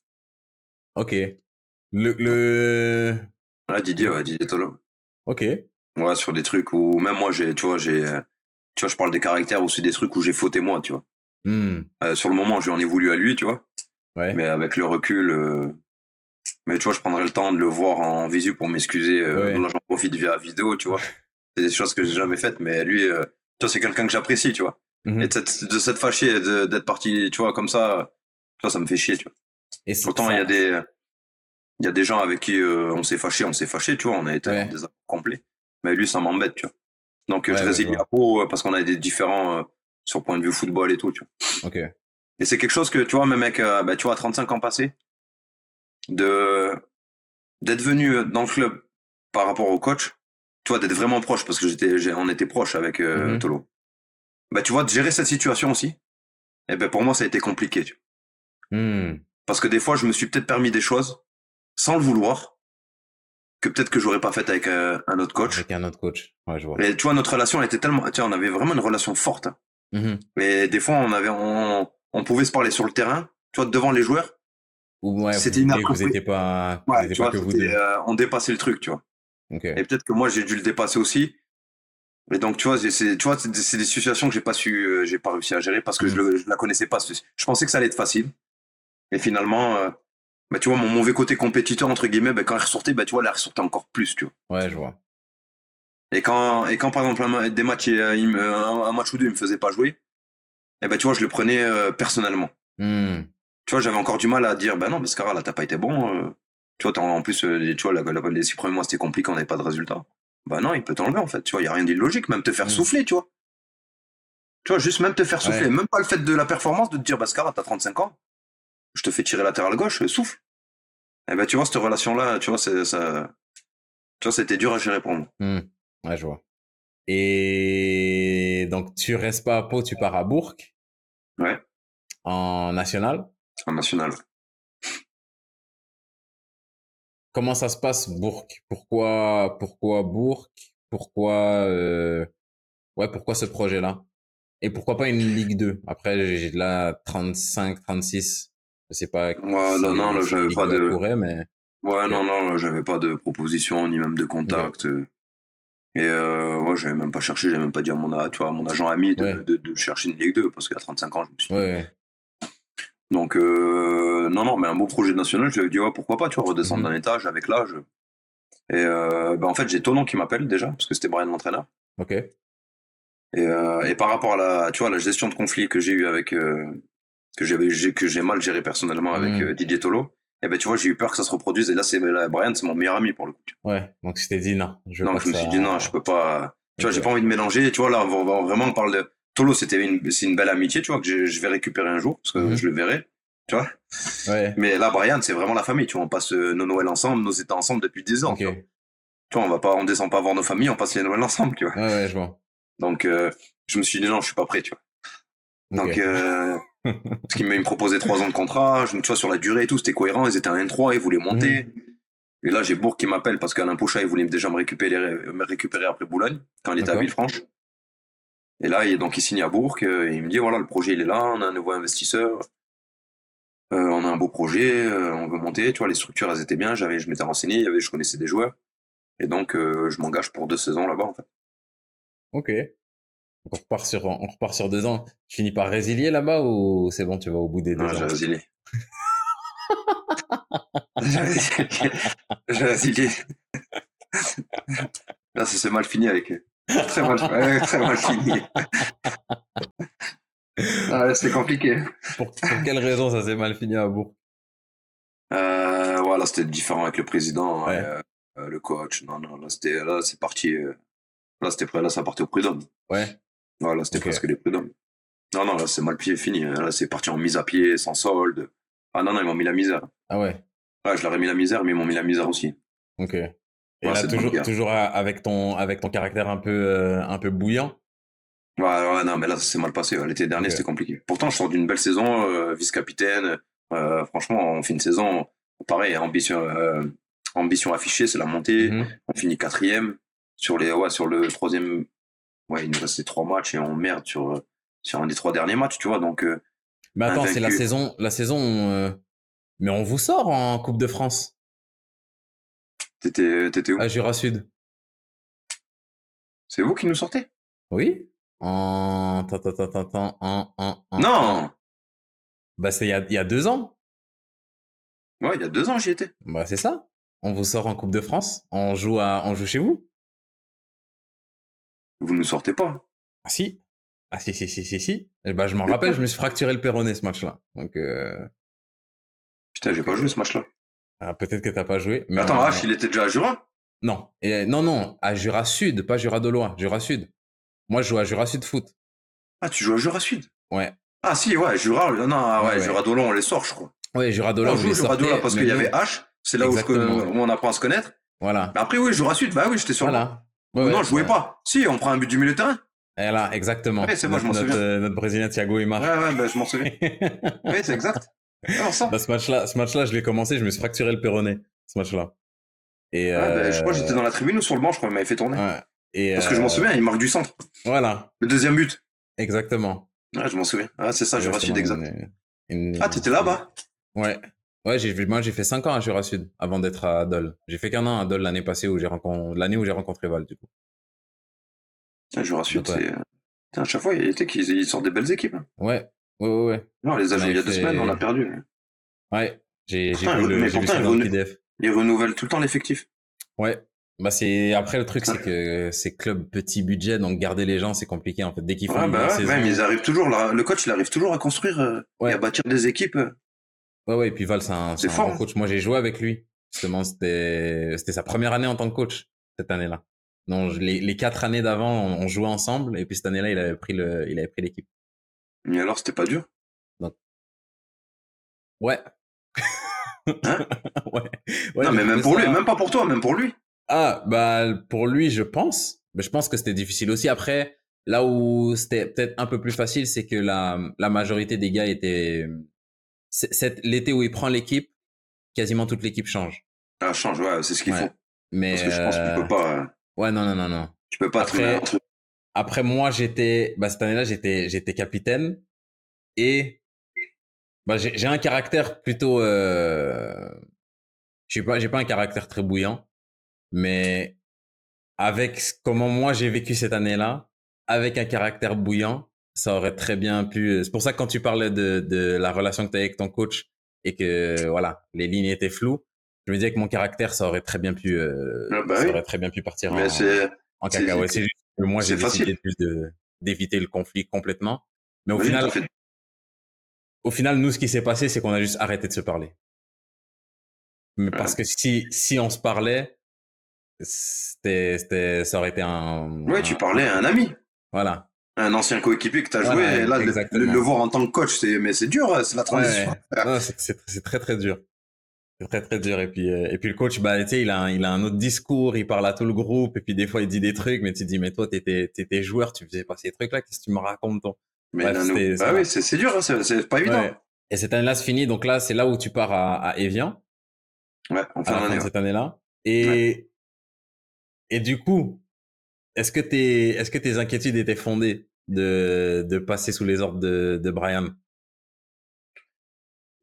Ok. Le, le... Ah, Didier, ouais, Didier Tolo. Ok. Ouais, sur des trucs où, même moi, j'ai, tu vois, j'ai, euh, tu vois, je parle des caractères ou c'est des trucs où j'ai fauté moi, tu vois. Hmm. Euh, sur le moment, j'en ai voulu à lui, tu vois. Ouais. Mais avec le recul, euh, mais tu vois, je prendrai le temps de le voir en visu pour m'excuser. Euh, Ouais. Là, j'en profite via vidéo, tu vois. C'est des choses que j'ai jamais faites, mais lui, tu vois, c'est quelqu'un que j'apprécie, tu vois. Mhm. Et de s'être- de s'être fâché, d'être parti, tu vois, comme ça, vois, ça me fait chier, tu vois. Et Pourtant, il y a des, il y a des gens avec qui euh, on s'est fâché, on s'est fâché, tu vois, on a été Ouais. en désaccord complet. Mais lui, ça m'embête, tu vois. Donc, euh, Ouais, je ouais, résilie vois. à Pau euh, parce qu'on a des différents euh, sur le point de vue football et tout, tu vois. Ok. Et c'est quelque chose que, tu vois, même avec, euh, bah, tu vois, à 35 ans passés, de, d'être venu dans le club par rapport au coach, tu vois, d'être vraiment proche, parce que j'étais, on était proche avec euh, Mhm. Tolo. Bah, tu vois, de gérer cette situation aussi, et ben, pour moi, ça a été compliqué, tu vois. Hmm. Parce que des fois, je me suis peut-être permis des choses, sans le vouloir, que peut-être que j'aurais pas fait avec euh, un autre coach. Avec un autre coach. Ouais, je vois. Et tu vois, notre relation elle était tellement, tu vois, on avait vraiment une relation forte. hein. Mais des fois, on avait, on, on pouvait se parler sur le terrain, tu vois, devant les joueurs. Ou ouais, C'était inapproprié. vous étiez pas, vous Ouais, étiez tu pas vois, que vous c'était, deux. euh, on dépassait le truc, tu vois. Et peut-être que moi, j'ai dû le dépasser aussi. Et donc, tu vois, c'est- tu vois, c'est des, c'est des situations que j'ai pas su, euh, j'ai pas réussi à gérer parce que je, le, je la connaissais pas. Je pensais que ça allait être facile. Et finalement, euh, bah, tu vois, mon mauvais côté compétiteur, entre guillemets, bah, quand il ressortait, bah, tu vois, là, il ressortait encore plus, tu vois. Ouais, je vois. Et quand, et quand par exemple, un des matchs, euh, il me- un, un match ou deux, il me faisait pas jouer, et ben, tu vois, je le prenais euh, personnellement. Hmm. Tu vois, j'avais encore du mal à dire, ben non, Mascara, là, t'as pas été bon. Tu vois, en plus, tu vois, la, la- les six premiers mois, c'était compliqué, on n'avait pas de résultat. Ben non, il peut t'enlever, en fait. Tu vois, il y a rien d'illogique, même te faire souffler, tu vois. Tu vois, juste même te faire souffler. Ouais. Même pas le fait de la performance, de te dire, Mascara, t'as 35 ans, je te fais tirer latéral gauche, euh, souffle. Et ben, tu vois, cette relation-là, tu vois, c'est, ça, tu vois, c'était dur à gérer pour moi. Hmm. Ouais, je vois. Et donc, tu restes pas à Pau, tu pars à Bourg. Ouais. En national? En national. Comment ça se passe, Bourg Pourquoi, pourquoi Bourg Pourquoi, euh... ouais, pourquoi ce projet-là? Et pourquoi pas une Ligue 2 Après, j'ai là 35, 36. Je sais pas. Ouais, non, non, là, j'avais pas 2 de- courait, mais Ouais, non, non, là, j'avais pas de proposition, ni même de contact. euh. Et euh, ouais, j'avais même pas cherché, j'avais même pas dit à mon, tu vois, à mon agent ami de, Ouais. de, de chercher une Ligue 2, parce qu'à 35 ans, je me suis dit. ouais, Donc, euh, non, non, mais un beau projet national, je lui ai dit, ouais, pourquoi pas, tu vois, redescendre Mhm. d'un étage avec l'âge. Et euh, ben, en fait, j'ai Tonon qui m'appelle déjà, parce que c'était Brian l'entraîneur. ok. Et, euh, et par rapport à la, tu vois, la gestion de conflit que j'ai eu avec, euh, que j'avais, j'ai- que j'ai mal géré personnellement avec Mhm. Didier Tolo, et ben, tu vois, j'ai eu peur que ça se reproduise. Et là, c'est, Brian, c'est mon meilleur ami pour le coup. Ouais, donc je t'ai dit non. Je veux Non, je me suis dit non, je peux pas. Tu vois, j'ai pas envie de mélanger. Tu vois, là, on vraiment, on parle de. Tolo, c'était une, c'est une belle amitié, tu vois, que je, je vais récupérer un jour, parce que Mhm. je le verrai. Tu vois. Ouais, Mais là, Brian, c'est vraiment la famille, tu vois. On passe euh, nos Noëls ensemble, nos étés ensemble depuis 10 ans. ok. tu vois. Tu vois, on va pas, on descend pas voir nos familles, on passe les Noëls ensemble, tu vois. Ouais, ouais, je vois. Donc, euh, je me suis dit non, je suis pas prêt, tu vois. Donc, euh, parce qu'il me proposait trois ans de contrat, je, tu vois, sur la durée et tout, c'était cohérent, ils étaient en N3, ils voulaient monter. Mhm. Et là, j'ai Bourg qui m'appelle parce qu'Alain Pouchat, il voulait déjà me récupérer, me récupérer après Boulogne, quand il était à. Villefranche. Et là, il, donc, il signe à Bourg, euh, et il me dit, voilà, le projet, il est là, on a un nouveau investisseur, euh, on a un beau projet, euh, on veut monter, tu vois, les structures, elles étaient bien, j'avais, je m'étais renseigné, il y avait, je connaissais des joueurs. Et donc, euh, je m'engage pour deux saisons là-bas, en fait. Ok. On repart sur, on repart sur deux ans. Tu finis par résilier là-bas ou c'est bon, tu vas au bout des deux Non, ans? j'ai résilié. J'ai résilié. Là, ça s'est mal fini avec eux. Très mal, ouais, très mal fini. Ah, c'était compliqué. pour, pour quelle raison ça s'est mal fini à Bourg Euh, voilà, c'était différent avec le président, Ouais. et, euh, le coach. Non, non, là, c'était, là, c'est parti. euh, là, c'était prêt, là, ça partait au prud'homme. Ouais. Voilà, c'était Ok. presque les prud'hommes. Non, non, là, c'est mal pied fini. Là, c'est parti en mise à pied, sans solde. Ah non, non, ils m'ont mis la misère. Ah ouais. Ouais, je leur ai mis la misère, mais ils m'ont mis la misère aussi. Ok. Et là, toujours, toujours avec ton, avec ton caractère un peu, euh, un peu bouillant. Ouais, ouais, non, mais là, c'est mal passé. L'été dernier, c'était compliqué. Pourtant, je sors d'une belle saison, euh, vice-capitaine. Euh, franchement, on fait une saison, pareil, ambition, ambition affichée, c'est la montée. Mhm. On finit quatrième sur les, ouais, sur le troisième. Ouais, il nous restait trois matchs et on merde sur, sur un des trois derniers matchs, tu vois. Donc. mais attends, c'est la saison, la saison. Mais on vous sort en Coupe de France. T'étais, où? À Jura Sud. C'est vous qui nous sortez? Oui. En... En... En... Non Bah c'est il y a, y a deux ans. Ouais, il y a deux ans j'y étais. Bah c'est ça. On vous sort en Coupe de France. On joue, à... on joue chez vous. Vous ne sortez pas Ah si. Ah si, si, si, si, si. Et bah je m'en rappelle, je me suis fracturé le péroné ce match-là. Donc... Euh... Putain, j'ai pas joué ce match-là. Ah, peut-être que t'as pas joué. Mais Attends, H, il était déjà à Jura? Non. Et, non, non, à Jura Sud, pas Jura de Loire, Jura Sud. Moi, je joue à Jura Sud Foot. Ah, tu joues à Jura Sud? Ouais. Ah, si, ouais, Jura, non, ouais, ouais. Jura d'Olon, on les sort, je crois. Ouais, Jura d'Olon, on joue Jura d'Olon parce qu'il y avait H, c'est là où, on apprend à se connaître. Voilà. Mais après, oui, Jura Sud, bah oui, j'étais sur. Voilà. non, je jouais pas. Si, on prend un but du milieu de terrain. Et là, exactement. C'est moi, je m'en souviens. Notre Brésilien Thiago Imar. Ouais, ouais, bah, je m'en souviens. oui, c'est exact. Bah, ce match-là, ce match-là, je l'ai commencé, je me suis fracturé le péroné, ce match-là. Et bah, je crois que j'étais dans la tribune ou sur le banc, je crois qu'il m'avait fait tourner. Et Parce que je m'en euh, souviens, il marque du centre. Voilà. Le deuxième but. Exactement. Ouais, je m'en souviens. Ah, c'est ça, Jura Sud, exact. Ah, t'étais là-bas Ouais. Ouais, j'ai, moi, j'ai fait 5 ans à Jura Sud avant d'être à Dole. J'ai fait qu'un an à Dole l'année passée où j'ai rencontré, l'année où j'ai rencontré Val, du coup. Ah, Jura Sud, c'est. à chaque fois, il était qu'ils sortent des belles équipes. Hein. Ouais. Ouais, ouais, ouais. Non, les a il y a deux semaines, on a perdu. Ouais, j'ai vu le, mais pourtant, le PDF. Ils renouvellent tout le temps l'effectif. Ouais. Bah c'est après le truc c'est que c'est club petit budget donc garder les gens c'est compliqué en fait dès qu'ils font ouais, bah ouais, mais ils arrivent toujours le coach il arrive toujours à construire euh, et à bâtir des équipes. Ouais ouais et puis Val c'est un, c'est fort, bon hein. coach moi j'ai joué avec lui justement c'était c'était sa première année en tant que coach cette année-là. Donc les, les quatre années d'avant on, jouait ensemble et puis cette année-là il avait pris le il avait pris l'équipe. Mais alors c'était pas dur? Ouais, Hein? Ouais. Non, mais même pour lui, même pas pour toi, même pour lui. Ah, bah, pour lui, je pense. Mais je pense que c'était difficile aussi. Après, là où c'était peut-être un peu plus facile, c'est que la, la majorité des gars étaient, l'été où il prend l'équipe, quasiment toute l'équipe change. Ah, change, ouais, c'est ce qu'il faut. Mais, Parce que je pense que tu peux pas. Euh, ouais, non, non, non, non. Tu peux pas après, après moi, j'étais, bah, cette année-là, j'étais, j'étais capitaine et bah, j'ai un caractère plutôt. Euh... Je sais pas, j'ai pas un caractère très bouillant, mais avec comment moi j'ai vécu cette année-là, avec un caractère bouillant, ça aurait très bien pu. C'est pour ça que quand tu parlais de, de la relation que tu as avec ton coach et que voilà, les lignes étaient floues, je me disais que mon caractère, ça aurait très bien pu, euh, ah bah ça aurait très bien pu partir mais en, en cacahuète. C'est juste que moi j'ai décidé d'éviter le conflit complètement. Mais au final, au final, nous, ce qui s'est passé, c'est qu'on a juste arrêté de se parler. Mais parce que si, si on se parlait, c'était, c'était, ça aurait été un. Ouais, tu parlais à un ami. Voilà. Un ancien coéquipier que tu as joué, et là, le, voir en tant que coach, c'est, mais c'est dur, c'est la transition. c'est, très, très dur. Très, très dur. Et puis, euh, et puis le coach, bah, tu sais, il a, il a un autre discours, il parle à tout le groupe, et puis des fois, il dit des trucs, mais tu te dis, mais toi, t'étais, t'étais joueur, tu faisais pas ces trucs-là, qu'est-ce que tu me racontes, toi? Mais bah oui, c'est dur, hein, c'est pas évident. Et cette année-là se finit, donc là, c'est là où tu pars à, à Evian. Ouais, en fin, de cette année-là. Et, et du coup, est-ce que tes, est-ce que tes inquiétudes étaient fondées de, de passer sous les ordres de, de Brian?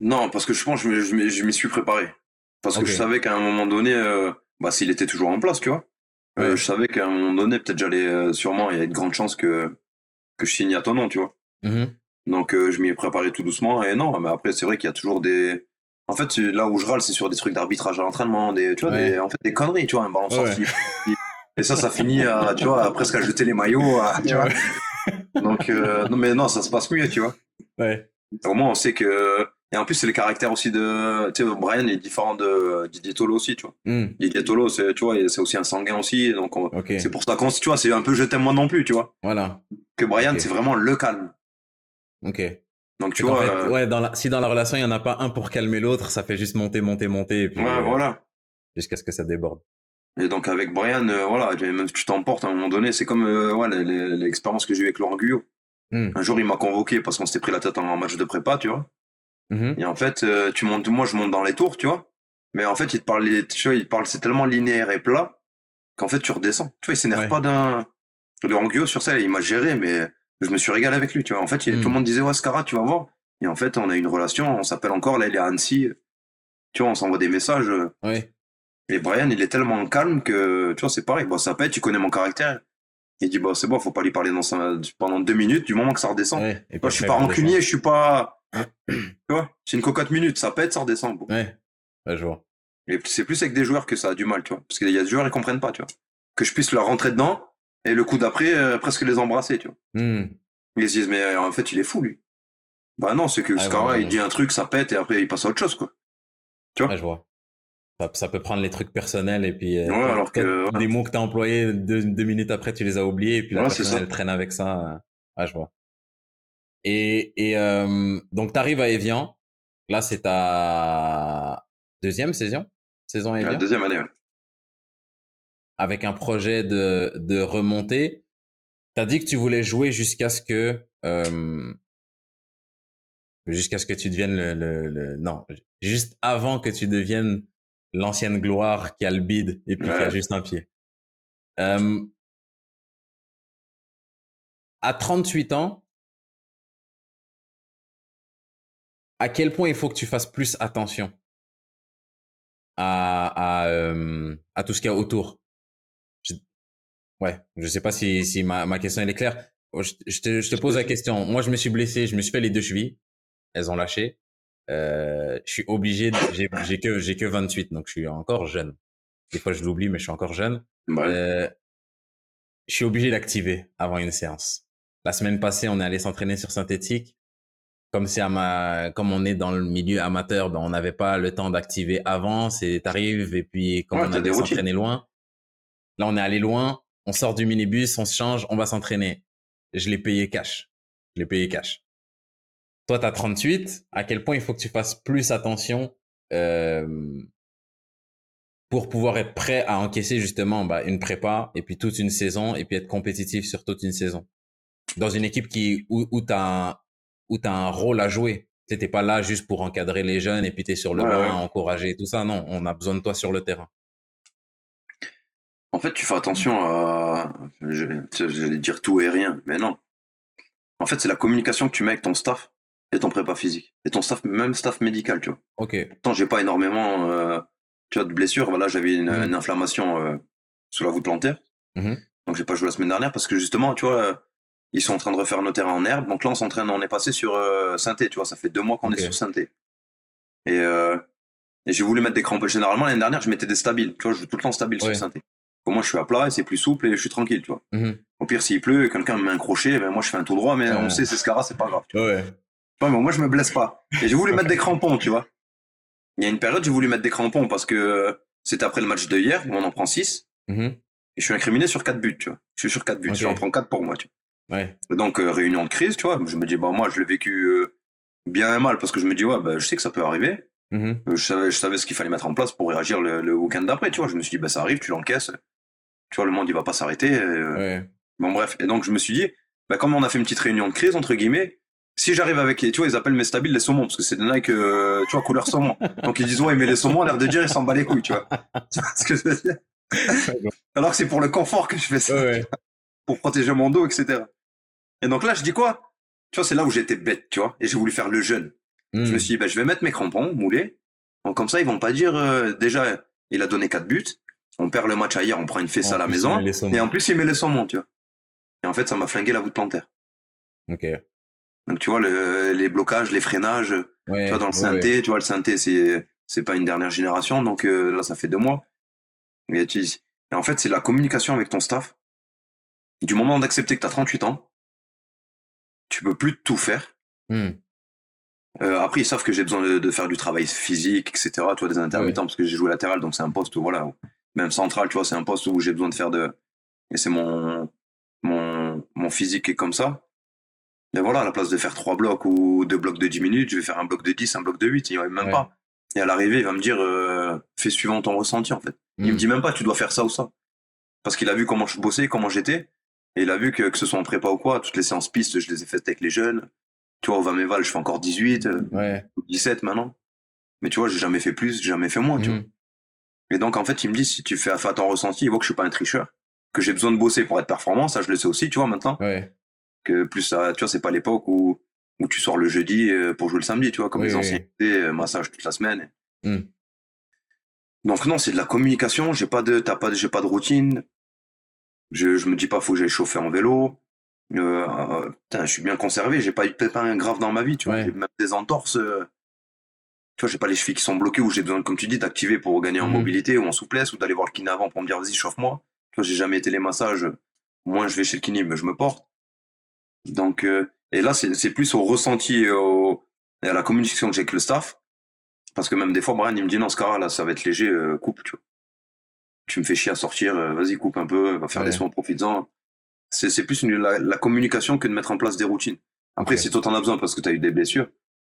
Non, parce que je pense que je m'y suis préparé. Parce que je savais qu'à un moment donné, euh, bah, s'il était toujours en place, tu vois, euh, je savais qu'à un moment donné, peut-être j'allais euh, sûrement, il y a de grandes chances que, que je signe à ton nom, tu vois. Mmh Donc je m'y ai préparé tout doucement et non, mais après c'est vrai qu'il y a toujours des. En fait, là où je râle, c'est sur des trucs d'arbitrage à l'entraînement, des, tu vois, des, en fait, des conneries, tu vois, un ballon sorti. Et ça, ça finit à, tu vois, presque à jeter les maillots, tu vois. Donc, non, mais non, ça se passe mieux, tu vois. Ouais. Au moins, on sait que. Et en plus, c'est le caractère aussi de. Tu sais, Brian est différent de Didier Tolo aussi, tu vois. Mm. Didier Tolo, c'est, tu vois, c'est aussi un sanguin aussi. Donc, c'est pour ça qu'on, tu vois, c'est un peu je t'aime moi non plus, tu vois. Voilà. Que Brian, c'est vraiment le calme. Ok. Donc tu vois. Euh, ouais, dans la, si dans la relation il y en a pas un pour calmer l'autre, ça fait juste monter, monter, monter, et puis ouais, voilà. Jusqu'à ce que ça déborde. Et donc avec Brian, euh, voilà, même si tu t'emportes à un moment donné, c'est comme euh, ouais, l'expérience que j'ai eue avec Laurent Guyot. Hmm. Un jour, il m'a convoqué parce qu'on s'était pris la tête en match de prépa, tu vois. Mhm. Et en fait, euh, tu montes, moi, je monte dans les tours, tu vois. Mais en fait, il te parle, tu vois, il parle, c'est tellement linéaire et plat qu'en fait, tu redescends. Tu vois, il s'énerve Ouais. pas d'un. Laurent Guyot sur ça, il m'a géré, mais je me suis régalé avec lui, tu vois. En fait, il- Mm. tout le monde disait, ouais, Scara, tu vas voir. Et en fait, on a une relation, on s'appelle encore, là, il est à Annecy. Tu vois, on s'envoie des messages. Ouais. Et Brian, il est tellement calme que, tu vois, c'est pareil. Bon, ça être, tu connais mon caractère. Il dit, bon, c'est bon, faut pas lui parler dans sa- pendant deux minutes, du moment que ça redescend. Ouais. Et Moi, je suis pas rancunier, je suis pas, tu vois, c'est une cocotte minute, ça pète, ça redescend. Bon. Ouais. Ouais, je vois. Et c'est plus avec des joueurs que ça a du mal, tu vois. Parce qu'il y a des joueurs, ils comprennent pas, tu vois. Que je puisse leur rentrer dedans, et le coup d'après, euh, presque les embrasser, tu vois. Hmm. Ils se disent, mais euh, en fait, il est fou, lui. Bah non, c'est que Ah, Scara, ouais, ouais, il dit un truc, ça pète, et après, il passe à autre chose, quoi. Ouais, je vois. Ça, ça peut prendre les trucs personnels et puis euh, Ouais, alors que, des mots que tu as employés deux, deux minutes après tu les as oubliés et puis la personne ça. elle traîne avec ça. Ouais, je vois. Et, et euh, donc tu arrives à Evian. Là c'est ta deuxième saison, saison La Evian, deuxième année, ouais. avec un projet de de remontée. T'as dit que tu voulais jouer jusqu'à ce que euh, jusqu'à ce que tu deviennes le, le, le- non juste avant que tu deviennes l'ancienne gloire qui a le bide et puis qui a Ouais. juste un pied. Euh, à 38 ans, à quel point il faut que tu fasses plus attention à, à, euh, à tout ce qu'il y a autour je, Ouais, je sais pas si, si ma, ma question elle est claire. Je, je te, je te pose la question. Moi, je me suis blessé, je me suis fait les deux chevilles. Elles ont lâché. Euh, je suis obligé, de- j'ai j'ai que, j'ai que 28, donc je suis encore jeune. Des fois, je l'oublie, mais je suis encore jeune. Ouais. Euh, je suis obligé d'activer avant une séance. La semaine passée, on est allé s'entraîner sur synthétique. Comme c'est à ma, comme on est dans le milieu amateur, ben on n'avait pas le temps d'activer avant. C'est t'arrives et puis comme Ouais, on t'as allait s'entraîner loin. Là, on est allé loin. On sort du minibus, on se change, on va s'entraîner. Je l'ai payé cash. Je l'ai payé cash. Toi, t'as 38. À quel point il faut que tu fasses plus attention euh, pour pouvoir être prêt à encaisser justement bah, une prépa et puis toute une saison et puis être compétitif sur toute une saison? Dans une équipe qui où, où tu as, où un rôle à jouer. Tu n'es pas là juste pour encadrer les jeunes et puis tu es sur le Ouais, banc ouais. encourager tout ça. Non, on a besoin de toi sur le terrain. En fait, tu fais attention à. je- J'allais dire tout et rien, mais non. En fait, c'est la communication que tu mets avec ton staff et ton prépa physique. Et ton staff, même staff médical, tu vois. Ok. Pourtant, j'ai pas énormément euh, tu vois, de blessures. Voilà, j'avais une, Mhm. une inflammation euh, sous la voûte plantaire. Mhm. Donc, j'ai pas joué la semaine dernière parce que justement, tu vois, ils sont en train de refaire nos terrains en herbe. Donc là, on s'entraîne, on est passé sur euh, synthé, tu vois. Ça fait deux mois qu'on est sur synthé. Et, euh, et j'ai voulu mettre des crampes. Généralement, l'année dernière, je mettais des stabiles. Tu vois, je joue tout le temps stable Ouais. sur synthé. Au moins, je suis à plat et c'est plus souple et je suis tranquille, tu vois. Mhm. Au pire, s'il pleut, quelqu'un me met un crochet, ben moi je fais un tout droit, mais on sait, c'est Scara, c'est pas grave. tu Ouais. vois. Ouais, mais moi je me blesse pas. Et j'ai voulu mettre des crampons, tu vois. Il y a une période, j'ai voulu mettre des crampons parce que c'était après le match de hier, où on en prend 6, Mhm. et je suis incriminé sur 4 buts, tu vois. Je suis sur 4 buts, Ok. j'en prends 4 pour moi, tu Ouais. Donc, euh, réunion de crise, tu vois. Je me dis, bah moi je l'ai vécu euh, bien et mal parce que je me dis, ouais, bah, je sais que ça peut arriver. Mhm. Euh, Je savais, je savais ce qu'il fallait mettre en place pour réagir le, le week-end d'après, tu vois. Je me suis dit, bah ça arrive, tu l'encaisses. Tu vois, le monde il va pas s'arrêter. euh, Ouais. Bon, bref. Et donc, je me suis dit, bah, comme on a fait une petite réunion de crise, entre guillemets, si j'arrive avec tu vois, ils appellent mes stabiles les saumons, parce que c'est des Nike, euh, tu vois, couleur saumon. Donc, ils disent, ouais, mais les saumons, à l'air de dire, ils s'en bat les couilles, tu vois. Tu vois ce que je veux dire? Alors que c'est pour le confort que je fais ça, Ouais, ouais. pour protéger mon dos, etc. Et donc là, je dis quoi? Tu vois, c'est là où j'étais bête, tu vois, et j'ai voulu faire le jeune. Je Mhm. me suis dit, bah, je vais mettre mes crampons moulés. Donc, comme ça, ils vont pas dire, euh, déjà, il a donné quatre buts. On perd le match ailleurs, on prend une fesse En à la maison. Et en plus, il met les saumons, tu vois. Et en fait, ça m'a flingué la voûte plantaire. Ok. Donc, tu vois, le- les blocages, les freinages, Ouais. tu vois, dans le ouais, synthé, tu vois, le synthé, c'est, c'est pas une dernière génération. Donc, euh, là, ça fait deux mois. Et, tu- et en fait, c'est la communication avec ton staff. Du moment d'accepter que tu as 38 ans, tu peux plus tout faire. Mhm. Euh, après, ils savent que j'ai besoin de, de faire du travail physique, etc. Tu vois, des intermittents, parce que j'ai joué latéral, donc c'est un poste où, voilà, où- même central, tu vois, c'est un poste où j'ai besoin de faire de. Et c'est mon, mon, mon physique qui est comme ça. Mais voilà, à la place de faire trois blocs ou deux blocs de 10 minutes, je vais faire un bloc de 10, un bloc de 8, il n'y aurait même Ouais. pas. Et à l'arrivée, il va me dire, euh, euh, fais suivant ton ressenti, en fait. Il me Hmm. dit même pas, tu dois faire ça ou ça. Parce qu'il a vu comment je bossais, comment j'étais. Et il a vu que, que ce soit en prépa ou quoi, toutes les séances pistes, je les ai faites avec les jeunes. Tu vois, au Vaméval, je fais encore 18, euh, Ouais. 17 maintenant. Mais tu vois, j'ai jamais fait plus, j'ai jamais fait moins, tu vois. Mhm. Et donc, en fait, il me dit, si tu fais affaire à ton ressenti, il voit que je suis pas un tricheur, que j'ai besoin de bosser pour être performant, ça, je le sais aussi, tu vois, maintenant. Ouais. Que plus ça, tu vois, c'est pas l'époque où, où tu sors le jeudi euh, pour jouer le samedi, tu vois, comme Oui, les oui, anciens étaient, euh, massage toute la semaine. Hmm. Donc, non, c'est de la communication, j'ai pas de, t'as pas, j'ai pas de routine. Je, je me dis pas, faut que j'aille chauffer en vélo. Euh, putain, je suis bien conservé, j'ai pas eu de pépin grave dans ma vie, tu vois, Ouais. j'ai même des entorses. euh, tu vois, j'ai pas les chevilles qui sont bloquées où j'ai besoin, comme tu dis, d'activer pour gagner en Mhm. mobilité ou en souplesse ou d'aller voir le kiné avant pour me dire, vas-y, chauffe-moi. Tu vois, j'ai jamais été les massages. Moins je vais chez le kiné, mais je me porte. Donc, euh, et là, c'est plus au ressenti et, au, et à la communication que j'ai avec le staff. Parce que même des fois, Brian, il me dit, non, Scara, là, ça va être léger, euh, coupe, tu vois. Tu me fais chier à sortir, euh, vas-y, coupe un peu, va faire Ouais. des soins, profites-en. C'est c'est plus une, la, la communication que de mettre en place des routines. Après, Ok. si toi t'en as besoin parce que t'as eu des blessures,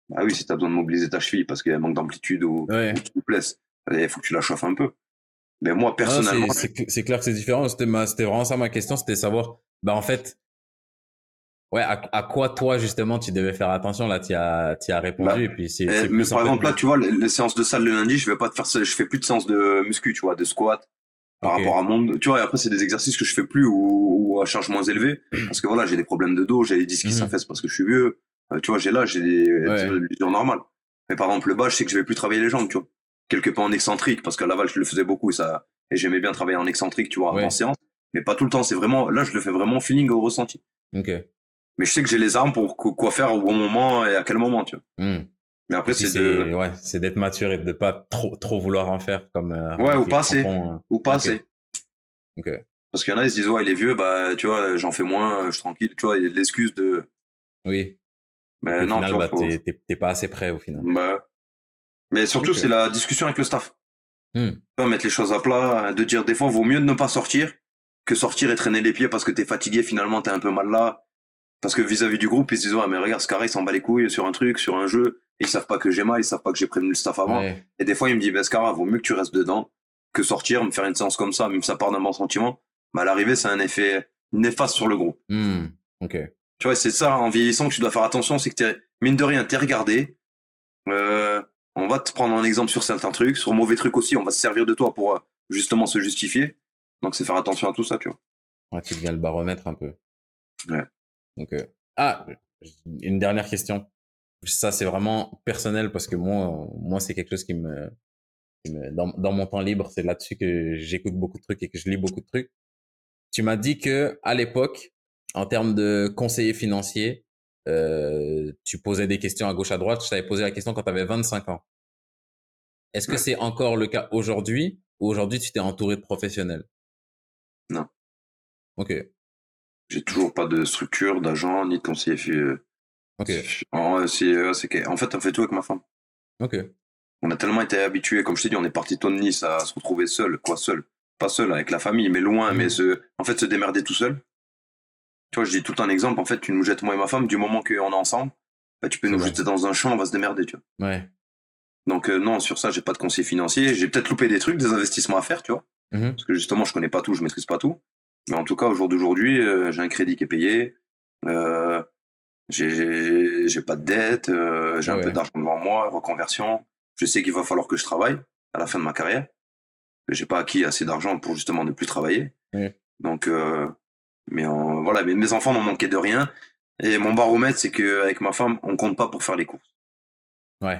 bah oui, si t'as besoin de mobiliser ta cheville parce qu'il y a un manque d'amplitude ou, Ouais. ou de souplesse, il faut que tu la chauffes un peu. Mais moi, Ah, personnellement, c'est- clair que c'est différent. C'était vraiment ça ma question, c'était savoir, bah en fait, ouais, à, à quoi toi justement tu devais faire attention? Là, tu as, tu as répondu Bah, et puis c'est. Eh, mais par exemple, là, tu vois, les, les séances de salle le lundi, je vais pas te faire je fais plus de séances de muscu, tu vois, de squat par rapport à mon, tu vois, et après, c'est des exercices que je fais plus ou, ou à charge moins élevée parce que voilà, j'ai des problèmes de dos, j'ai des disques qui Mhm. s'affaissent parce que je suis vieux, Euh, tu vois, j'ai là, j'ai des, Ouais. normales. Mais par exemple, le bas, je sais que je vais plus travailler les jambes, tu vois. Quelque part en excentrique parce qu'à Laval, je le faisais beaucoup et ça, et j'aimais bien travailler en excentrique, tu vois, Ouais. en séance. Mais pas tout le temps, c'est vraiment, là, je le fais vraiment feeling, au ressenti. Ok. Mais je sais que j'ai les armes pour qu- quoi faire au bon moment et à quel moment, tu vois. Hmm. Mais après, c'est de, ouais, c'est d'être mature et de pas trop trop vouloir en faire comme. euh, Ouais, ou Ricky pas assez. Crampon, euh. ou pas Ok. assez. Ok. Parce qu'il y en a, ils se disent, ouais, il est vieux, bah, tu vois, j'en fais moins, je suis tranquille, tu vois, il y a de l'excuse de, Oui. mais au non, final, tu vois, bah, faut- t'es- pas assez prêt au final. bah, mais surtout, c'est la discussion avec le staff. Hmm. Pas mettre les choses à plat, de dire, des fois, vaut mieux de ne pas sortir que sortir et traîner les pieds parce que t'es fatigué, finalement, t'es un peu mal là. Parce que vis-à-vis du groupe, ils se disent, ouais, mais regarde, ce carré, il s'en bat les couilles sur un truc, sur un jeu, et ils savent pas que j'ai mal, ils savent pas que j'ai prévenu le staff avant. Ouais. Et des fois, il me dit, bah, Scara, vaut mieux que tu restes dedans que sortir, me faire une séance comme ça, même si ça part d'un bon sentiment. Mais à l'arrivée, c'est un effet néfaste sur le groupe. Hmm. Ok. Tu vois, c'est ça, en vieillissant, que tu dois faire attention, c'est que t'es, mine de rien, t'es regardé. Euh, on va te prendre un exemple sur certains trucs, sur mauvais trucs aussi, on va se servir de toi pour euh, justement se justifier. Donc, c'est faire attention à tout ça, tu vois. Ouais, tu deviens le baromètre un peu. Ouais. Donc, euh, ah, une dernière question. Ça, c'est vraiment personnel parce que moi, moi, c'est quelque chose qui me, qui me- dans, dans mon temps libre, c'est là-dessus que j'écoute beaucoup de trucs et que je lis beaucoup de trucs. Tu m'as dit que à l'époque, en termes de conseiller financier, euh, tu posais des questions à gauche à droite. Je t'avais posé la question quand tu avais 25 ans. Est-ce que c'est encore le cas aujourd'hui ou aujourd'hui tu t'es entouré de professionnels? Non. Ok. J'ai toujours pas de structure, d'agent, ni de conseiller. Ok. En, c'est, fait, on fait tout avec ma femme. Ok. On a tellement été habitués, comme je t'ai dit, on est parti de Nice à se retrouver seul, quoi, seul. Pas seul avec la famille, mais loin, Mhm. mais se, en fait, se démerder tout seul. Tu vois, je dis tout un exemple, en fait, tu nous jettes moi et ma femme, du moment qu'on est ensemble, bah, tu peux nous vrai. jeter dans un champ, on va se démerder, tu vois. Ouais. Donc, euh, non, sur ça, j'ai pas de conseiller financier. J'ai peut-être loupé des trucs, des investissements à faire, tu vois. Mhm. Parce que justement, je connais pas tout, je maîtrise pas tout. Mais en tout cas, au jour d'aujourd'hui, euh, j'ai un crédit qui est payé. Euh, j'ai- pas de dette. euh, j'ai un peu d'argent devant moi, reconversion. Je sais qu'il va falloir que je travaille à la fin de ma carrière. J'ai pas acquis assez d'argent pour justement ne plus travailler. Ouais. Donc, euh, mais en- voilà, mais mes enfants n'ont manqué de rien. Et mon baromètre, c'est qu'avec ma femme, on compte pas pour faire les courses. Ouais.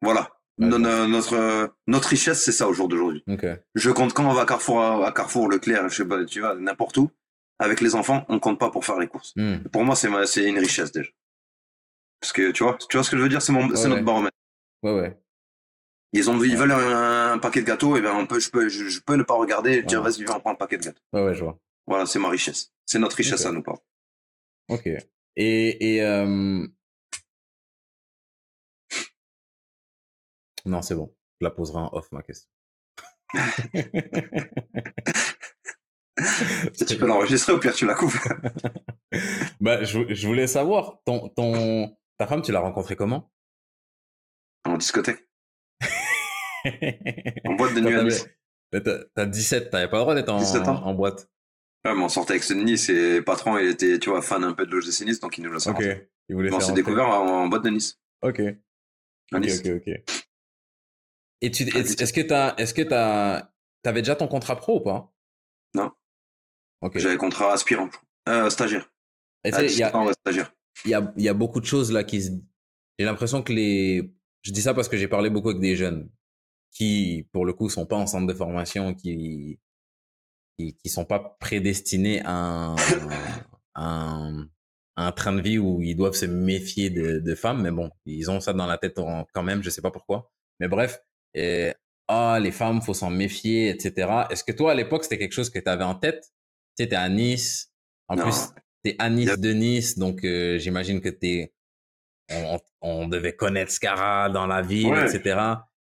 Voilà. Ouais, No- no- notre, notre richesse, c'est ça au jour d'aujourd'hui. Ok. Je compte quand on va à Carrefour, à Carrefour, Leclerc, je sais pas, tu vois, n'importe où. Avec les enfants, on compte pas pour faire les courses. Hmm. Pour moi, c'est c'est une richesse déjà. Parce que tu vois, tu vois ce que je veux dire, c'est mon, c'est Ouais, notre baromètre. Ouais, ouais. Ils ont, ils Ouais. veulent un, paquet de gâteaux, et ben on peut, je peux, je, je peux ne pas regarder et dire vas-y viens on prend un paquet de gâteaux. Ouais, ouais, je vois. Voilà, c'est ma richesse. C'est notre richesse Ok. à nous pas. Ok. Et, et euh... non, c'est bon. Je la poserai en off ma question. Tu peux l'enregistrer, au pire tu la coupes. bah, je, je voulais savoir ton ton ta femme, tu l'as rencontrée comment? En discothèque. en boîte de nuit à Nice. T'as 17, t'avais pas le droit d'être en, en, boîte. Ouais, mais on sortait avec Nice et le patron, il était, tu vois, fan un peu de l'OGC Nice, donc il nous l'a sorti. Ok. Il voulait on s'est découvert en, boîte de Nice. Ok. Ok, ok, ok. Et tu, est-ce que t'as, est-ce que t'as, t'avais déjà ton contrat pro ou pas? Non. Ok. J'avais contrat aspirant, euh, stagiaire. il y a, stagiaire. Il y a, il y a beaucoup de choses là qui, j'ai l'impression que les, je dis ça parce que j'ai parlé beaucoup avec des jeunes qui, pour le coup, sont pas en centre de formation, qui, qui, qui sont pas prédestinés à un, un, un, train de vie où ils doivent se méfier de, de, femmes. Mais bon, ils ont ça dans la tête quand même, je sais pas pourquoi. Mais bref, et, ah, les femmes, faut s'en méfier, etc. Est-ce que toi, à l'époque, c'était quelque chose que tu avais en tête? Tu sais, à Nice. En plus, t'es à Nice de Nice, donc euh, j'imagine que t'es, on, on, devait connaître Scara dans la ville, etc.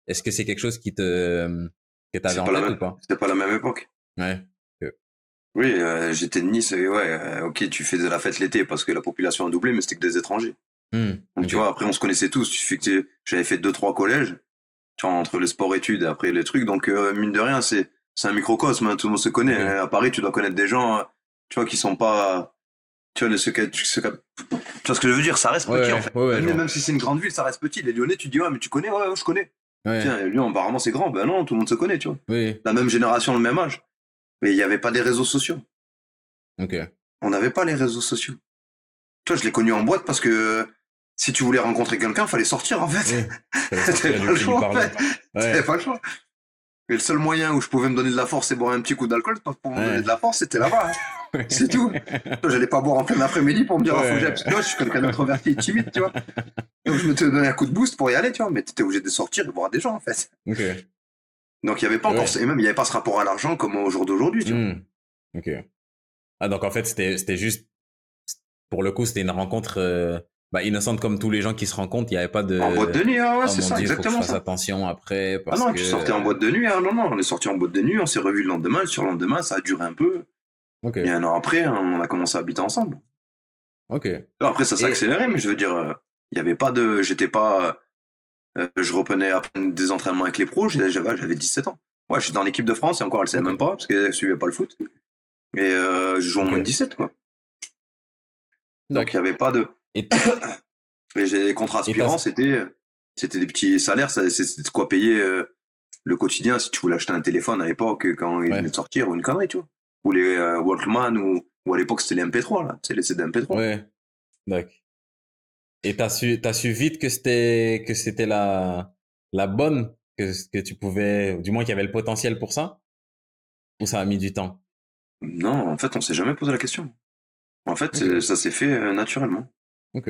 Est-ce que c'est quelque chose qui te que t'avais en tête ou pas? C'était pas la même époque. Ouais. Oui, euh, j'étais de Nice. Et ouais, euh, ok, tu fais de la fête l'été parce que la population a doublé, mais c'était que des étrangers. Mmh, Donc tu vois, après on se connaissait tous. Tu fais que j'avais fait deux trois collèges, vois, entre les sports études et après les trucs. Donc euh, mine de rien, c'est c'est un microcosme. Hein, tout le monde se connaît. À Paris, tu dois connaître des gens, tu vois, qui sont pas tu vois, ce, tu vois ce que je veux dire, ça reste petit en fait. même si c'est une grande ville, ça reste petit. Les Lyonnais, tu dis, ouais, mais tu connais, ouais, je connais. Tiens, Lyon, apparemment, c'est grand. Ben non, tout le monde se connaît, tu vois. La même génération, le même âge. Mais il n'y avait pas des réseaux sociaux. Ok. On n'avait pas les réseaux sociaux. Toi, je l'ai connu en boîte parce que si tu voulais rencontrer quelqu'un, il fallait sortir, en fait. T'avais pas le choix, en fait. T'avais pas le choix. Et le seul moyen où je pouvais me donner de la force et boire un petit coup d'alcool pour me donner de la force, c'était là-bas. Hein. C'est tout. J'allais pas boire en plein après-midi pour me dire, ouais. faut que moi, je suis quelqu'un d'introverti et timide, tu vois. Donc, je me donnais un coup de boost pour y aller, tu vois, mais t'étais obligé de sortir et de voir des gens, en fait. Donc, il y avait pas encore, et même, il y avait pas ce rapport à l'argent comme au jour d'aujourd'hui, tu vois. Hmm. Ok. Ah, donc, en fait, c'était, c'était juste, pour le coup, c'était une rencontre, euh, bah, innocente comme tous les gens qui se rencontrent, il n'y avait pas de. En boîte de nuit, hein, ouais, oh c'est ça, exactement. Faut que je fasse attention après. Parce ah non, que... tu sortais en boîte de nuit, hein, non, non, on est sorti en boîte de nuit, on s'est revu le lendemain, le surlendemain, ça a duré un peu. Et un an après, hein, on a commencé à habiter ensemble. Ok. Après, ça s'est accéléré, mais je veux dire, euh, il n'y avait pas de. J'étais pas. Euh, je reprenais des entraînements avec les pros, j'avais 17 ans. Ouais, je suis dans l'équipe de France et encore, elle ne savait même pas, parce qu'elle ne suivait pas le foot. Et euh, je joue en moins de 17, quoi. Donc, il n'y avait pas de. Et, des contrats aspirants, c'était c'était des petits salaires, c'était de quoi payer le quotidien si tu voulais acheter un téléphone à l'époque quand il venait de sortir ou une connerie, tu vois ou les euh, Walkman, ou, ou à l'époque c'était les MP3, là, c'est les CD MP3. Ouais, d'accord. Et t'as su, as su vite que c'était, que c'était la, la bonne, que, que tu pouvais, du moins qu'il y avait le potentiel pour ça? Ou ça a mis du temps? Non, en fait, on s'est jamais posé la question. En fait, ça s'est fait euh, naturellement. Ok.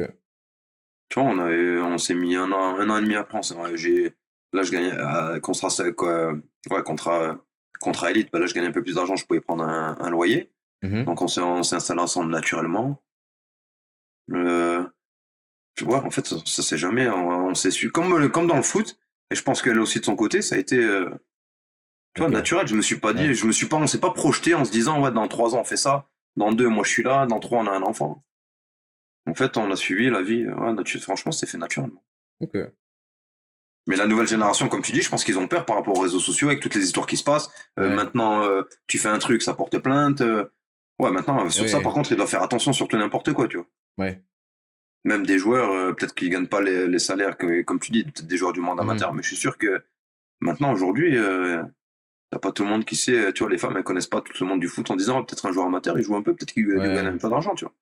Tu vois, on avait, on s'est mis un an, un an et demi après. J'ai, là, je gagnais, euh, contrat, quoi, ouais, contrat, contrat élite, bah là, je gagnais un peu plus d'argent, je pouvais prendre un, loyer. Mmh Donc, on s'est, installé ensemble naturellement. Euh, tu vois, en fait, ça, ça s'est jamais, on, s'est su, comme, comme dans le foot, et je pense qu'elle aussi de son côté, ça a été, euh, tu vois, naturel. Je me suis pas dit, je me suis pas, on s'est pas projeté en se disant, ouais, dans trois ans, on fait ça. Dans deux, moi, je suis là. Dans trois, on a un enfant. En fait, on a suivi la vie. Ouais, franchement, c'est fait naturellement. Ok. Mais la nouvelle génération, comme tu dis, je pense qu'ils ont peur par rapport aux réseaux sociaux avec toutes les histoires qui se passent. Euh, maintenant, euh, tu fais un truc, ça porte plainte. Euh. Ouais, maintenant, sur ça, par contre, ils doivent faire attention sur tout n'importe quoi, tu vois. Ouais. Même des joueurs, peut-être qu'ils gagnent pas les, salaires, que, comme tu dis, peut-être des joueurs du monde amateur, mhm. mais je suis sûr que maintenant, aujourd'hui, t'as pas tout le monde qui sait, tu vois, les femmes, elles connaissent pas tout le monde du foot en disant, oh, peut-être un joueur amateur, il joue un peu, peut-être qu'il gagne un peu d'argent, tu vois.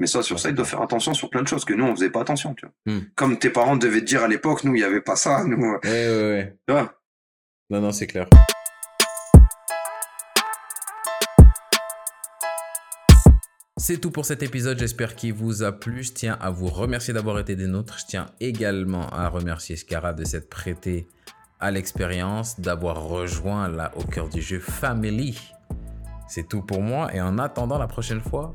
Mais ça, sur ça, il doit faire attention sur plein de choses que nous, on faisait pas attention, tu vois. Hmm. Comme tes parents devaient te dire à l'époque, nous, il y avait pas ça, nous. Ouais, ouais, ouais. Tu vois? Non, non, c'est clair. C'est tout pour cet épisode, j'espère qu'il vous a plu. Je tiens à vous remercier d'avoir été des nôtres. Je tiens également à remercier Scara de s'être prêté à l'expérience, d'avoir rejoint là au cœur du jeu Family. C'est tout pour moi et en attendant la prochaine fois,